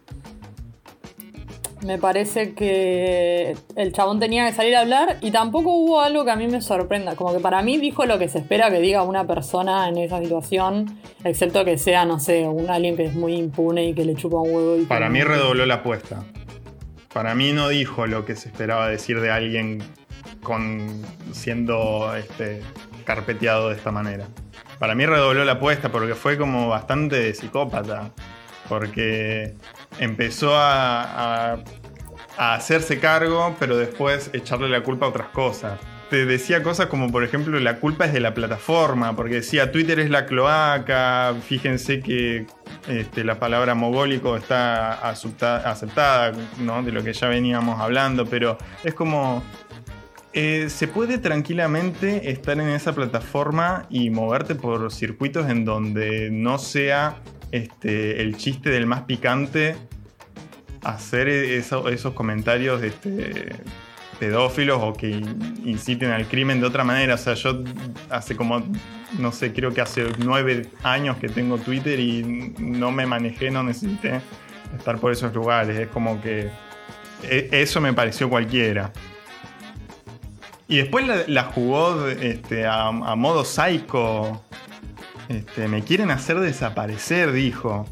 Me parece que el chabón tenía que salir a hablar y tampoco hubo algo que a mí me sorprenda. Como que para mí dijo lo que se espera que diga una persona en esa situación, excepto que sea, no sé, un alguien que es muy impune y que le chupa un huevo. Y Para mí redobló la apuesta. Para mí no dijo lo que se esperaba decir de alguien con siendo este, carpeteado de esta manera. Para mí redobló la apuesta porque fue como bastante de psicópata. Porque empezó a, hacerse cargo, pero después echarle la culpa a otras cosas. Te decía cosas como, por ejemplo, la culpa es de la plataforma, porque decía Twitter es la cloaca, fíjense que este, la palabra mogólico está acepta- aceptada, ¿no? de lo que ya veníamos hablando, pero es como, eh, se puede tranquilamente estar en esa plataforma y moverte por circuitos en donde no sea este, el chiste del más picante hacer eso- esos comentarios este, pedófilos o que inciten al crimen de otra manera. O sea, yo hace como, no sé, creo que hace nueve años que tengo Twitter y no me manejé, no necesité estar por esos lugares. Es como que e- eso me pareció cualquiera. Y después la, la jugó este, a, a modo psycho. Este, me quieren hacer desaparecer, dijo.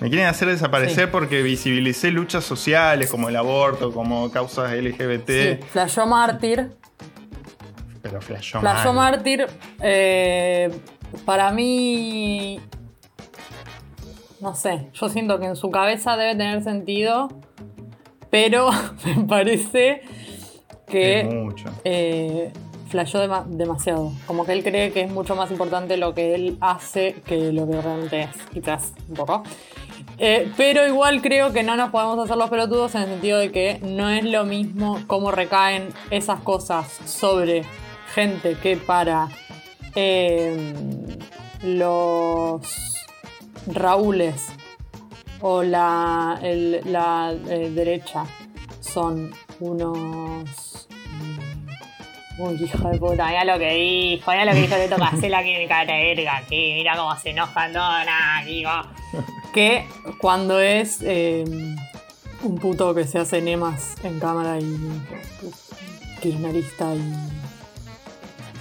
Me quieren hacer desaparecer Sí. porque visibilicé luchas sociales como el aborto, como causas LGBT. Sí, flashó mártir. Pero flashó Flashó. Mártir, eh, para mí, no sé, yo siento que en su cabeza debe tener sentido, pero [LAUGHS] me parece que Es mucho. eh, flashó dema- demasiado. Como que él cree que es mucho más importante lo que él hace que lo que realmente es, quizás un poco. Eh, pero igual creo que no nos podemos hacer los pelotudos en el sentido de que no es lo mismo cómo recaen esas cosas sobre gente que para eh, los Raúles o la, la eh, derecha son unos. Uy, hijo de puta, mira lo que dijo, mira lo que dijo que me cara de verga aquí, mira cómo se enojan todos, digo. Que cuando es eh, un puto que se hace nemas en cámara y kirchnerista y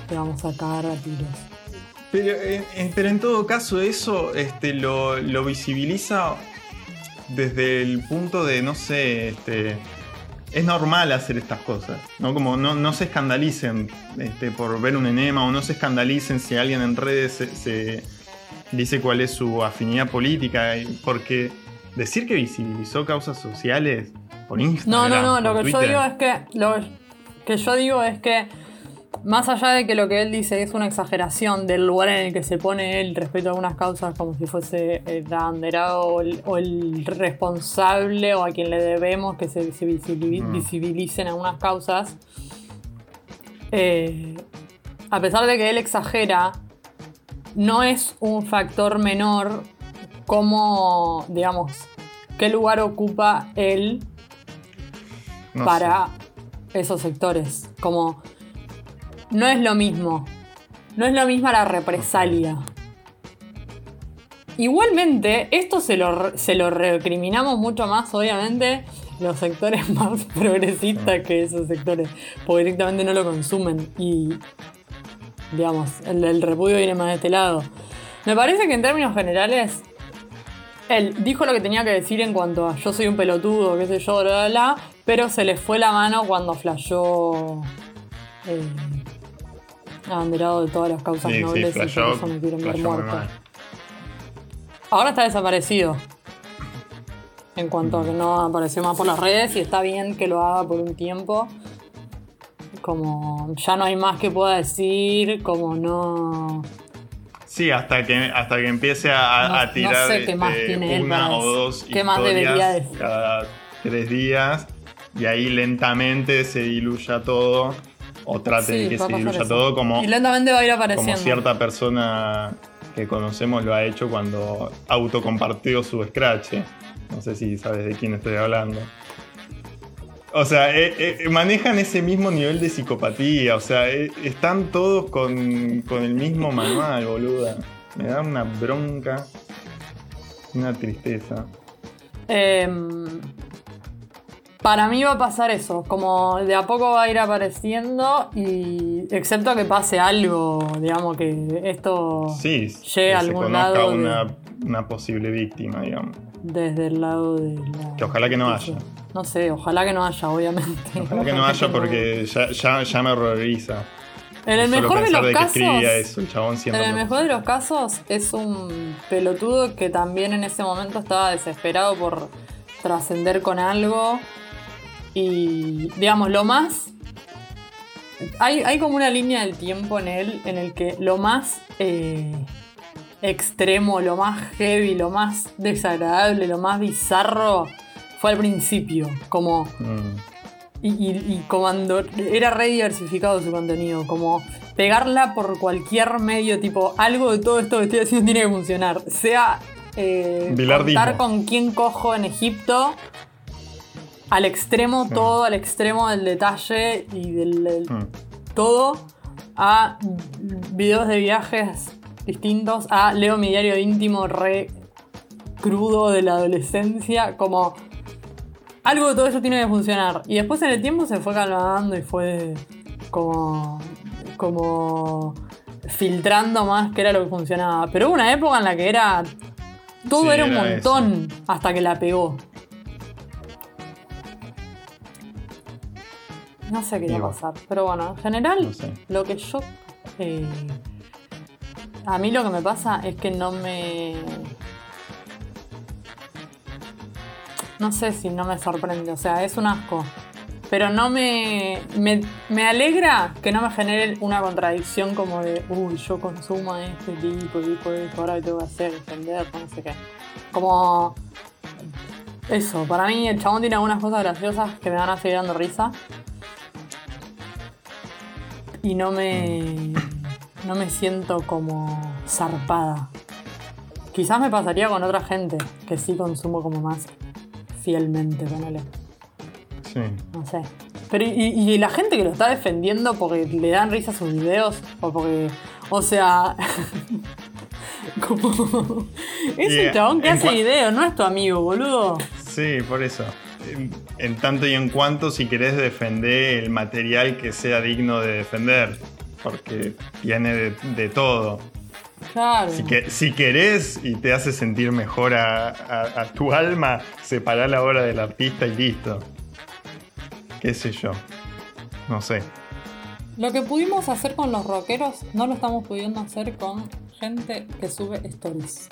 te vamos a cagar a tiros. Pero, eh, eh, pero en todo caso eso este, lo visibiliza desde el punto de, no sé, este, es normal hacer estas cosas, ¿no? Como no, no se escandalicen este, por ver un enema o no se escandalicen si alguien en redes se, se dice cuál es su afinidad política, porque decir que visibilizó causas sociales por No, Instagram, no, no, lo por que yo digo es que. Lo que yo digo es que. Más allá de que lo que él dice es una exageración del lugar en el que se pone él respecto a algunas causas, como si fuese el abanderado o el, o el responsable o a quien le debemos que se Mm. visibilicen algunas causas, eh, a pesar de que él exagera, no es un factor menor como, digamos, qué lugar ocupa él no para esos sectores. Como no es lo mismo. No es lo mismo la represalia. Igualmente, esto se lo, se lo recriminamos mucho más, obviamente, los sectores [LAUGHS] más progresistas que esos sectores, porque directamente no lo consumen y, digamos, el repudio viene más de este lado. Me parece que en términos generales, él dijo lo que tenía que decir en cuanto a yo soy un pelotudo, qué sé yo, bla, bla, bla, pero se le fue la mano cuando flashó eh, abanderado de todas las causas Sí, sí, nobles y por eso me quieren ver muerto. Ahora está desaparecido. En cuanto a que no apareció más por las redes y está bien que lo haga por un tiempo. Como ya no hay más que pueda decir, como no. Sí, hasta que, hasta que empiece a, No- a no tirar sé qué más este, tiene una o dos ¿Qué más debería decir? cada tres días y ahí lentamente se diluya todo o trate Sí, de que se diluya todo como, Y lentamente va a ir como apareciendo. cierta persona que conocemos lo ha hecho cuando autocompartió su scratch. No sé si sabes de quién estoy hablando. O sea, eh, eh, manejan ese mismo nivel de psicopatía. O sea, eh, están todos con, con el mismo manual, boluda. Me da una bronca. Una tristeza. Em, para mí va a pasar eso, como de a poco va a ir apareciendo y excepto que pase algo, digamos que esto Sí, llegue a se algún conozca lado de- una, una posible víctima, digamos. desde el lado de la... Que ojalá que no haya. No sé, ojalá que no haya, obviamente. [LAUGHS] Ojalá que no haya porque ya, ya, ya me horroriza. En el mejor de los que casos... eso, el chabón En el mejor de los casos es un pelotudo que también en ese momento estaba desesperado por trascender con algo. Y digamos, lo más... Hay, hay como una línea del tiempo en él en el que lo más eh, extremo, lo más heavy, lo más desagradable, lo más bizarro fue al principio. Como Mm. y, y- y cuando era re diversificado su contenido, como pegarla por cualquier medio, tipo, algo de todo esto que estoy haciendo tiene que funcionar. Sea eh, contar con quién cojo en Egipto, al extremo, todo al extremo del detalle y del, del- Mm. todo, a videos de viajes distintos, a leo mi diario íntimo re crudo de la adolescencia, como algo de todo eso tiene que funcionar. Y después en el tiempo se fue calmando y fue como. como. filtrando más que era lo que funcionaba. Pero hubo una época en la que era. todo Sí, era un era montón hasta que la pegó. No sé qué iba a pasar. Pero bueno, en general, No sé. lo que yo. eh, a mí lo que me pasa es que no me. No sé si no me sorprende, o sea, es un asco. Pero no me, me. me alegra que no me genere una contradicción como de, uy, yo consumo a este tipo, tipo esto, ahora tengo que hacer, defender, no sé qué. Como. Eso, para mí el chabón tiene algunas cosas graciosas que me van a seguir dando risa. Y no me. no me siento como zarpada. Quizás me pasaría con otra gente que sí consumo como más fielmente, ponele. Sí. No sé. Pero y, y la gente que lo está defendiendo porque le dan risa sus videos o porque. O sea. [LAUGHS] como. Es Y, un chabón que en hace videos, no es tu amigo, boludo. Sí, por eso. En, en tanto y en cuanto si querés defender el material que sea digno de defender. Porque tiene de, de todo. Claro. Si, que, si querés y te hace sentir mejor a, a- a tu alma, separá la obra del artista y listo. ¿Qué sé yo? No sé. Lo que pudimos hacer con los rockeros, no lo estamos pudiendo hacer con gente que sube stories.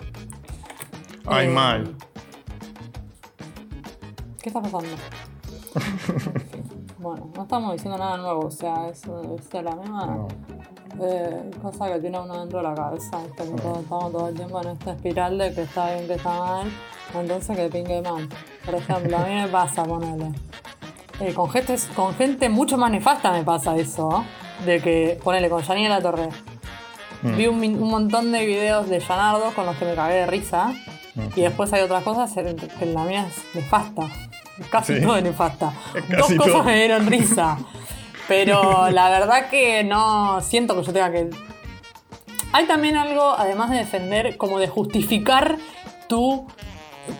Ay, Eh, mal. ¿Qué está pasando? [LAUGHS] bueno, no estamos diciendo nada nuevo, o sea, es, es la misma eh, cosa que tiene uno dentro de la cabeza, que todo- estamos todo el tiempo en esta espiral de que está bien, que está mal, entonces que pingue mal. Por ejemplo, a mí me pasa, ponele. Eh, con, gente, con gente mucho más nefasta me pasa eso, de que, ponele, con Janine La Torre. Mm. Vi un, montón de videos de Janardo con los que me cagué de risa. Y después hay otras cosas en- que la mía es nefasta. Casi Sí. todo nefasta. [LAUGHS] Casi Dos cosas todo. me dieron risa. Pero [LAUGHS] la verdad que no siento que yo tenga que. Hay también algo, además de defender, como de justificar tu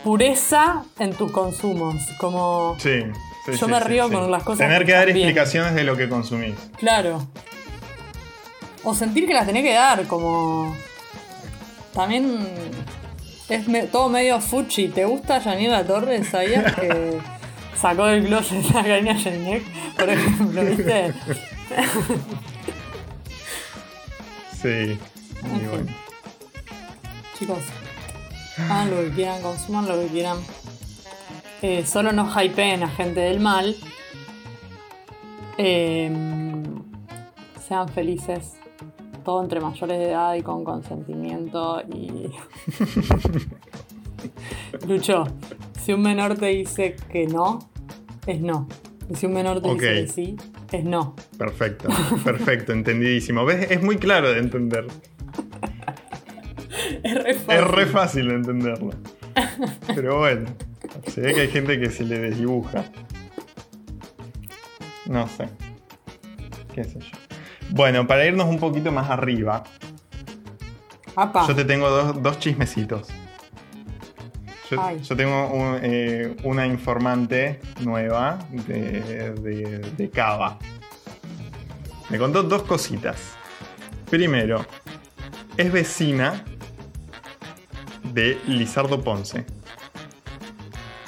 pureza en tus consumos. Como. Sí. sí, Yo sí, me río con las cosas Tener que que dar explicaciones de lo que consumís. Claro. O sentir que las tenés que dar, como. También es me- todo medio fuchi. ¿Te gusta Janine La Torre? ¿Sabías [LAUGHS] que sacó del closet a Karina Jelinek? Por ejemplo, ¿viste? Sí. Y bueno. Chicos, hagan lo que quieran, consuman lo que quieran. Eh, solo no hypeen a gente del mal. Eh, sean felices. Todo entre mayores de edad y con consentimiento. Y. [LAUGHS] Lucho, si un menor te dice que no, es no. Y si un menor te dice que sí, es no. Perfecto, perfecto, entendidísimo. ¿Ves? Es muy claro de entender. [LAUGHS] Es re fácil. Es re fácil de entenderlo. Pero bueno, se ve que hay gente que se le desdibuja. No sé. ¿Qué sé yo? Bueno, para irnos un poquito más arriba, Apa. yo te tengo dos, dos chismecitos. Yo, tengo un, eh, una informante nueva de, de, de Cava. Me contó dos cositas. Primero, es vecina de Lizardo Ponce.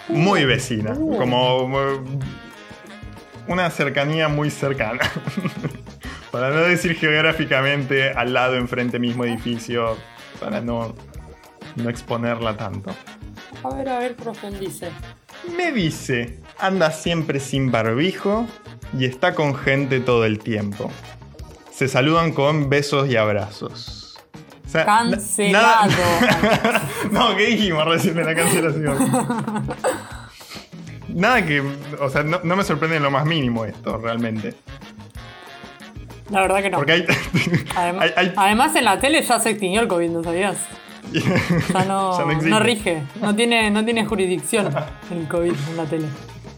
Muy vecina. Uh. Como una cercanía muy cercana. [LAUGHS] para no decir geográficamente al lado, enfrente mismo edificio, para no, no exponerla tanto. A ver, a ver, profundice. Me dice, anda siempre sin barbijo y está con gente todo el tiempo. Se saludan con besos y abrazos. O sea, Cancelado. nada- [LAUGHS] no, ¿qué dijimos recién de la cancelación? [LAUGHS] Nada que. O sea, no, no me sorprende en lo más mínimo esto, realmente. La verdad que no. Porque hay. Adem- hay- hay- Además, en la tele ya se extinguió el COVID, ¿no sabías? [LAUGHS] Ya no, rige, no tiene, no tiene jurisdicción el COVID en la tele.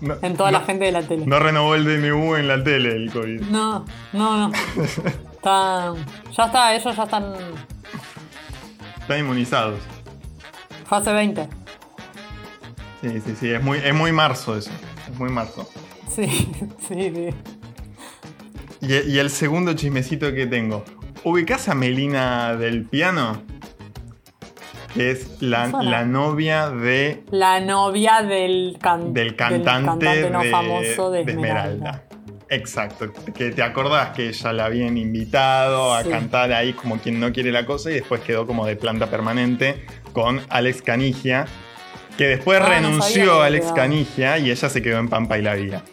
No- En toda la gente de la tele. No renovó el DNU en la tele el COVID. No, no, no. [LAUGHS] Está, ya está, ellos ya están Están inmunizados. fase 20. Sí, sí, sí. Es muy, es muy marzo eso. Es muy marzo. Sí, [LAUGHS] sí, sí. Y, y el segundo chismecito que tengo. ¿Ubicás a Melina del piano? Que es la, la novia de, La novia del, can- del cantante, no de, famoso de de Esmeralda. Exacto. Que te acordás que ella la habían invitado a Sí. cantar ahí como quien no quiere la cosa y después quedó como de planta permanente con Alex Canigia. Que después Ah, renunció a Alex. Canigia y ella se quedó en Pampa y la Vía.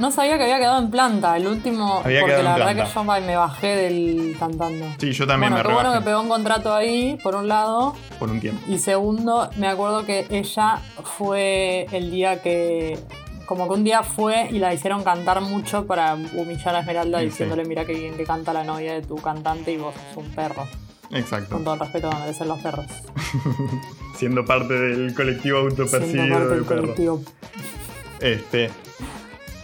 No sabía que había quedado en planta. El último, Había porque la verdad que yo me bajé del cantando. Sí, yo también bueno, me qué bueno que rebajé pegó un contrato ahí, por un lado. por un tiempo. Y segundo, me acuerdo que ella fue el día que como que un día fue y la hicieron cantar mucho para humillar a Esmeralda Sí. diciéndole, mira qué bien que canta la novia de tu cantante y vos sos un perro. Exacto. Con todo el respeto que merecen los perros. [LAUGHS] Siendo parte del colectivo autopercibido de del perros. colectivo. Este.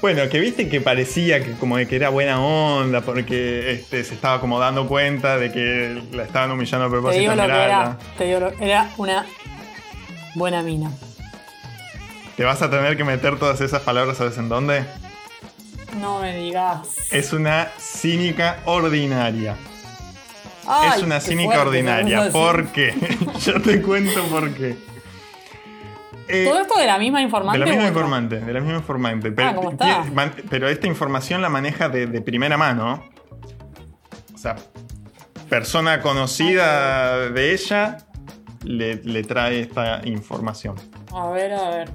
Bueno, que viste que parecía que como de que era buena onda porque este, se estaba como dando cuenta de que la estaban humillando a Te propósito. digo lo que Esmeralda. era. Te digo lo- era una buena mina. Te vas a tener que meter todas esas palabras, ¿sabes en dónde? No me digas. Es una cínica ordinaria. Ay, es una cínica fuerte, ordinaria. a ¿Por qué? [LAUGHS] Yo te cuento por qué. Eh, ¿Todo esto de la misma informante? De la misma informante, de la misma informante. Pero, Ah, ¿cómo está? pero esta información la maneja de, de primera mano. O sea, persona conocida de ella le, le trae esta información. A ver, a ver.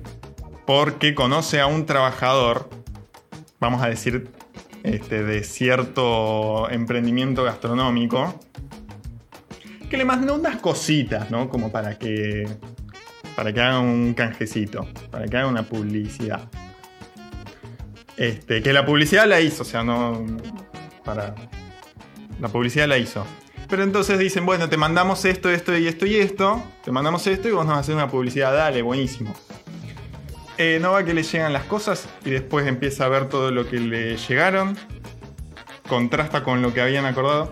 Porque conoce a un trabajador, vamos a decir, este, de cierto emprendimiento gastronómico, que le mandó unas cositas, ¿no? Como para que para que haga un canjecito, para que haga una publicidad. Este, que la publicidad la hizo, o sea, no. Para. La publicidad la hizo. Pero entonces dicen, bueno, te mandamos esto, esto y esto y esto. Te mandamos esto y vos nos haces una publicidad, dale, buenísimo. Eh, no va que le llegan las cosas y después empieza a ver todo lo que le llegaron. Contrasta con lo que habían acordado.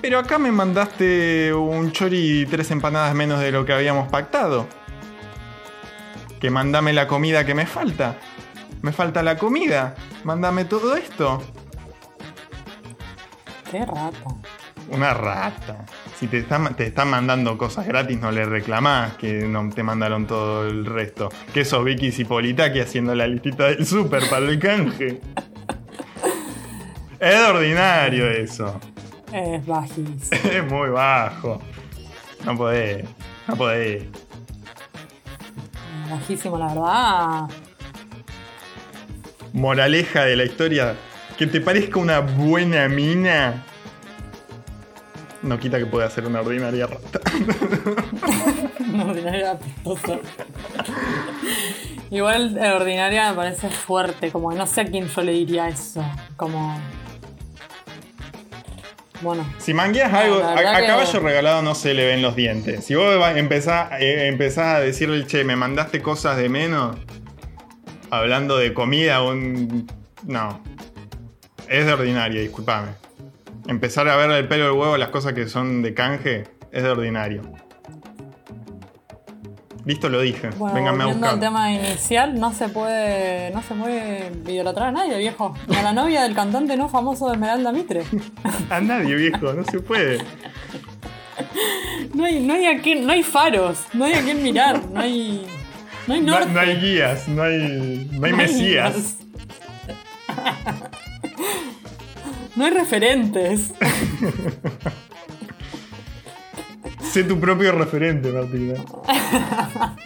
Pero acá me mandaste un chori y tres empanadas menos de lo que habíamos pactado. Que mandame la comida que me falta. Me falta la comida. Mándame todo esto. Qué rata. Una rata. Si te están, te están mandando cosas gratis, no le reclamás que no te mandaron todo el resto. Que sos Vicky Cipolitaki haciendo la listita del súper para el canje. [LAUGHS] Es ordinario eso. Es bajis. [LAUGHS] Es muy bajo. No podés. No podés. Bajísimo, la verdad. Moraleja de la historia. Que te parezca una buena mina. No quita que pueda ser una ordinaria rata. [LAUGHS] Una ordinaria. Igual eh, ordinaria me parece fuerte, como que no sé a quién yo le diría eso. Como. Bueno. Si mangueas algo, a, que- caballo regalado no se le ven los dientes. Si vos empezás, eh, empezás a decirle, che, me mandaste cosas de menos, hablando de comida, un. No. Es de ordinario, disculpame. Empezar a ver el pelo del huevo las cosas que son de canje es de ordinario. Listo, lo dije. Bueno, Vénganme a buscar. tema inicial, no se puede. No se puede idolatrar a nadie, viejo. Ni a la novia del cantante no famoso de Esmeralda Mitre. [LAUGHS] A nadie, viejo, no se puede. No hay, no hay a quién, no hay faros, no hay a quién mirar, no hay. No hay No, norte. no hay guías, no hay, no hay No mesías. [LAUGHS] No hay referentes. [LAUGHS] Sé tu propio referente, Martina.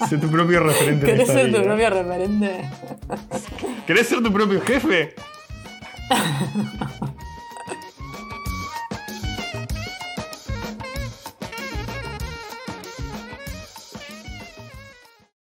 sé tu propio referente. en ¿Querés ser tu propio referente? ¿Querés ser tu propio jefe? [LAUGHS]